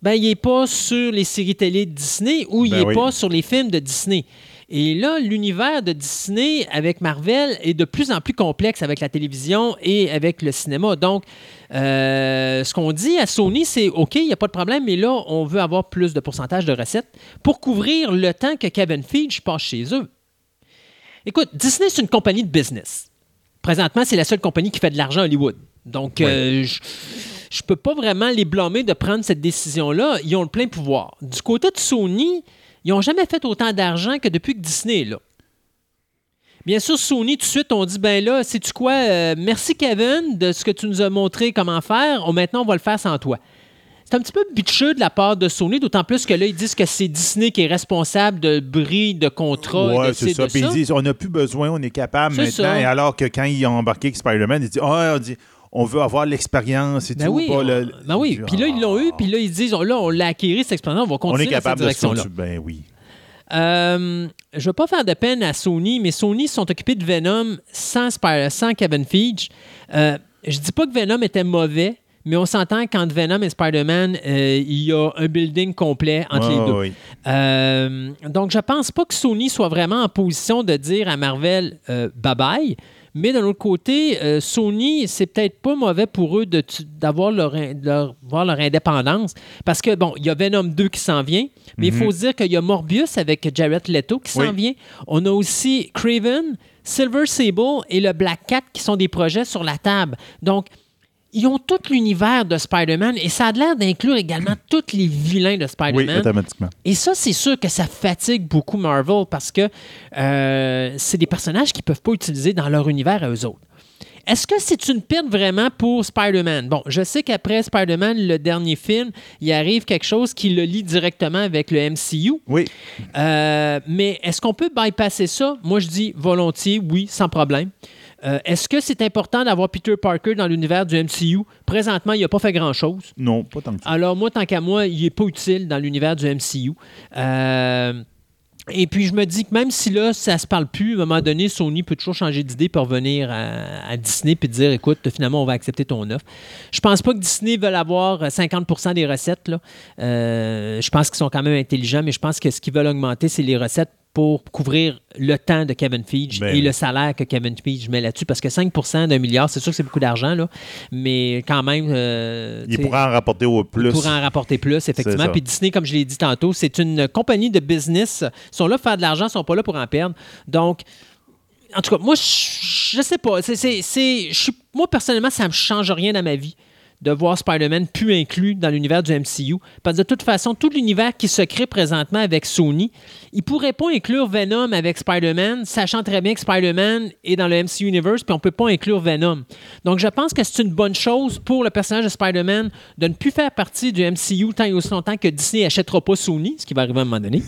ben, il n'est pas sur les séries télé de Disney ou il Ben n'est oui. pas sur les films de Disney. Et là, l'univers de Disney avec Marvel est de plus en plus complexe avec la télévision et avec le cinéma. Donc, euh, ce qu'on dit à Sony, c'est OK, il n'y a pas de problème, mais là, on veut avoir plus de pourcentage de recettes pour couvrir le temps que Kevin Feige passe chez eux. Écoute, Disney, c'est une compagnie de business. Présentement, c'est la seule compagnie qui fait de l'argent à Hollywood. Donc, euh, je je peux pas vraiment les blâmer de prendre cette décision-là. Ils ont le plein pouvoir. Du côté de Sony, ils n'ont jamais fait autant d'argent que depuis que Disney est là. Bien sûr, Sony, tout de suite, on dit ben là, sais-tu quoi, euh, merci Kevin de ce que tu nous as montré comment faire. On- maintenant, on va le faire sans toi. C'est un petit peu bitcheux de la part de Sony, d'autant plus que là, ils disent que c'est Disney qui est responsable de bris de contrat. et Ouais, de c'est ça. Puis ils disent, on n'a plus besoin, on est capable maintenant. ça. Et alors que quand ils ont embarqué avec Spider-Man, ils disent, ah, on dit, on veut avoir l'expérience et Ben tout. oui, pas on- le- ben oui. Puis là, ils l'ont eu, puis là, ils disent, là, on l'a acquis, cette expérience, on va on continuer est capable dans cette se direction-là. Ben oui. Euh, je ne veux pas faire de peine à Sony, mais Sony sont occupés de Venom sans, Spy- sans Kevin Feige. Euh, je dis pas que Venom était mauvais, mais on s'entend qu'entre Venom et Spider-Man, euh, il y a un building complet entre les deux. oui. Euh, donc, je pense pas que Sony soit vraiment en position de dire à Marvel euh, bye bye. Mais d'un autre côté, euh, Sony, c'est peut-être pas mauvais pour eux d'avoir leur, in- leur- voir leur indépendance. Parce que, bon, il y a Venom 2 qui s'en vient, mais il faut se dire qu'il y a Morbius avec Jared Leto qui s'en Oui. vient. On a aussi Craven, Silver Sable et le Black Cat qui sont des projets sur la table. Donc, ils ont tout l'univers de Spider-Man et ça a l'air d'inclure également tous les vilains de Oui, Spider-Man. automatiquement. Et ça, c'est sûr que ça fatigue beaucoup Marvel parce que euh, c'est des personnages qu'ils ne peuvent pas utiliser dans leur univers à eux autres. Est-ce que c'est une perte vraiment pour Spider-Man? Bon, je sais qu'après Spider-Man, le dernier film, il arrive quelque chose qui le lie directement avec le MCU. Oui. Euh, mais est-ce qu'on peut bypasser ça? Moi, je dis volontiers, oui, sans problème. Euh, est-ce que c'est important d'avoir Peter Parker dans l'univers du MCU? Présentement, il n'a pas fait grand-chose. Non, pas tant que ça. Alors, moi, tant qu'à moi, il n'est pas utile dans l'univers du MCU. Euh, et puis, je me dis que même si là, ça se parle plus, à un moment donné, Sony peut toujours changer d'idée pour revenir à, à Disney puis dire écoute, finalement, on va accepter ton offre. Je pense pas que Disney veut avoir 50% des recettes. Là. Euh, je pense qu'ils sont quand même intelligents, mais je pense que ce qu'ils veulent augmenter, c'est les recettes pour couvrir le temps de Kevin Feige Ben et le salaire que Kevin Feige met là-dessus. Parce que 5% d'un milliard, c'est sûr que c'est beaucoup d'argent, là, mais quand même. euh, Il tu sais, pourra en rapporter au plus. il pourra en rapporter plus, effectivement. Puis Disney, comme je l'ai dit tantôt, c'est une compagnie de business. Ils sont là pour faire de l'argent, ils sont pas là pour en perdre. Donc, en tout cas, moi, je, je sais pas. C'est, moi, personnellement, ça ne me change rien dans ma vie de voir Spider-Man plus inclus dans l'univers du MCU. Parce que de toute façon, tout l'univers qui se crée présentement avec Sony, ils ne pourraient pas inclure Venom avec Spider-Man, sachant très bien que Spider-Man est dans le MCU Universe, puis on ne peut pas inclure Venom. Donc, je pense que c'est une bonne chose pour le personnage de Spider-Man de ne plus faire partie du MCU tant et aussi longtemps que Disney n'achètera pas Sony, ce qui va arriver à un moment donné.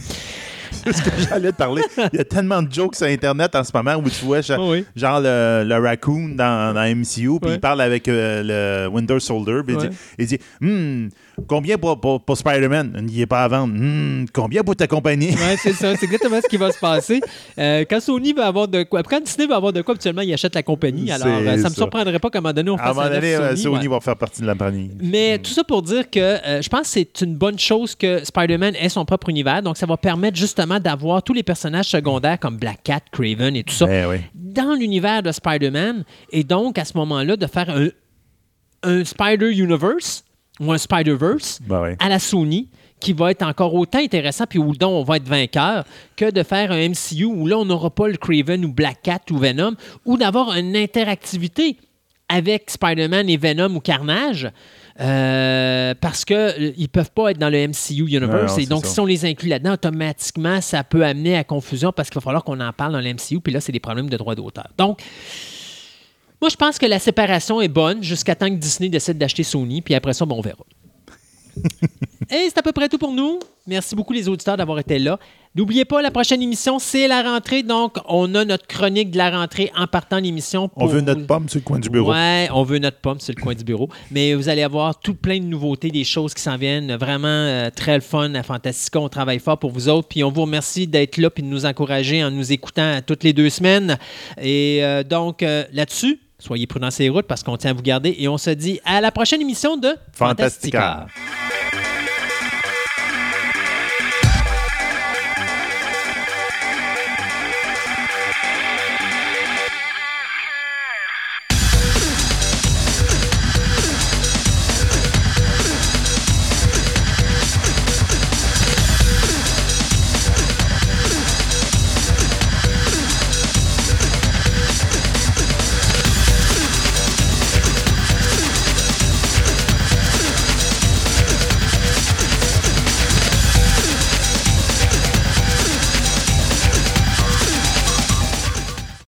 C'est ce que j'allais te parler. Il y a tellement de jokes sur Internet en ce moment où tu vois genre, Oh oui. genre le, le raccoon dans, dans MCU, puis Ouais. il parle avec euh, le Winter Soldier, puis Ouais. il dit, il dit Hmm, combien pour, pour, pour Spider-Man? Il n'est pas à vendre. Hmm, combien pour ta compagnie? C'est ça. C'est exactement ce qui va se passer. Euh, quand Sony va avoir de quoi, quand Disney va avoir de quoi, habituellement, il achète la compagnie. Alors, euh, ça me ça. surprendrait pas qu'à un moment donné, on À un fasse moment donné, euh, Sony. Sony ouais. va faire partie de la compagnie. Mais tout ça pour dire que euh, je pense que c'est une bonne chose que Spider-Man ait son propre univers. Donc, ça va permettre justement d'avoir tous les personnages secondaires comme Black Cat, Craven et tout ça Ben oui. dans l'univers de Spider-Man. Et donc, à ce moment-là, de faire un, un Spider-Universe ou un Spider-Verse Ben oui. à la Sony qui va être encore autant intéressant puis où dont on va être vainqueur que de faire un MCU où là on n'aura pas le Craven ou Black Cat ou Venom ou d'avoir une interactivité avec Spider-Man et Venom ou Carnage euh, parce que euh, ils peuvent pas être dans le MCU Universe Non, non, et donc ça. si on les inclut là-dedans automatiquement ça peut amener à confusion parce qu'il va falloir qu'on en parle dans le MCU puis là c'est des problèmes de droit d'auteur donc moi, je pense que la séparation est bonne jusqu'à temps que Disney décide d'acheter Sony, puis après ça, bon, on verra. Et c'est à peu près tout pour nous. Merci beaucoup les auditeurs d'avoir été là. N'oubliez pas, la prochaine émission, c'est la rentrée. Donc, on a notre chronique de la rentrée en partant l'émission. On veut notre pomme sur le coin du bureau. Ouais, on veut notre pomme sur le coin du bureau. Mais vous allez avoir tout plein de nouveautés, des choses qui s'en viennent. Vraiment euh, très le fun à Fantastica. On travaille fort pour vous autres. Puis on vous remercie d'être là puis de nous encourager en nous écoutant toutes les deux semaines. Et euh, donc, euh, là-dessus, soyez prudents sur les routes parce qu'on tient à vous garder. Et on se dit à la prochaine émission de Fantastica. Fantastica.